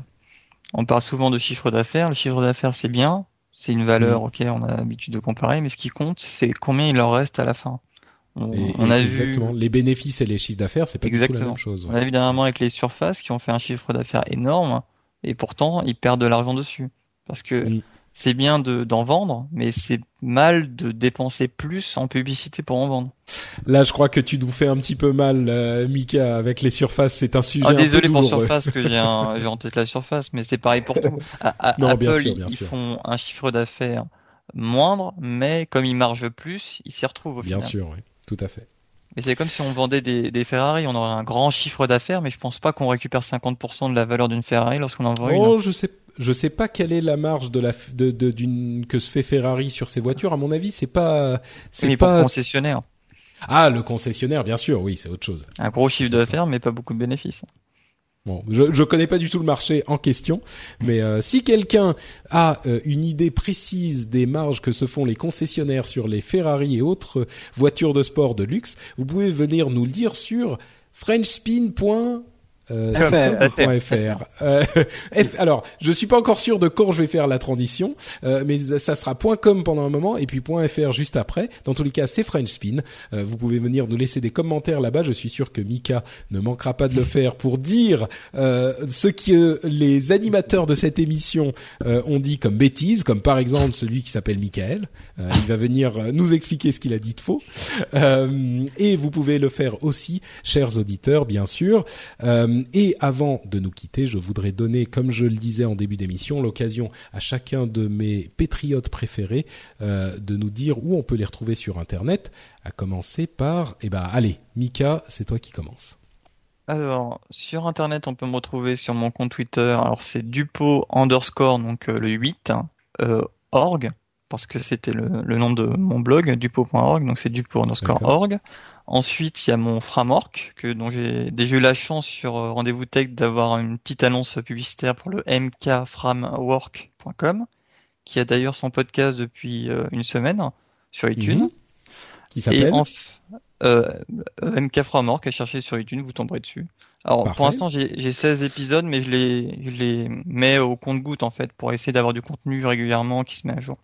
On parle souvent de chiffre d'affaires. Le chiffre d'affaires c'est bien, c'est une valeur, mmh. ok, on a l'habitude de comparer, mais ce qui compte c'est combien il leur reste à la fin. On, a exactement. Vu... Les bénéfices et les chiffres d'affaires, c'est pas exactement. du tout la même chose. On a vu dernièrement avec les surfaces qui ont fait un chiffre d'affaires énorme et pourtant ils perdent de l'argent dessus parce que c'est bien de d'en vendre, mais c'est mal de dépenser plus en publicité pour en vendre. Là, je crois que tu nous fais un petit peu mal, euh, Mika, avec les surfaces. C'est un sujet. Ah, désolé pour surface que j'ai un, en tête la surface, mais c'est pareil pour tout. non, Apple, bien sûr, bien ils font un chiffre d'affaires moindre, mais comme ils margent plus, ils s'y retrouvent au bien final. Bien sûr, oui tout à fait. Mais c'est comme si on vendait des, des, Ferrari, on aurait un grand chiffre d'affaires, mais je pense pas qu'on récupère 50% de la valeur d'une Ferrari lorsqu'on en vend une. Oh, je sais, je sais pas quelle est la marge de la de, d'une que se fait Ferrari sur ses voitures. À mon avis, c'est pas c'est pas concessionnaire. Ah, le concessionnaire, bien sûr, oui, c'est autre chose. Un gros chiffre d'affaires, mais pas beaucoup de bénéfices. Bon, je ne connais pas du tout le marché en question, mais euh, si quelqu'un a euh, une idée précise des marges que se font les concessionnaires sur les Ferrari et autres voitures de sport de luxe, vous pouvez venir nous le dire sur frenchspin.fr. euh, .fr. Euh, alors, je suis pas encore sûr de quand je vais faire la transition, euh, mais ça sera .com pendant un moment et puis .fr juste après. Dans tous les cas, c'est French Spin. Euh, vous pouvez venir nous laisser des commentaires là-bas. Je suis sûr que Mika ne manquera pas de le faire pour dire ce que les animateurs de cette émission ont dit comme bêtises, comme par exemple celui qui s'appelle Michael. Il va venir nous expliquer ce qu'il a dit de faux. et vous pouvez le faire aussi, chers auditeurs, bien sûr. Euh, et avant de nous quitter, je voudrais donner, comme je le disais en début d'émission, l'occasion à chacun de mes patriotes préférés euh, de nous dire où on peut les retrouver sur Internet. À commencer par, eh ben, allez, Mika, c'est toi qui commence. Alors, sur Internet, on peut me retrouver sur mon compte Twitter. Alors, c'est dupo underscore, donc euh, le 8, org, parce que c'était le, nom de mon blog, dupo.org, donc c'est dupo underscore org. Ensuite, il y a mon framework que dont j'ai déjà eu la chance sur euh, Rendez-vous Tech d'avoir une petite annonce publicitaire pour le mkframework.com, qui a d'ailleurs son podcast depuis euh, une semaine sur iTunes. Qui s'appelle euh, MK Framework, à chercher sur iTunes, vous tomberez dessus. Alors pour l'instant j'ai 16 épisodes, mais je les, je les mets au compte-goutte en fait pour essayer d'avoir du contenu régulièrement qui se met à jour.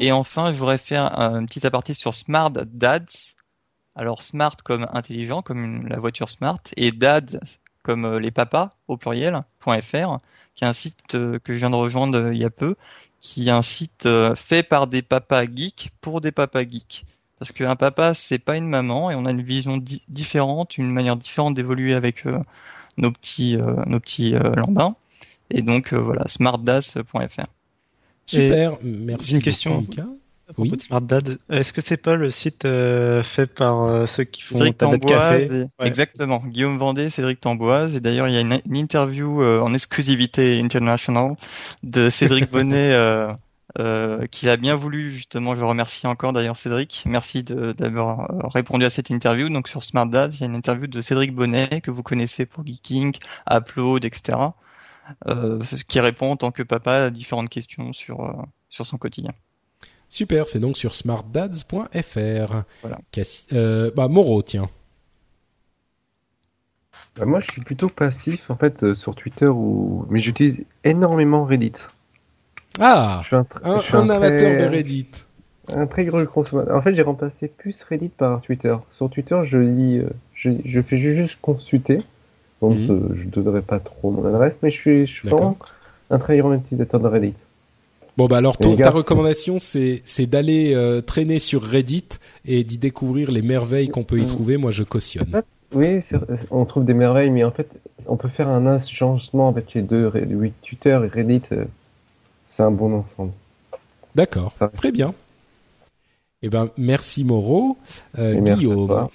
Et enfin, je voudrais faire un petit aparté sur Smart Dads, alors smart comme intelligent, comme la voiture smart, et dad comme euh, les papas au pluriel, .fr, qui est un site euh, que je viens de rejoindre euh, il y a peu, qui est un site fait par des papas geeks pour des papas geeks. Parce qu'un papa, c'est pas une maman, et on a une vision différente, une manière différente d'évoluer avec nos petits, nos petits lambins. Et donc voilà, smartdas.fr. Super, merci. Une question oui. Smart Dad, est-ce que c'est pas le site euh, fait par euh, ceux qui font Cédric Tamboise Exactement, Guillaume Vendée, Cédric Tamboise, et d'ailleurs il y a une, interview euh, en exclusivité international de Cédric Bonnet qu'il a bien voulu justement. Je remercie encore d'ailleurs Cédric, merci d'avoir répondu à cette interview. Donc sur Smart Dad, il y a une interview de Cédric Bonnet que vous connaissez pour Geeking, Upload, etc. qui répond en tant que papa à différentes questions sur sur son quotidien. Super, c'est donc sur smartdads.fr. Voilà. Euh, bah, Moreau, tiens. Bah, moi, je suis plutôt passif en fait euh, sur Twitter, ou... mais j'utilise énormément Reddit. Ah, je suis un, un, amateur de Reddit. Un très gros consommateur. En fait, j'ai remplacé plus Reddit par Twitter. Sur Twitter, je lis, euh, je, je fais juste consulter. Donc, mhm. je ne donnerai pas trop mon adresse, mais je suis, je suis vraiment un très grand utilisateur de Reddit. Bon bah alors ta recommandation c'est c'est d'aller euh, traîner sur Reddit et d'y découvrir les merveilles qu'on peut y trouver. Moi je cautionne. Oui, on trouve des merveilles, mais en fait on peut faire un changement avec les deux, Twitter et Reddit. Euh, c'est un bon ensemble. D'accord, très bien. Eh ben merci Moreau, euh, Guillaume.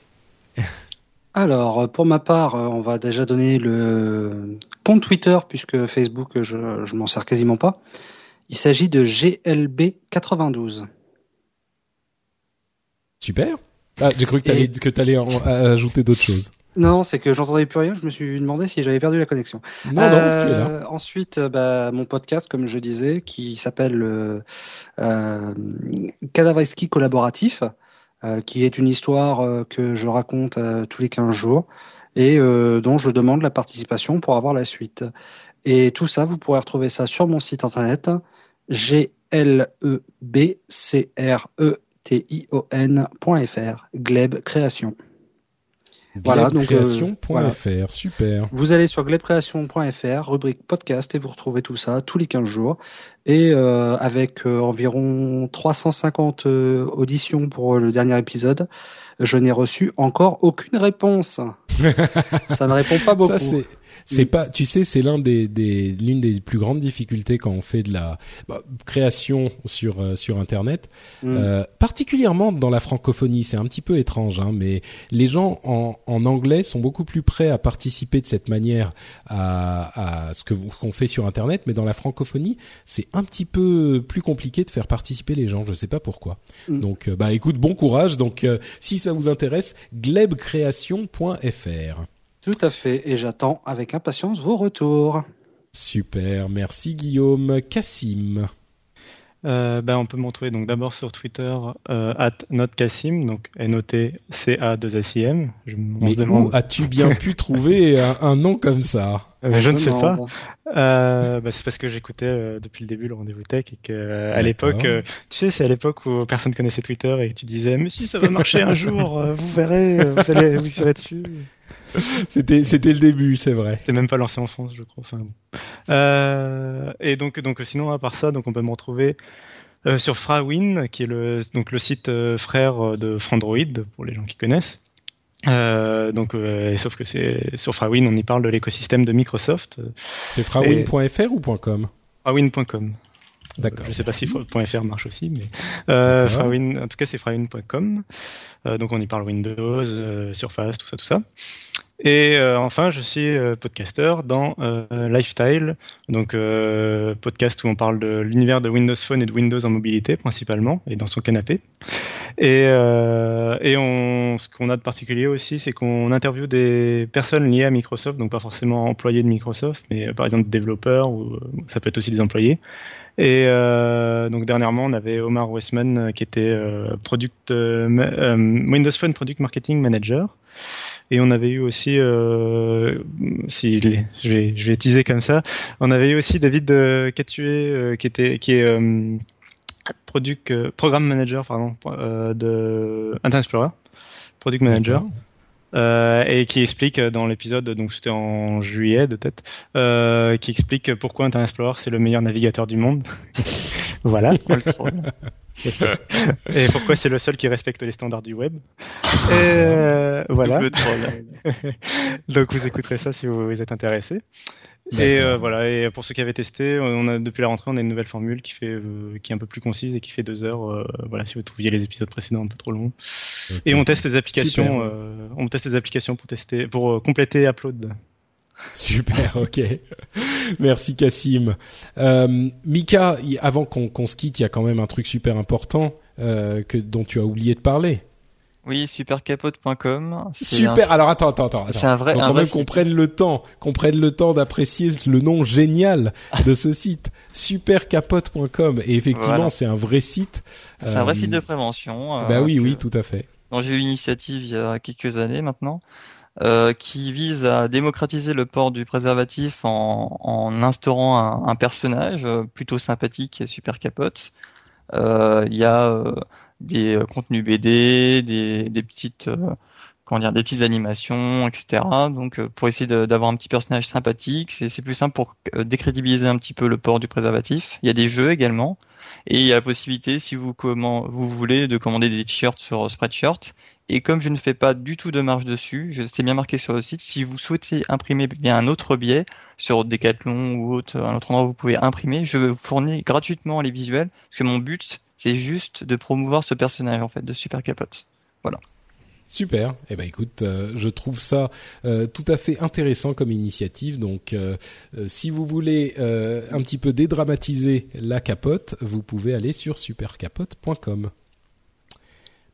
Alors, pour ma part, on va déjà donner le compte Twitter puisque Facebook, je, je m'en sers quasiment pas. Il s'agit de GLB92. Super. Ah, j'ai cru que tu allais, ajouter d'autres choses. Non, c'est que j'entendais plus rien. Je me suis demandé si j'avais perdu la connexion. Non, non, tu es là. Euh, ensuite, euh, bah, mon podcast, comme je disais, qui s'appelle euh, euh collaboratif, qui est une histoire que je raconte tous les 15 jours et dont je demande la participation pour avoir la suite. Et tout ça, vous pourrez retrouver ça sur mon site internet G-L-E-B-C-R-E-T-I-O-N.fr, Gleb Création. Voilà, donc euh, super. Vous allez sur glebcreation.fr, rubrique podcast, et vous retrouvez tout ça tous les 15 jours. Et euh, avec euh, environ 350 auditions pour le dernier épisode, je n'ai reçu encore aucune réponse. ça ne répond pas beaucoup. Ça, c'est pas, tu sais, c'est l'un des, des l'une des plus grandes difficultés quand on fait de la bah, création sur euh, sur Internet, mm. euh, particulièrement dans la francophonie. C'est un petit peu étrange, hein, mais les gens en, en anglais sont beaucoup plus prêts à participer de cette manière à, à ce que qu'on fait sur Internet, mais dans la francophonie, c'est un petit peu plus compliqué de faire participer les gens. Je sais pas pourquoi. Mm. Donc, euh, bah écoute, bon courage. Donc, si ça vous intéresse, glebcreation.fr. Tout à fait, et j'attends avec impatience vos retours. Super, merci Guillaume. Cassim. euh, ben, on peut me retrouver donc d'abord sur Twitter euh, at notcassim, donc N-O-T-C-A-2-S-I-M. Mais où as-tu bien pu trouver un, nom comme ça? Euh, Je ne sais pas. Euh, bah, c'est parce que j'écoutais euh, depuis le début le rendez-vous tech et que à l'époque, tu sais, c'est à l'époque où personne connaissait Twitter et tu disais, mais si ça va marcher un jour, vous verrez, vous allez, vous serez dessus. c'était c'était le début, c'est vrai. C'est même pas lancé en France, je crois. Enfin, euh, et donc donc sinon à part ça, donc on peut me retrouver euh, sur Frawin, qui est le donc le site euh, frère de Frandroid pour les gens qui connaissent. Euh, donc, euh, sauf que c'est sur Frawin, on y parle de l'écosystème de Microsoft. C'est frawin.fr ou .com? Frawin.com. D'accord. Je sais pas si .fr marche aussi, mais euh, Frawin, en tout cas c'est frawin.com. Euh, donc on y parle Windows, Surface, tout ça, tout ça. Et euh, enfin, je suis euh, podcasteur dans euh, Lifestyle, donc podcast où on parle de l'univers de Windows Phone et de Windows en mobilité principalement, et dans son canapé. Et, et on, ce qu'on a de particulier aussi, c'est qu'on interviewe des personnes liées à Microsoft, donc pas forcément employés de Microsoft, mais par exemple développeurs, ou ça peut être aussi des employés. Et euh, donc dernièrement, on avait Omar Westman qui était product Windows Phone Product Marketing Manager. Et on avait eu aussi, euh, si je vais, je vais teaser comme ça, on avait eu aussi David euh, Catué euh, qui était, qui est euh, product, euh, programme manager pardon de Internet Explorer, product manager. Euh, et qui explique dans l'épisode, donc c'était en juillet de tête, euh, qui explique pourquoi Internet Explorer c'est le meilleur navigateur du monde. voilà. et pourquoi c'est le seul qui respecte les standards du web. Euh, voilà. Donc vous écouterez ça si vous, êtes intéressé. Et euh, voilà. Et pour ceux qui avaient testé, on a depuis la rentrée, on a une nouvelle formule qui fait, euh, qui est un peu plus concise et qui fait deux heures. voilà, si vous trouviez les épisodes précédents un peu trop longs. Et on teste les applications. on teste les applications pour tester, pour compléter Upload. Super, ok. Merci Cassim. Euh, Mika, avant qu'on se quitte, il y a quand même un truc super important euh, que dont tu as oublié de parler. Oui, supercapote.com. Super. Alors attends, attends, attends. C'est un vrai. quand même qu'on prenne le temps, qu'on prenne le temps d'apprécier le nom génial de ce site, supercapote.com. Et effectivement, c'est un vrai site. C'est un vrai site de prévention. bah oui, oui, tout à fait. J'ai eu l'initiative il y a quelques années maintenant. Euh, qui vise à démocratiser le port du préservatif en, en instaurant un, un, personnage euh, plutôt sympathique et super capote. Euh, il y a euh, des contenus BD, des, des petites comment dire, des petites animations, etc. Donc pour essayer d'avoir un petit personnage sympathique, c'est plus simple pour décrédibiliser un petit peu le port du préservatif. Il y a des jeux également. Et il y a la possibilité, si vous, comment, vous voulez, de commander des t-shirts sur Spreadshirt et comme je ne fais pas du tout de marge dessus, je c'est bien marqué sur le site. Si vous souhaitez imprimer bien un autre biais sur Decathlon ou autre, un autre endroit où vous pouvez imprimer, je vous fournis gratuitement les visuels parce que mon but c'est juste de promouvoir ce personnage en fait de Super Capote. Voilà. Super. Eh ben écoute, euh, je trouve ça euh, tout à fait intéressant comme initiative. Donc, euh, si vous voulez un petit peu dédramatiser la capote, vous pouvez aller sur supercapote.com.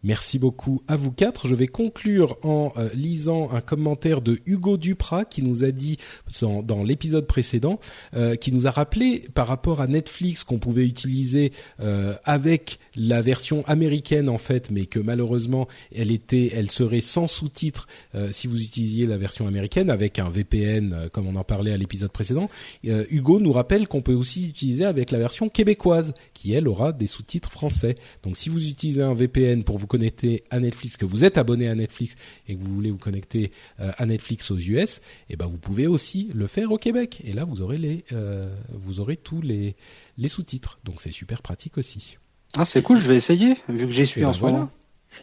Merci beaucoup à vous quatre. Je vais conclure en euh, lisant un commentaire de Hugo Duprat qui nous a dit dans, l'épisode précédent, euh, qui nous a rappelé par rapport à Netflix qu'on pouvait utiliser euh, avec la version américaine en fait, mais que malheureusement elle était, elle serait sans sous-titres si vous utilisiez la version américaine avec un VPN comme on en parlait à l'épisode précédent. Hugo nous rappelle qu'on peut aussi utiliser avec la version québécoise qui elle aura des sous-titres français. Donc si vous utilisez un VPN pour vous connecter à Netflix, que vous êtes abonné à Netflix et que vous voulez vous connecter euh, à Netflix aux US, eh ben vous pouvez aussi le faire au Québec. Et là, vous aurez les, euh, vous aurez tous les les sous-titres. Donc c'est super pratique aussi. Ah c'est cool, je vais essayer vu que j'y suis eh en ben ce moment.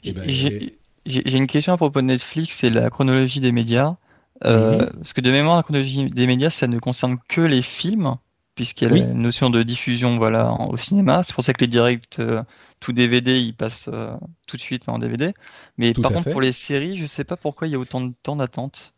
Eh ben, j'ai une question à propos de Netflix et la chronologie des médias. Euh, mhm. Parce que de mémoire, la chronologie des médias, ça ne concerne que les films puisqu'il y a la notion de diffusion voilà au cinéma. C'est pour ça que les directs euh, tout DVD ils passent euh, tout de suite en DVD. Mais par contre pour les séries, je sais pas pourquoi il y a autant de temps d'attente.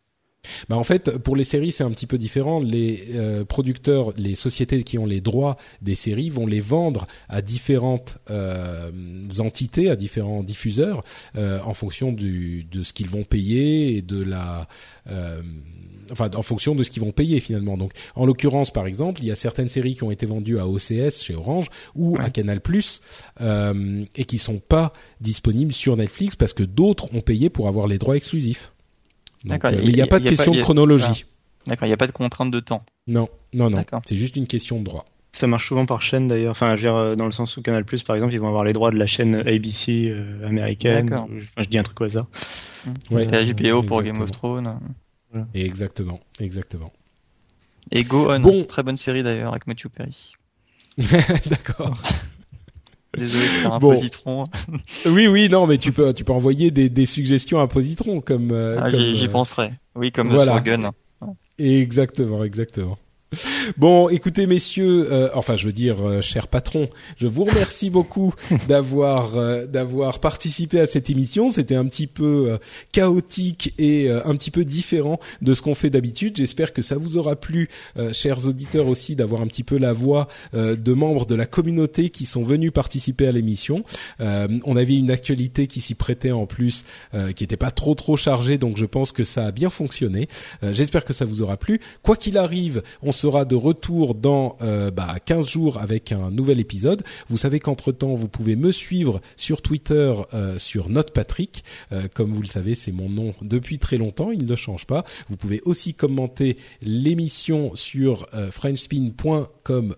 bah en fait, pour les séries, c'est un petit peu différent. Les euh, producteurs, les sociétés qui ont les droits des séries vont les vendre à différentes euh, entités, à différents diffuseurs, euh, en fonction du, de ce qu'ils vont payer et de la enfin en fonction de ce qu'ils vont payer finalement. Donc en l'occurrence par exemple, il y a certaines séries qui ont été vendues à OCS chez Orange ou à Canal+ euh, et qui sont pas disponibles sur Netflix parce que d'autres ont payé pour avoir les droits exclusifs. D'accord. Euh, il n'y a, pas de question de chronologie. D'accord, il n'y a pas de contrainte de temps. Non, non, non. C'est juste une question de droit. Ça marche souvent par chaîne d'ailleurs. Enfin, je veux dire, euh, dans le sens où Canal par exemple, ils vont avoir les droits de la chaîne ABC euh, américaine. Enfin, je dis un truc au hasard. Ouais, la HBO pour Game of Thrones. Exactement, exactement. Et Go On, bon. très bonne série d'ailleurs avec Matthew Perry. D'accord. Désolé de faire un positron. oui, oui, non, mais tu peux, tu peux envoyer des, des suggestions à positron comme. Euh, ah, j'y euh, penserai. Oui, comme voilà. Gun. Exactement, exactement. Bon, écoutez messieurs, euh, enfin je veux dire euh, cher patron, je vous remercie beaucoup d'avoir euh, d'avoir participé à cette émission. C'était un petit peu chaotique et un petit peu différent de ce qu'on fait d'habitude. J'espère que ça vous aura plu, chers auditeurs aussi, d'avoir un petit peu la voix de membres de la communauté qui sont venus participer à l'émission. on avait une actualité qui s'y prêtait en plus, qui n'était pas trop trop chargée, donc je pense que ça a bien fonctionné. J'espère que ça vous aura plu. Quoi qu'il arrive, on sera de retour dans euh, bah, 15 jours avec un nouvel épisode. Vous savez qu'entre-temps, vous pouvez me suivre sur Twitter euh, sur NotePatrick. Euh, comme vous le savez, c'est mon nom depuis très longtemps, il ne change pas. Vous pouvez aussi commenter l'émission sur frenchspin.com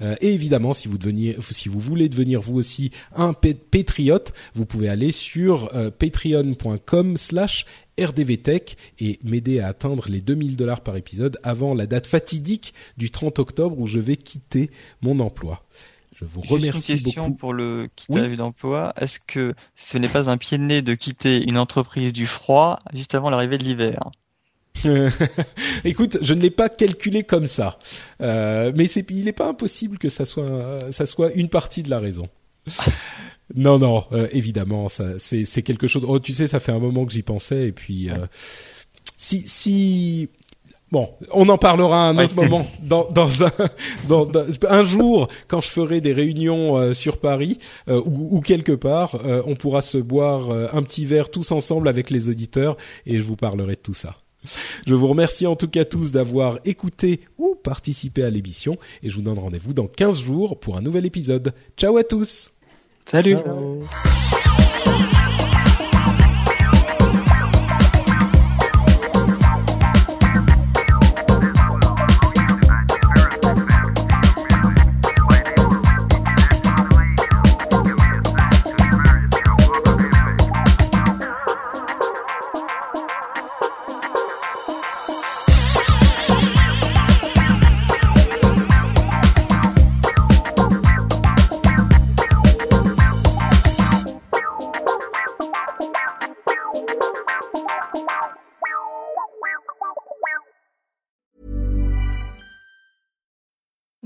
euh, et évidemment si vous deveniez si vous voulez devenir vous aussi un patriote vous pouvez aller sur euh, patreon.com slash rdvtech et m'aider à atteindre les 2000 dollars par épisode avant la date fatidique du 30 octobre où je vais quitter mon emploi. Je vous remercie une question pour le quittage d'emploi. Est-ce que ce n'est pas un pied de nez de quitter une entreprise du froid juste avant l'arrivée de l'hiver? Écoute, je ne l'ai pas calculé comme ça, euh, mais il n'est pas impossible que ça soit, ça soit une partie de la raison. non, non, euh, évidemment, c'est, quelque chose. Oh, tu sais, ça fait un moment que j'y pensais, et puis euh, si, si, bon, on en parlera à un autre moment, dans, dans, un, dans, un jour, quand je ferai des réunions euh, sur Paris ou, ou, quelque part, on pourra se boire un petit verre tous ensemble avec les auditeurs, et je vous parlerai de tout ça. Je vous remercie en tout cas tous d'avoir écouté ou participé à l'émission et je vous donne rendez-vous dans 15 jours pour un nouvel épisode. Ciao à tous. Salut